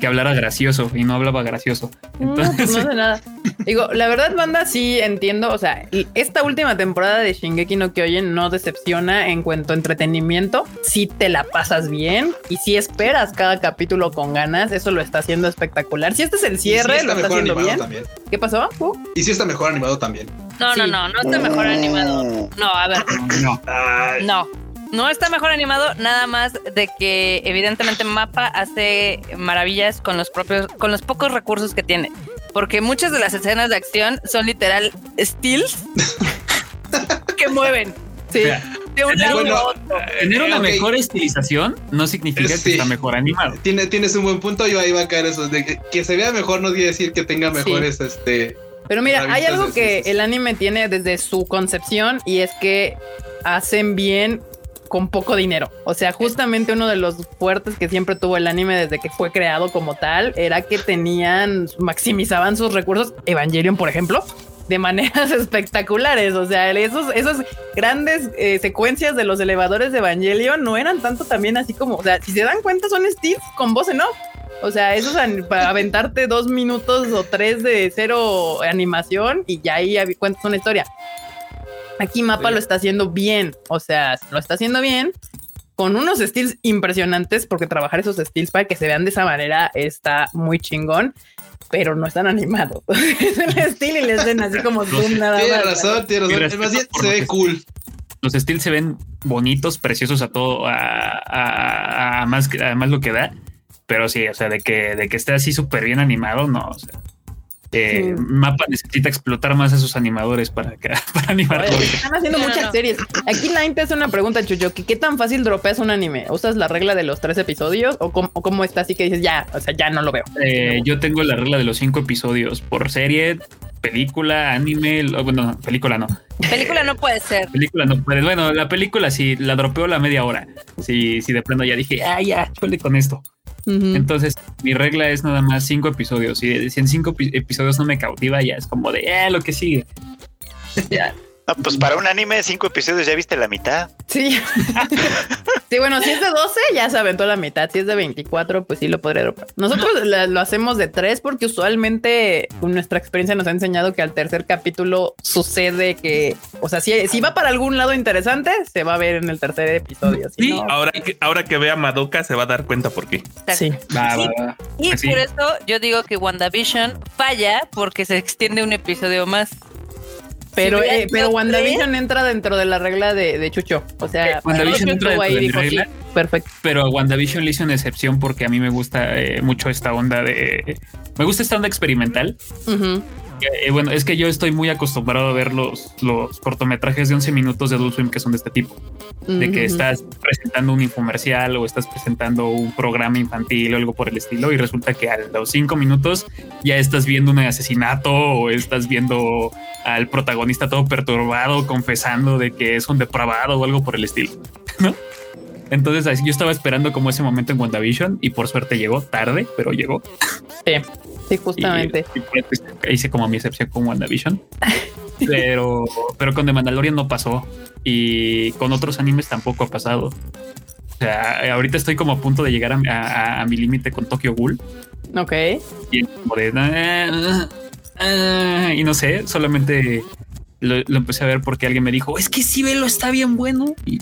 que hablara gracioso y no hablaba gracioso. No, pues Entonces, no sé nada. Digo, la verdad, banda, sí entiendo. O sea, esta última temporada de Shingeki no Kyojin no decepciona en cuanto a entretenimiento. Si te la pasas bien y si esperas cada capítulo con ganas, eso lo está haciendo espectacular. Si este es el sí cierre, está lo está mejor haciendo animado bien. también. ¿Qué pasó? Uh, Y sí está mejor animado también. No, no, Sí. no, no está mejor animado. No, a ver, no, no. No está mejor animado, nada más de que evidentemente Mapa hace maravillas con los propios, con los pocos recursos que tiene. Porque muchas de las escenas de acción son literal stills que mueven sí. Mira, de un Tener lado bueno, a otro. tener una mejor estilización no significa Sí. que está mejor animado. tiene, tienes un buen punto. Yo ahí va a caer eso. De que, que se vea mejor no quiere decir que tenga mejores este. Pero mira, hay algo que el anime tiene desde su concepción y es que hacen bien con poco dinero. O sea, justamente uno de los fuertes que siempre tuvo el anime desde que fue creado como tal era que tenían, maximizaban sus recursos. Evangelion, por ejemplo, de maneras espectaculares. O sea, esos, esas grandes eh, secuencias de los elevadores de Evangelion no eran tanto también así como, o sea, si se dan cuenta, son Steve con voz en off. O sea, eso es para aventarte dos minutos o tres de cero animación y ya ahí cuentas una historia. Aquí Mapa lo está haciendo bien. O sea, lo está haciendo bien con unos styles impresionantes, porque trabajar esos styles para que se vean de esa manera está muy chingón, pero no están animados. es el estilo y les den así como zoom nada más. razón, razón. Bien se ve cool. Los styles se ven bonitos, preciosos a todo, a, a- a más, a más lo que da. Pero sí, o sea, de que, de que esté así súper bien animado, no. O sea, eh, Sí. Mapa necesita explotar más a sus animadores para, que, para animar Están haciendo No, muchas no. series. Aquí Line te hace una pregunta, Chucho, que ¿qué tan fácil dropeas un anime? ¿Usas la regla de los tres episodios o cómo, o cómo está así que dices ya, o sea, ya no lo veo? Eh, yo tengo la regla de los cinco episodios por serie, película, anime. Bueno, no, película no. Película no puede ser. Película no puedes. Bueno, la película sí la dropeo la media hora. Si, si de plano ya dije, ah, ya, chole con esto. Entonces, mi regla es nada más cinco episodios. Si, si en cinco epi- episodios no me cautiva, ya es como de eh, lo que sigue. Ya. No, pues para un anime, cinco episodios ya viste la mitad. Sí. sí, bueno, si es de 12, ya se aventó la mitad. Si es de 24, pues sí lo podré dropar. Nosotros la- lo hacemos de 3 porque usualmente con nuestra experiencia nos ha enseñado que al tercer capítulo sucede que, o sea, si, si va para algún lado interesante, se va a ver en el tercer episodio. Si Sí, no, ahora que, ahora que vea Madoka se va a dar cuenta por qué. sí. Va, Sí. va, va. Y Pues por eso yo digo que WandaVision falla porque se extiende un episodio más. Pero, hubiera eh, pero WandaVision entra dentro de la regla de, de Chucho. O sea, Eh, WandaVision entra dentro de mi dijo, sí, regla. perfecto. Pero a WandaVision le hice una excepción porque a mí me gusta eh, mucho esta onda de. Me gusta esta onda experimental. Ujú. Eh, bueno, es que yo estoy muy acostumbrado a ver los, los cortometrajes de 11 minutos de Adult Swim que son de este tipo. de que estás presentando un infomercial o estás presentando un programa infantil o algo por el estilo y resulta que a los cinco minutos ya estás viendo un asesinato o estás viendo al protagonista todo perturbado confesando de que es un depravado o algo por el estilo, ¿no? Entonces así, yo estaba esperando como ese momento en WandaVision y por suerte llegó tarde, pero llegó. Sí, sí, justamente. y eso hice como mi excepción con WandaVision. Pero, pero con The Mandalorian no pasó. Y con otros animes tampoco ha pasado. O sea, ahorita estoy como a punto de llegar a, a- a mi límite con Tokyo Ghoul. Ok. Y, como de, "Ah, ah", y no sé, solamente lo, lo empecé a ver porque alguien me dijo, es que sí, velo, está bien bueno. Y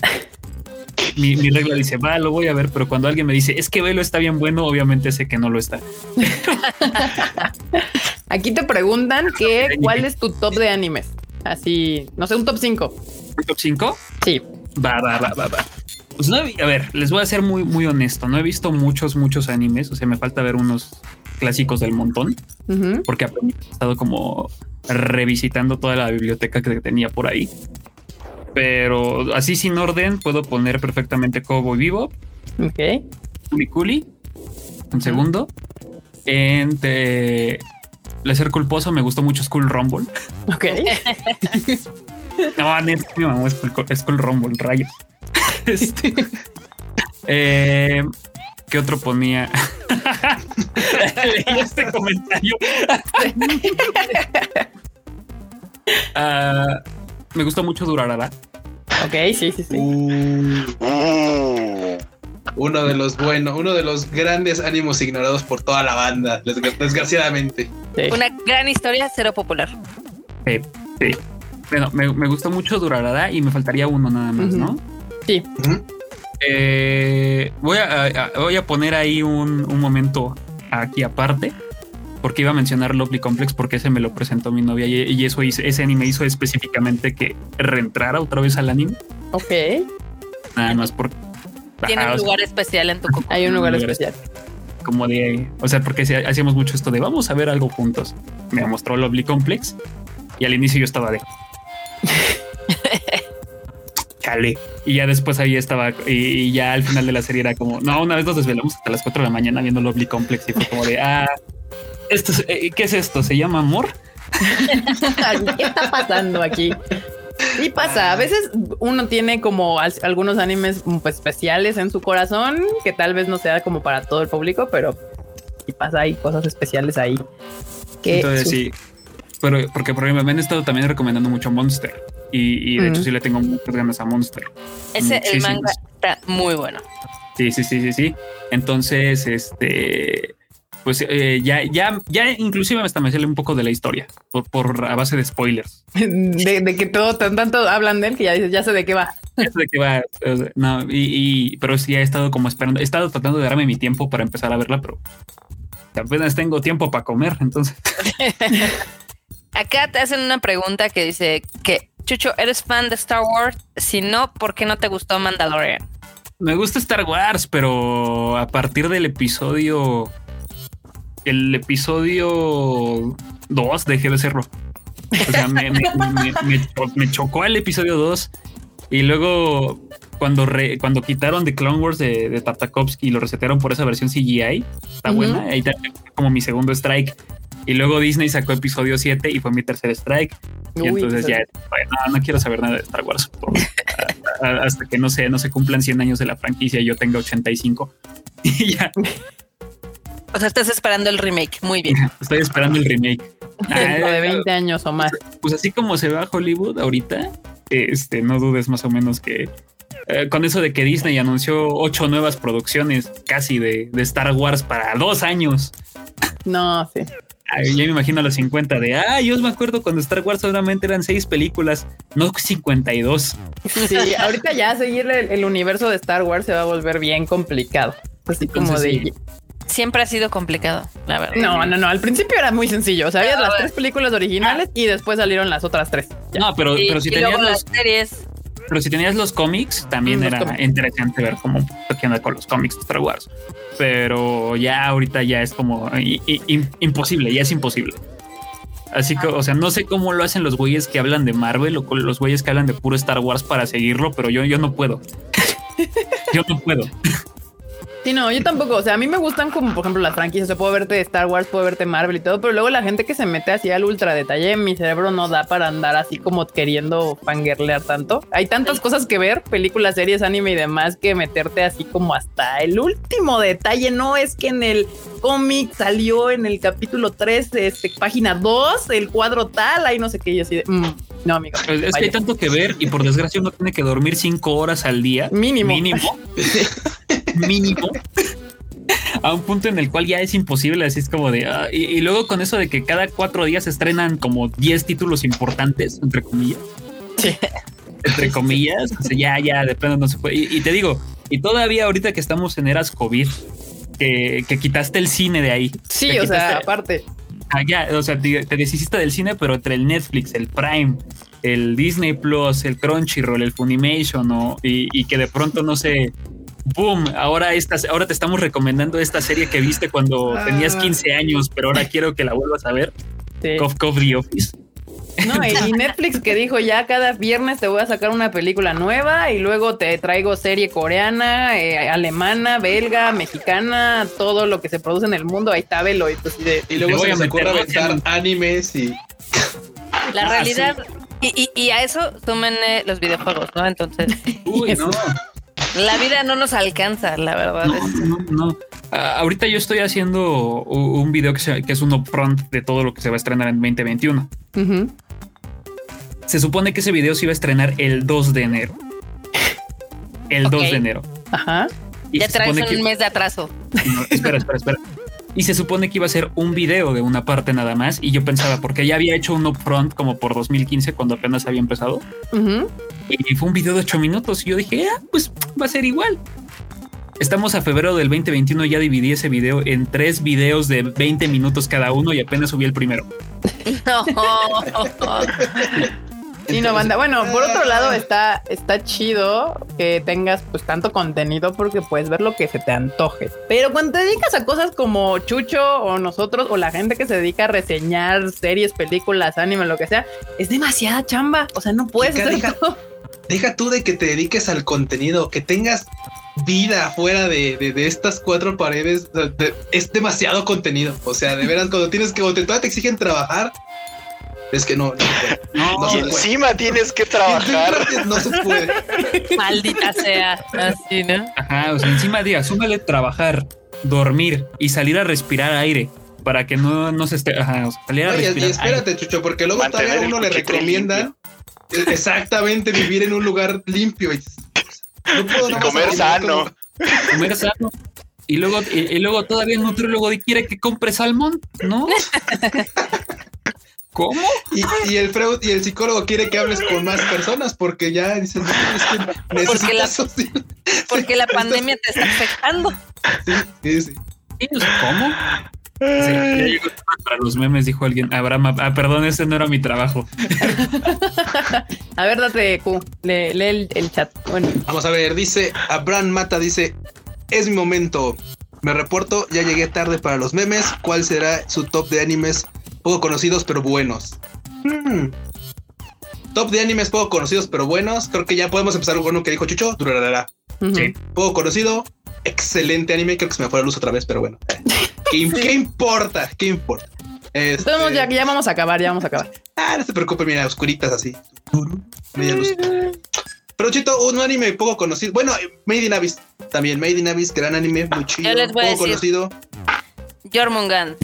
mi, mi regla dice, va, lo voy a ver, pero cuando alguien me dice, es que velo, está bien bueno, obviamente sé que no lo está. Aquí te preguntan que cuál es tu top de animes. Así, no sé, un top 5. ¿Top 5? Sí. Va, va, va, va, va. Pues no, a ver, les voy a ser muy, muy honesto. No he visto muchos, muchos animes. O sea, me falta ver unos clásicos del montón, Ujú. porque apenas he estado como revisitando toda la biblioteca que tenía por ahí. Pero así sin orden, puedo poner perfectamente Cowboy Vivo, Ok. Culi Un segundo. En eh, Placer Culposo me gustó mucho School Rumble. Ok. No, neta, mi mamá es Skull Rumble, rayos. Este, eh, ¿Qué otro ponía? Leí este comentario. Ah, me gustó mucho Durarara. Ok, sí, sí, sí. Uh, Uno de los buenos, uno de los grandes ánimos ignorados por toda la banda, desgra- desgraciadamente. Sí. Una gran historia, cero popular. Sí, sí. Bueno, me, me gustó mucho Durarara y me faltaría uno nada más. ¿no? Sí. Eh, voy, a, a- voy a poner ahí un, un momento aquí aparte, porque iba a mencionar Lovely Complex porque ese me lo presentó mi novia y, y eso hizo, ese anime hizo específicamente que reentrara otra vez al anime, Ok. nada más por Tiene un o sea, lugar especial en tu coco. Hay un lugar lugar especial. como de, o sea, porque hacíamos mucho esto de vamos a ver algo juntos. Me mostró Lovely Complex y al inicio yo estaba de chale. Y ya después ahí estaba, y, y ya al final de la serie era como, no, una vez nos desvelamos hasta las 4 de la mañana viendo Lovely Complex y fue como de, ah, esto es- eh, ¿qué es esto? ¿Se llama amor? ¿Qué está pasando aquí? Y pasa, a veces uno tiene como al- algunos animes mm, pues, especiales en su corazón, que tal vez no sea como para todo el público, pero sí pasa, hay cosas especiales ahí. Que Entonces su- sí, pero porque por ejemplo me han estado también recomendando mucho Monster y, y de hecho sí le tengo muchas ganas a Monster. Ese, el Muchísimas. manga está muy bueno. Sí, sí, sí, sí, sí. Entonces, este, pues eh, ya, ya, ya inclusive hasta me sale un poco de la historia por, por a base de spoilers. De, de que todo tan tanto hablan de él que ya dices, ya sé de qué va. Ya sé de qué va, no, y, y- pero sí he estado como esperando, he estado tratando de darme mi tiempo para empezar a verla, pero apenas tengo tiempo para comer, entonces. Acá te hacen una pregunta que dice que Chucho, ¿eres fan de Star Wars? Si no, ¿por qué no te gustó Mandalorian? Me gusta Star Wars, pero a partir del episodio. El episodio 2 dejé de serlo. O sea, me, me- me- me cho- me chocó el episodio 2. Y luego, cuando, re- cuando quitaron The Clone Wars de, de Tartakovsky y lo resetearon por esa versión CGI, está Ujú. buena. Ahí está como mi segundo strike. Y luego Disney sacó episodio 7 y fue mi tercer strike. Y Uy, entonces pues, ya, bueno, no, quiero saber nada de Star Wars. hasta que no se, no se cumplan 100 años de la franquicia y yo tenga 85. Y ya, O sea, estás esperando el remake. Muy bien. estoy esperando el remake. De Ah, 20 años o más. Pues así como se va a Hollywood ahorita, este, no dudes más o menos que eh, con eso de que Disney anunció ocho nuevas producciones casi de, de Star Wars para dos años. No, sí. Ay, ya me imagino a los 50 de, ah, yo me acuerdo cuando Star Wars solamente eran seis películas, no 52. Sí, ahorita ya seguir el, el universo de Star Wars se va a volver bien complicado. Así como de. sí. Siempre ha sido complicado, la verdad. No, no, no. Al principio era muy sencillo. O sea, había Ah, las tres películas originales y después salieron las otras tres. Ya. No, pero, pero, si y luego tenías las los, series. pero si tenías los cómics, también Mm, los era cómics. interesante ver cómo onda con los cómics de Star Wars. Pero ya ahorita ya es como i- i- im- imposible, ya es imposible. Así que, o sea, no sé cómo lo hacen los güeyes que hablan de Marvel o con los güeyes que hablan de puro Star Wars para seguirlo, pero yo, yo no puedo. yo no puedo. Sí, no, yo tampoco. O sea, a mí me gustan como, por ejemplo, las franquicias. O sea, puedo verte Star Wars, puedo verte Marvel y todo, pero luego la gente que se mete así al ultra detalle, mi cerebro no da para andar así como queriendo fangirlear tanto. Hay tantas cosas que ver, películas, series, anime y demás, que meterte así como hasta el último detalle. No es que en el cómic salió en el capítulo 3, este, página 2, el cuadro tal, ahí no sé qué. Y yo así de, mm, no, amigo. Es que hay tanto que ver y por desgracia uno tiene que dormir cinco horas al día. Mínimo. Mínimo. mínimo. A un punto en el cual ya es imposible, así es como de... ah, y, y luego con eso de que cada cuatro días se estrenan como 10 títulos importantes, entre comillas. Sí. Entre comillas. o sea, ya, ya, de plano no se puede. Y, y te digo, y todavía ahorita que estamos en eras COVID, que, que quitaste el cine de ahí. Sí, o sea, aparte. Ah, ya, o sea, te, te deshiciste del cine, pero entre el Netflix, el Prime, el Disney Plus, el Crunchyroll, el Funimation, ¿no? y, y que de pronto no sé, boom, ahora estas, ahora te estamos recomendando esta serie que viste cuando Ah. tenías 15 años, pero ahora quiero que la vuelvas a ver. sí. Cough The Office. No, y Netflix que dijo ya cada viernes te voy a sacar una película nueva y luego te traigo serie coreana, eh, alemana, belga, mexicana, todo lo que se produce en el mundo, ahí está, velo. Y, pues, de- Y luego se a les ocurre aventar en- animes y La Ah, realidad. Y, y, y a eso sumen eh, los videojuegos, ¿no? Entonces, Uy, no, la vida no nos alcanza, la verdad. no, es- no, no. Ah, ahorita yo estoy haciendo un video que, se- que es un upfront de todo lo que se va a estrenar en 2021. Ujú. Se supone que ese video se iba a estrenar el 2 de enero. El 2 Ok. de enero. Ajá. Y ya traes un que- mes de atraso. No, espera, espera, espera. Y se supone que iba a ser un video de una parte nada más. Y yo pensaba, porque ya había hecho un upfront como por 2015 cuando apenas había empezado. Y fue un video de 8 minutos. Y yo dije, ah, pues va a ser igual. Estamos a febrero del 2021. Ya dividí ese video en tres videos de 20 minutos cada uno y apenas subí el primero. No. Sí, no, banda. Bueno, por otro lado está, está chido que tengas pues tanto contenido porque puedes ver lo que se te antoje. Pero cuando te dedicas a cosas como Chucho o nosotros o la gente que se dedica a reseñar series, películas, anime, lo que sea, es demasiada chamba. O sea, no puedes Chica, hacer deja- todo. deja tú de que te dediques al contenido, que tengas vida fuera de, de- de estas cuatro paredes. de- es demasiado contenido. O sea, de veras, cuando tienes que, cuando te, todavía te exigen trabajar, es que no, no se puede. No, No Y se puede. encima tienes que trabajar. No se puede. Maldita sea. Así, ¿no? Ajá, o sea, encima diga, súmale trabajar, dormir y salir a respirar aire para que no, no se esté, ajá, o sea, salir a Oye, y espérate, Chucho, porque luego Mantener todavía uno le recomienda exactamente vivir en un lugar limpio. Y, no puedo Y comer sano. como- aire, comer sano. Y luego, y, y luego todavía el nutriólogo quiere que compre salmón, ¿no? ¿Cómo? Y, y el Freud y el psicólogo quiere que hables con más personas porque ya dicen, "No, es que necesitas la- Porque la pandemia te está afectando. Sí, sí, sí. ¿Cómo? Sí, ya llegó para los memes, dijo alguien. Abraham, ah, perdón, ese no era mi trabajo. A ver, date Q, lee, lee el, el chat. Bueno, Vamos a ver, dice Abraham Mata, dice, es mi momento. Me reporto, ya llegué tarde para los memes. ¿Cuál será su top de animes poco conocidos pero buenos? Hmm. Top de animes poco conocidos pero buenos. Creo que ya podemos empezar con uno que dijo Chucho. Durará. Sí. Poco conocido, excelente anime. Creo que se me fue la luz otra vez, pero bueno. ¿Qué, qué importa? ¿Qué importa? Este, ya, ya vamos a acabar, ya vamos a acabar. Ah, no se preocupe, mira, oscuritas así. Media luz. Pero Chito, un anime poco conocido. Bueno, Made in Abyss también. Made in Abyss, gran anime, muy chido. Yo les voy a poco decir- conocido. Jormungand.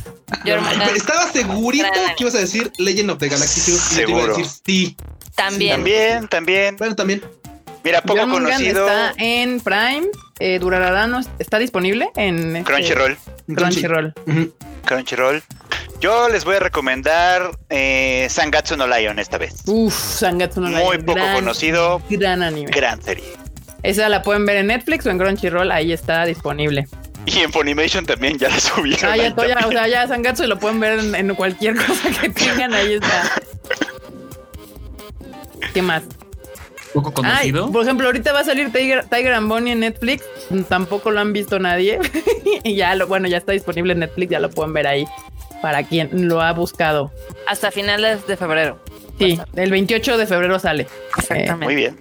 Jormungand Estaba segurito que ibas a decir Legend of the Galaxy. Yo te iba a Seguro. decir sí. también. También, también. Bueno, también. Mira, poco Jormungand conocido. está en Prime. Eh, Durarara no es- está disponible en este, Crunchyroll. Crunchyroll. Crunchyroll. Yo les voy a recomendar eh, Sangatsu no Lion esta vez. Uf, Sangatsu no Muy Lion, poco gran- conocido, Gran anime. gran serie. Esa la pueden ver en Netflix o en Crunchyroll, ahí está disponible. Y en Funimation también ya la subieron. Ah, ya, ahí to- ya, o sea, ya Sangatsu lo pueden ver en, en cualquier cosa que tengan, ahí está. ¿Qué más? Poco Ay, conocido. por ejemplo, ahorita va a salir Tiger, Tiger and Bonnie en Netflix. Tampoco lo han visto nadie. y ya lo, bueno, ya está disponible en Netflix, ya lo pueden ver ahí. Para quien lo ha buscado. Hasta finales de febrero. Sí, el 28 de febrero sale. Exactamente. Muy bien.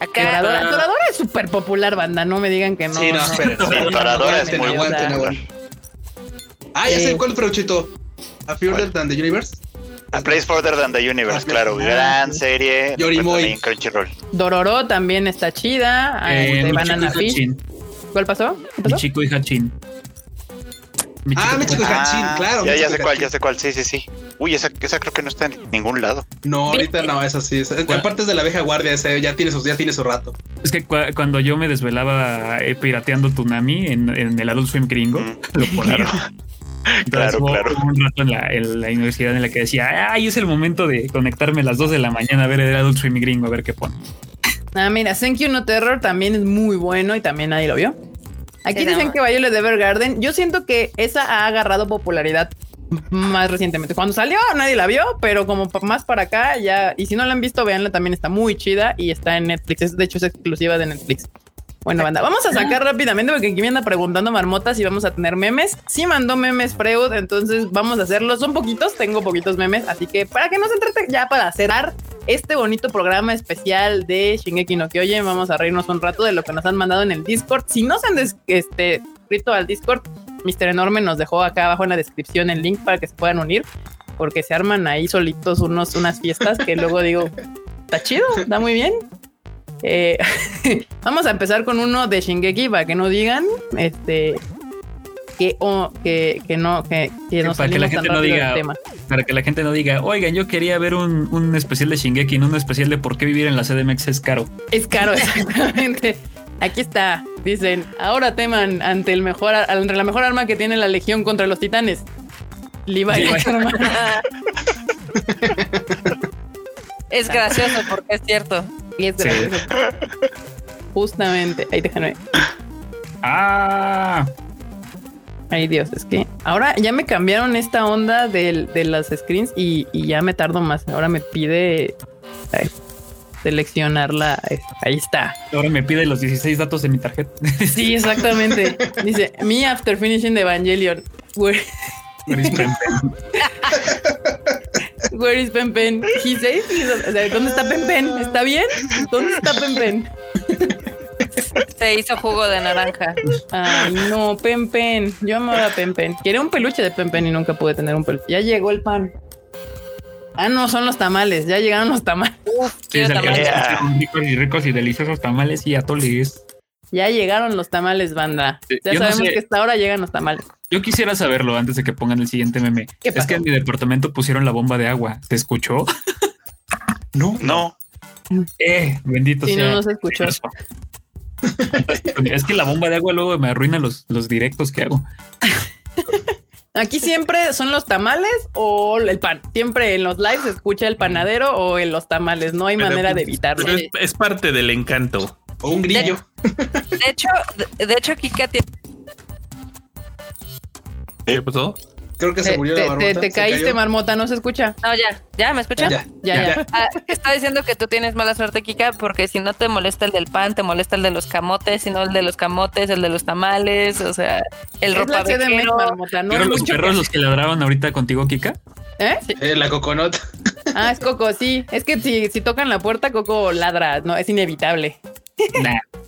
Acá. Toradora, Toradora es súper popular, banda. No me digan que no. Sí, no, esperen. Sí, Toradora es muy buena. Ah, ya sé Eh. cuál fue Chito. A Further Than the Universe. A Place Further Than the Universe, Ah, claro. ah, Gran sí. serie. Yorimoy. Crunchyroll. Dororo también está chida. Eh, Banana Fish. ¿Cuál pasó? ¿Qué pasó? Michiko y Hachin. Ah, Michiko Ah, Hachin, claro. Ya, ya sé cuál, ya sé cuál. Sí, sí, sí. Uy, esa, esa creo que no está en ningún lado. No, ahorita no, es así. Es, ¿Cuál? aparte es de la vieja guardia, ese ya tiene su, ya tiene su rato. Es que cua- cuando yo me desvelaba eh, pirateando Tunami en, en el Adult Swim gringo, Mm. lo ponía. Entonces, Claro, claro. un rato en la, en la universidad en la que decía, ay, es el momento de conectarme a las 2 de la mañana a ver el Adult Swim gringo, a ver qué pone. Ah, mira, Thank You No Terror también es muy bueno y también nadie lo vio. Aquí dicen no. que Violet Evergarden. Yo siento que esa ha agarrado popularidad más recientemente. Cuando salió nadie la vio, pero como más para acá ya. Y si no la han visto, véanla, también está muy chida y está en Netflix. Es, de hecho, es exclusiva de Netflix. Bueno, banda, vamos a sacar rápidamente porque aquí me anda preguntando Marmotas si vamos a tener memes. Sí mandó memes Freud, entonces vamos a hacerlos. Son poquitos, tengo poquitos memes, así que para que no se trate ya para cerrar este bonito programa especial de Shingeki no Kyojin, vamos a reírnos un rato de lo que nos han mandado en el Discord. Si no se han este, suscrito al Discord, Mr. Enorme nos dejó acá abajo en la descripción el link para que se puedan unir, porque se arman ahí solitos unos, unas fiestas que luego digo, está chido, está muy bien. Eh, vamos a empezar con uno de Shingeki para que no digan este que, o que, que no que, que nos para que la gente no diga, tema. para que la gente no diga, oigan, yo quería ver un, un especial de Shingeki, no un especial de por qué vivir en la CDMX es caro. Es caro, exactamente. Aquí está. Dicen, ahora teman ante el mejor ante la mejor arma que tiene la legión contra los titanes. Levi. Es gracioso porque es cierto. Y es Sí. gracioso. Justamente. Ahí déjame. Ah, Ay, Dios, es que ahora ya me cambiaron esta onda del- de las screens y, y ya me tardo más. Ahora me pide ay, seleccionarla. Ahí está. ahora me pide los 16 datos de mi tarjeta. Sí, exactamente. Dice, me after finishing the Evangelion. Where, where is Pen Pen? He says, o sea, ¿dónde está Pen Pen? ¿Está bien? ¿Dónde está Pen Pen? Se hizo jugo de naranja. Ay, no, Pen Pen. Yo amaba a Pen Pen. Quería un peluche de Pen Pen y nunca pude tener un peluche. Ya llegó el pan. Ah, no, son los tamales. Ya llegaron los tamales. Sí, es el tamales. Yeah. ricos y ricos y deliciosos tamales y atoles. Ya llegaron los tamales, banda. Ya yo no sabemos sé. que hasta ahora llegan los tamales. Yo quisiera saberlo antes de que pongan el siguiente meme. ¿Qué Es que en mi departamento pusieron la bomba de agua. ¿Se escuchó? No. No, Eh, bendito Sí, sea. no, no se escuchó. Eso. Es que la bomba de agua luego me arruina los, los directos que hago. Aquí siempre son los tamales o el pan. Siempre en los lives se escucha el panadero o en los tamales. No hay Pero, manera de evitarlo. pero es, es parte del encanto. O un grillo. De hecho, de, de hecho, Kika tiene ¿Qué pasó? Creo que se murió te- la marmota. te caíste, cayó. marmota, no se escucha. No, ya, ya, ¿me escuchan? Ya, Ya, ya. Ah, está diciendo que tú tienes mala suerte, Kika, porque si no te molesta el del pan, te molesta el de los camotes, si no el de los camotes, el de los tamales, o sea, el Es ropa vejero. marmota. No ¿Pero es los perros que- los que ladraban ahorita contigo, Kika? ¿Eh? Eh, la coconut. Ah, es Coco, sí. Es que si, si tocan la puerta, Coco ladra. No, es inevitable. Nah.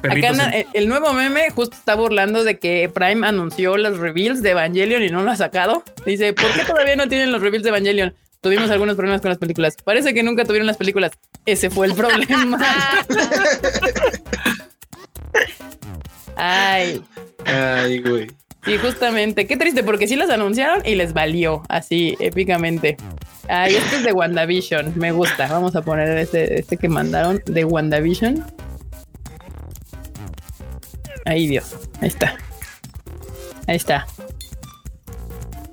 Acá Perritos anda- en- el nuevo meme justo está burlando de que Prime anunció los reveals de Evangelion y no lo ha sacado. Dice, ¿por qué todavía no tienen los reveals de Evangelion? Tuvimos algunos problemas con las películas. Parece que nunca tuvieron las películas. Ese fue el problema. Ay, Ay, güey. sí, justamente. Qué triste, porque sí las anunciaron y les valió así épicamente. Ay, este es de WandaVision. Me gusta. Vamos a poner este, este que mandaron de WandaVision. Ahí, Dios. Ahí está. Ahí está.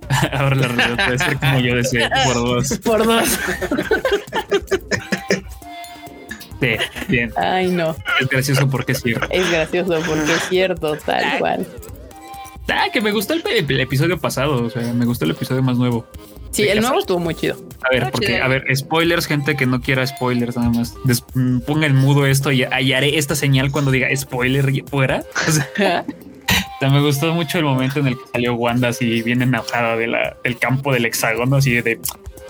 Ahora la realidad puede ser como yo decía, por dos. Por dos. Sí, bien. Ay, no. Es gracioso porque sí. Es gracioso porque es cierto, tal cual. Ah, que me gustó el, el episodio pasado. O sea, me gustó el episodio más nuevo. Sí, ¿De el nuevo estuvo muy chido. A ver, porque, a ver, spoilers, gente que no quiera spoilers nada más. Des- ponga en mudo esto y, y haré esta señal cuando diga spoiler y fuera. O sea, me gustó mucho el momento en el que salió Wanda así bien enojada de la, del campo del hexágono, así de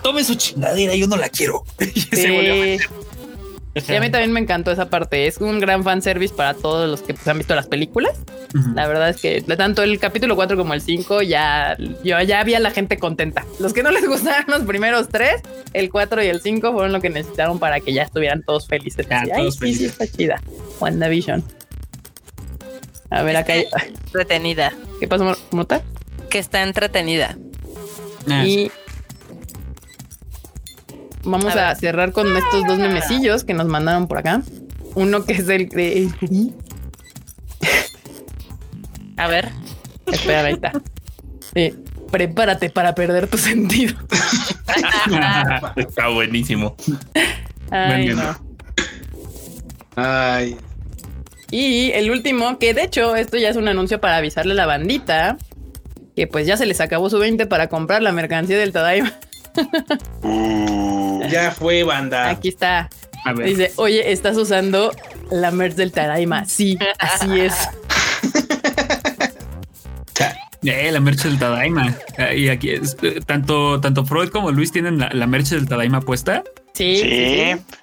tome su chingadera, yo no la quiero. Y se volvió a meter. Y a mí también me encantó esa parte. Es un gran fanservice para todos los que pues, han visto las películas. ujú. La verdad es que tanto el capítulo 4 como el 5 ya, yo ya había la gente contenta. Los que no les gustaron los primeros tres, el 4 y el 5 fueron lo que necesitaron para que ya estuvieran todos felices. Ya, Así, todos Ay, sí, sí, felices. está chida. WandaVision. A ver, acá hay- Entretenida. ¿Qué pasó, Mota? Que está entretenida. Ah, sí. Y vamos A a, cerrar con estos dos memecillos que nos mandaron por acá. Uno que es el de. A ver. Espera, ahí está. Eh, prepárate para perder tu sentido. Está buenísimo. Ay, no. Ay. Y el último, que de hecho esto ya es un anuncio para avisarle a la bandita que pues ya se les acabó su 20 para comprar la mercancía del Tadaima. Uh, Ya fue, banda. Aquí está. A ver. Dice, oye, ¿estás usando la merch del Tadaima? Sí, así es. Eh, la merch del Tadaima. Ah, Y aquí es, eh, tanto, tanto Freud como Luis tienen la, la merch del Tadaima puesta. Sí.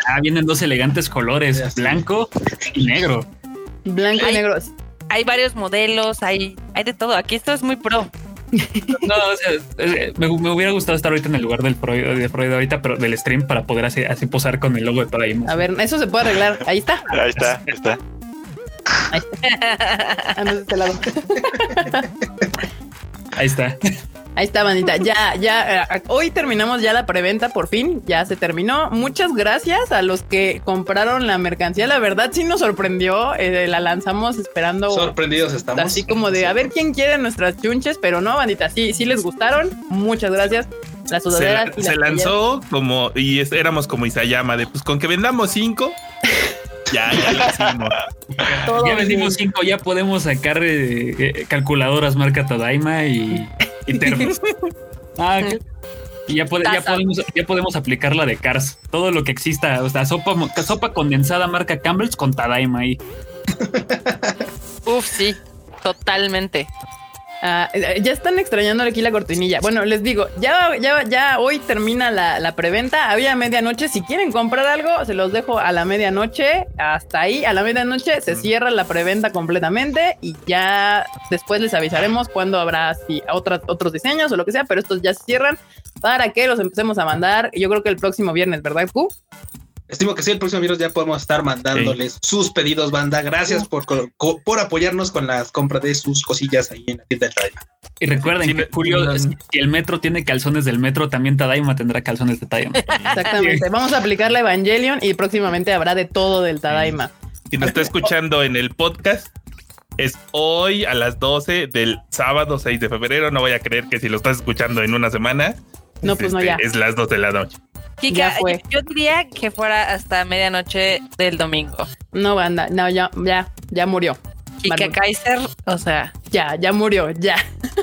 Ah, vienen dos elegantes colores, blanco y negro. Blanco y negro. Hay varios modelos, hay, hay de todo. Aquí esto es muy pro. No, o sea, eh, me, me hubiera gustado estar ahorita en el lugar del Freud, de Freud ahorita, pero del stream para poder así, así posar con el logo de Tadaima. A ver, eso se puede arreglar. Ahí está. ahí está, ahí está. Ah, no, de este lado. Ahí está. Ahí está, bandita. Ya, ya, eh, hoy terminamos ya la preventa por fin. Ya se terminó. Muchas gracias a los que compraron la mercancía. La verdad sí nos sorprendió. eh, la lanzamos esperando. Sorprendidos estamos. Así como de a ver quién quiere nuestras chunches, pero no, bandita. Sí, sí les gustaron. Muchas gracias. Las Se, sudaderas y se lanzó como, y es- éramos como Isayama, de pues con que vendamos cinco, ya, ya lo hicimos. ya vendimos cinco, ya podemos sacar eh, eh, calculadoras marca Tadaima y, y termos. Ah, ok. Y ya, podemos, ya podemos aplicar la de Cars. Todo lo que exista. O sea, sopa, sopa condensada marca Campbell's con Tadaima ahí. Uf, sí, totalmente. Eh, ya están extrañando aquí la cortinilla. Bueno, les digo, ya, ya, ya hoy termina la, la preventa. Había medianoche. Si quieren comprar algo, se los dejo a la medianoche. Hasta ahí, a la medianoche se cierra la preventa completamente y ya después les avisaremos cuándo habrá si, otras, otros diseños o lo que sea, pero estos ya se cierran para que los empecemos a mandar. Yo creo que el próximo viernes, ¿verdad, Q? Estimo que sí, el próximo virus ya podemos estar mandándoles sus pedidos, banda. Gracias por, por apoyarnos con las compras de sus cosillas ahí en la tienda de Tadaima. Y recuerden Sí, que Julio, si el metro tiene calzones del metro, también Tadaima tendrá calzones de Tadaima. Exactamente. Vamos a aplicar la Evangelion y próximamente habrá de todo del Tadaima. Si nos está escuchando en el podcast, es hoy a las 12 del sábado 6 de febrero. No voy a creer que si lo estás escuchando en una semana, No, es, pues no, este, ya. es las 12 de la noche. Kika, Ya fue. yo, yo diría que fuera hasta medianoche del domingo. No, banda. No, ya, ya, ya murió. Kika. Kaiser, o sea, Ya, ya murió, ya.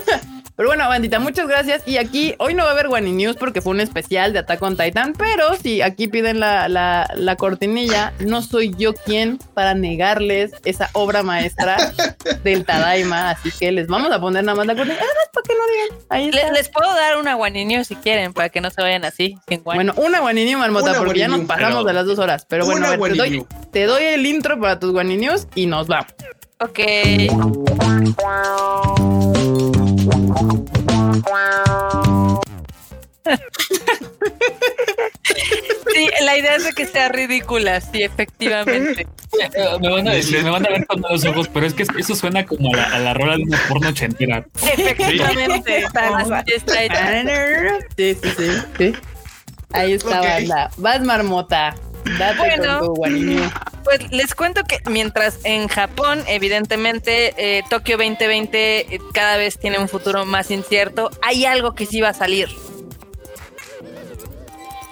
Pero bueno, bandita, muchas gracias. Y aquí, hoy no va a haber Wani News porque fue un especial de Attack on Titan, pero si aquí piden la, la, la cortinilla, no soy yo quien para negarles esa obra maestra del Tadaima. Así que les vamos a poner nada más la cortinilla. Ah, para que no digan. Ahí le- está. les, puedo dar una guaninio si quieren, para que no se vayan así, sin. Bueno, una Wani News, Marmota, Una porque ya nos News, pasamos pero- de las dos horas. Pero bueno, ver, te doy, News. te doy el intro para tus Wani News y nos vamos. ok. Sí, la idea es de que sea ridícula, sí, efectivamente. me van a decir, me van a ver con los ojos, pero es que eso suena como a la, a la rola de una porno ochentera. Efectivamente, así está hecha. Sí, sí, sí, sí. Ahí está, Ok. banda. Vas, Marmota. Date Bueno. con tu. Pues les cuento que mientras en Japón, evidentemente, eh, Tokio 2020 eh, cada vez tiene un futuro más incierto, hay algo que sí va a salir.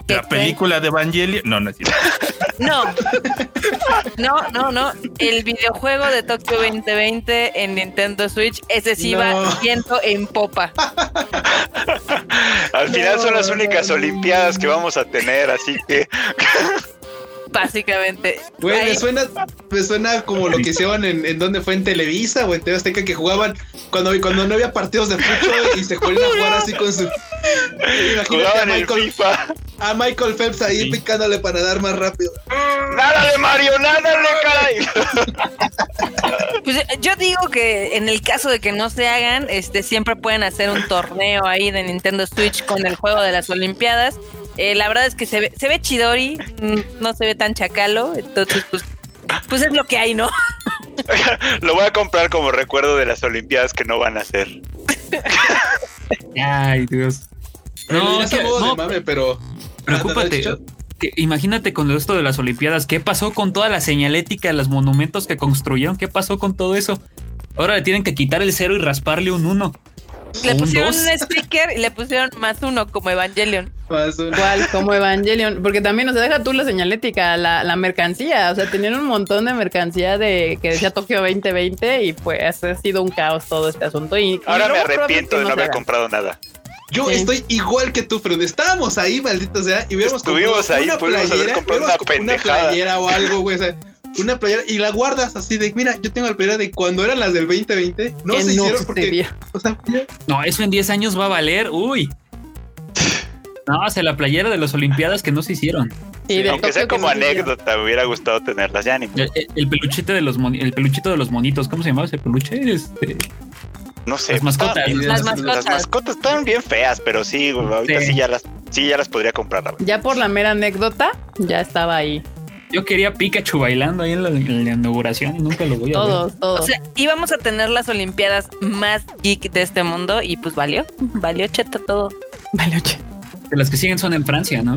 ¿Qué La película de Evangelion. No, no es cierto. No. No, no, no. El videojuego de Tokio 2020 en Nintendo Switch, ese sí va viento en popa. Al final son las No, únicas no. Olimpiadas que vamos a tener, así que Básicamente. Güey, me suena, me suena como lo que hicieron en, en donde fue en Televisa o en TV Azteca que jugaban cuando, cuando no había partidos de fútbol y se ponían a jugar así con su. Imagínate a Michael, FIFA. a Michael Phelps ahí Sí. picándole para dar más rápido. ¡Nádale, Mario! ¡Nádale, caray! Pues yo digo que en el caso de que no se hagan, este siempre pueden hacer un torneo ahí de Nintendo Switch con el juego de las Olimpiadas. Eh, la verdad es que se ve, se ve chidori, mm, no se ve tan chacalo, entonces pues, pues es lo que hay, ¿no? Lo voy a comprar como recuerdo de las Olimpiadas que no van a hacer. Ay, Dios. No, No, es que- no, de mame, pero. preocúpate. Que imagínate con esto de las Olimpiadas, ¿qué pasó con toda la señalética, los monumentos que construyeron? ¿Qué pasó con todo eso? Ahora le tienen que quitar el cero y rasparle un uno. Le Un pusieron dos. un sticker y le pusieron más uno como Evangelion. Más un- Igual, como Evangelion, porque también, o sea, deja tú la señalética, la, la mercancía, o sea, tenían un montón de mercancía de que decía Tokio 2020 y pues ha sido un caos todo este asunto. Y, y Ahora me arrepiento de no haber comprado nada. Yo Sí. estoy igual que tú, pero estábamos ahí, maldito sea, y hubiéramos Estuvimos ahí, una pudimos haber comprado una playera o algo, güey, o sea, una playera y la guardas así de, mira, yo tengo la playera de cuando eran las del 2020, no se hicieron porque, o sea, No, eso en 10 años va a valer. Uy. No, o sea, la playera de las Olimpiadas que no se hicieron. Sí, Aunque sea como anécdota, me hubiera gustado tenerlas. Ya ni El, el peluchite de los moni- el peluchito de los monitos, ¿cómo se llamaba ese peluche? Este, No sé. Las mascotas. bien- Las Las mascotas. mascotas estaban bien feas, pero sí, güey, ahorita Sí. sí, ya las, sí ya las podría comprar. Ya por la mera anécdota, ya estaba ahí. Yo quería Pikachu bailando ahí en la, en la inauguración y nunca lo voy a ver. Todos, todos. O sea, íbamos a tener las Olimpiadas más geek de este mundo y pues valió, valió cheto todo. Oye. Que Las que siguen son en Francia, ¿no?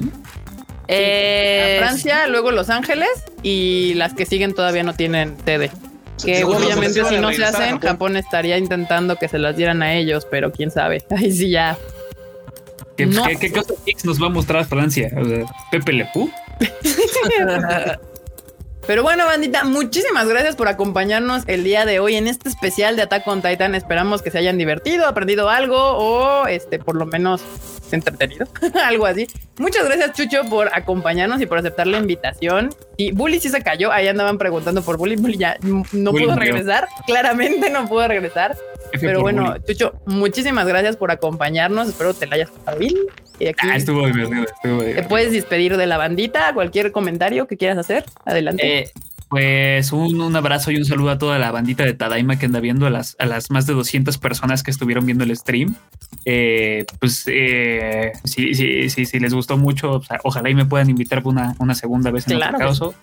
Eh, Francia, luego Los Ángeles y las que siguen todavía no tienen sede. Que obviamente si no se hacen, Japón. Estaría intentando que se las dieran a ellos, pero quién sabe. Ahí sí ya. ¿Qué, No. qué, qué cosa nos va a mostrar Francia? O sea, Pepe Le Pew. ハハハハ! Pero bueno, bandita, muchísimas gracias por acompañarnos el día de hoy en este especial de Attack on Titan. Esperamos que se hayan divertido, aprendido algo o este por lo menos entretenido, algo así. Muchas gracias Chucho por acompañarnos y por aceptar la invitación. Y Bully sí se cayó, ahí andaban preguntando por Bully, Bully ya no Bully pudo murió. regresar, claramente no pudo regresar. F Pero bueno, bullying. Chucho, muchísimas gracias por acompañarnos. Espero te la hayas pasado bien. Y aquí Ah, estuvo divertido, estuvo te divertido. puedes despedir de la bandita, cualquier comentario que quieras hacer. Adelante. Eh, pues un, un abrazo y un saludo a toda la bandita de Tadaima que anda viendo, a las, a las más de 200 personas que estuvieron viendo el stream. Eh, pues eh, si, si, si, si, les gustó mucho, o sea, ojalá y me puedan invitar una, una segunda vez en Claro otro que caso.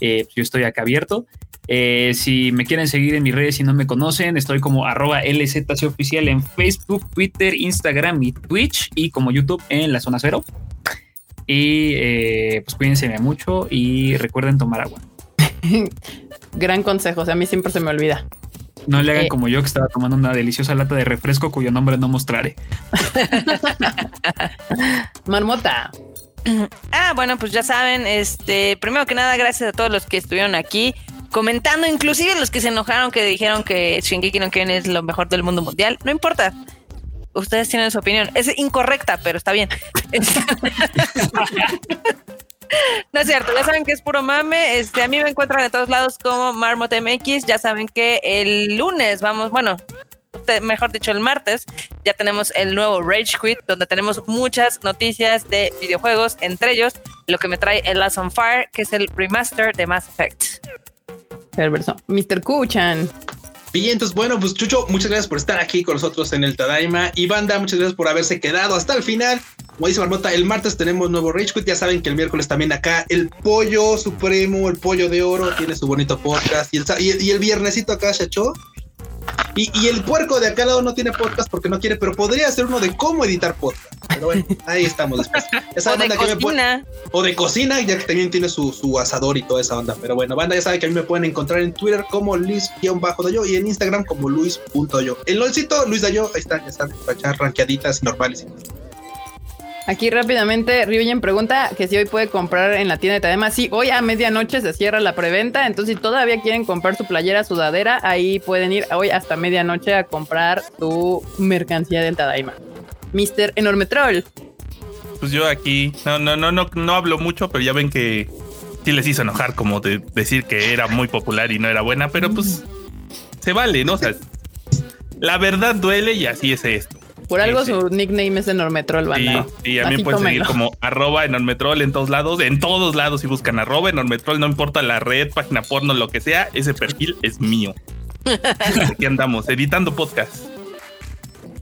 Eh, yo estoy acá abierto. Eh, si me quieren seguir en mis redes y no me conocen, estoy como arroba LZC oficial en Facebook, Twitter, Instagram y Twitch y como YouTube en la zona cero. Y eh, pues cuídense mucho y recuerden tomar agua. Gran consejo. O sea, a mí siempre se me olvida. No le hagan Eh. como yo que estaba tomando una deliciosa lata de refresco cuyo nombre no mostraré. Marmota. Ah, bueno, pues ya saben, este, primero que nada, gracias a todos los que estuvieron aquí comentando, inclusive los que se enojaron que dijeron que Shingeki no Kyojin es lo mejor del mundo mundial. No importa. Ustedes tienen su opinión. Es incorrecta, pero está bien. No es cierto, ya saben que es puro mame. Este, a mí me encuentran de todos lados como Marmot MX. Ya saben que el lunes vamos, bueno, mejor dicho, el martes, ya tenemos el nuevo Rage Quit, donde tenemos muchas noticias de videojuegos, entre ellos lo que me trae el Last on Fire, que es el remaster de Mass Effect. Perverso. Mr. Kuchan. Bien, entonces, bueno, pues Chucho, muchas gracias por estar aquí con nosotros en el Tadaima. Y banda, muchas gracias por haberse quedado hasta el final. Como dice Marmota, el martes tenemos nuevo Rage Quit. Ya saben que el miércoles también acá el pollo supremo, el pollo de oro, tiene su bonito podcast. Y y y el viernesito acá, Chacho. Y, y el puerco de acá al lado no tiene podcast porque no quiere, pero podría hacer uno de cómo editar podcast. Pero bueno, ahí estamos después. Ya O saben, de banda, que me cocina. o de cocina, ya que también tiene su, su asador y toda esa onda. Pero bueno, banda, ya saben que a mí me pueden encontrar en Twitter como Luis-Dayo y en Instagram como Luis.yo. El LOLcito, Luis Dayo, ahí está, ya saben, ranqueaditas normales. Aquí rápidamente, Ryuyen pregunta que si hoy puede comprar en la tienda de Tadema. Sí, hoy a medianoche se cierra la preventa, entonces si todavía quieren comprar su playera sudadera, ahí pueden ir hoy hasta medianoche a comprar su mercancía del Tadaima. Mr. Enorme Troll. Pues yo aquí no, no, no, no, no hablo mucho, pero ya ven que sí les hizo enojar como de decir que era muy popular y no era buena, pero pues se vale, ¿no? O sea, la verdad duele y así es esto. Por algo Sí, sí. su nickname es Enorme Troll, Sí, banda. y a mí pueden seguir como arroba enormetrol en todos lados, en todos lados si buscan arroba enormetrol, no importa la red, página porno, lo que sea, ese perfil es mío. Aquí andamos, editando podcast.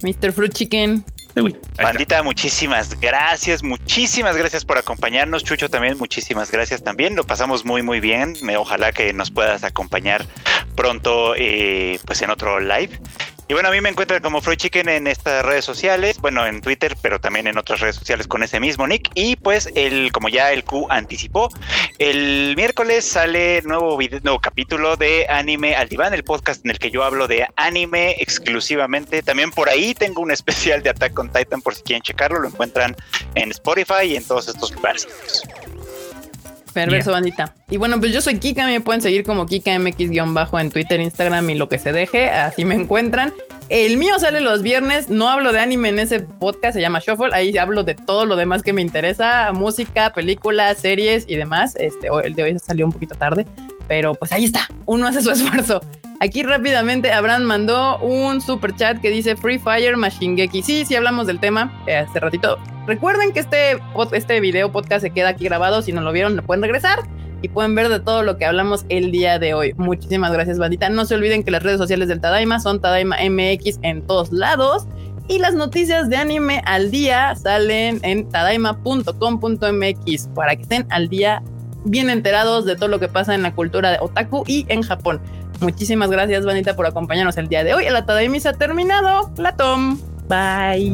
Mr. Fruit Chicken. Bandita, muchísimas gracias, muchísimas gracias por acompañarnos. Chucho también, muchísimas gracias también. Lo pasamos muy, muy bien. Ojalá que nos puedas acompañar pronto, eh, pues en otro live. Y bueno, a mí me encuentran como Freud Chicken en estas redes sociales, bueno, en Twitter, pero también en otras redes sociales con ese mismo nick. Y pues, el, como ya el Q anticipó, el miércoles sale nuevo, video, nuevo capítulo de Anime al Diván, el podcast en el que yo hablo de anime exclusivamente. También por ahí tengo un especial de Attack on Titan por si quieren checarlo. Lo encuentran en Spotify y en todos estos lugares. Perverso bandita. Y bueno, pues yo soy Kika, me pueden seguir como KikaMX-bajo en Twitter, Instagram y lo que se deje, así me encuentran. El mío sale los viernes, no hablo de anime en ese podcast, se llama Shuffle, ahí hablo de todo lo demás que me interesa, música, películas, series y demás. Este, el de hoy salió un poquito tarde, pero pues ahí está, uno hace su esfuerzo. Aquí rápidamente Abraham mandó un super chat que dice Free Fire Machine Sí, sí hablamos del tema eh, hace ratito. Recuerden que este, este video podcast se queda aquí grabado. Si no lo vieron, lo pueden regresar y pueden ver de todo lo que hablamos el día de hoy. Muchísimas gracias, bandita. No se olviden que las redes sociales del Tadaima son Tadaima MX en todos lados. Y las noticias de anime al día salen en tadaima.com.mx para que estén al día bien enterados de todo lo que pasa en la cultura de otaku y en Japón. Muchísimas gracias, bandita, por acompañarnos el día de hoy. La Tadaima se ha terminado. La Tom. Bye.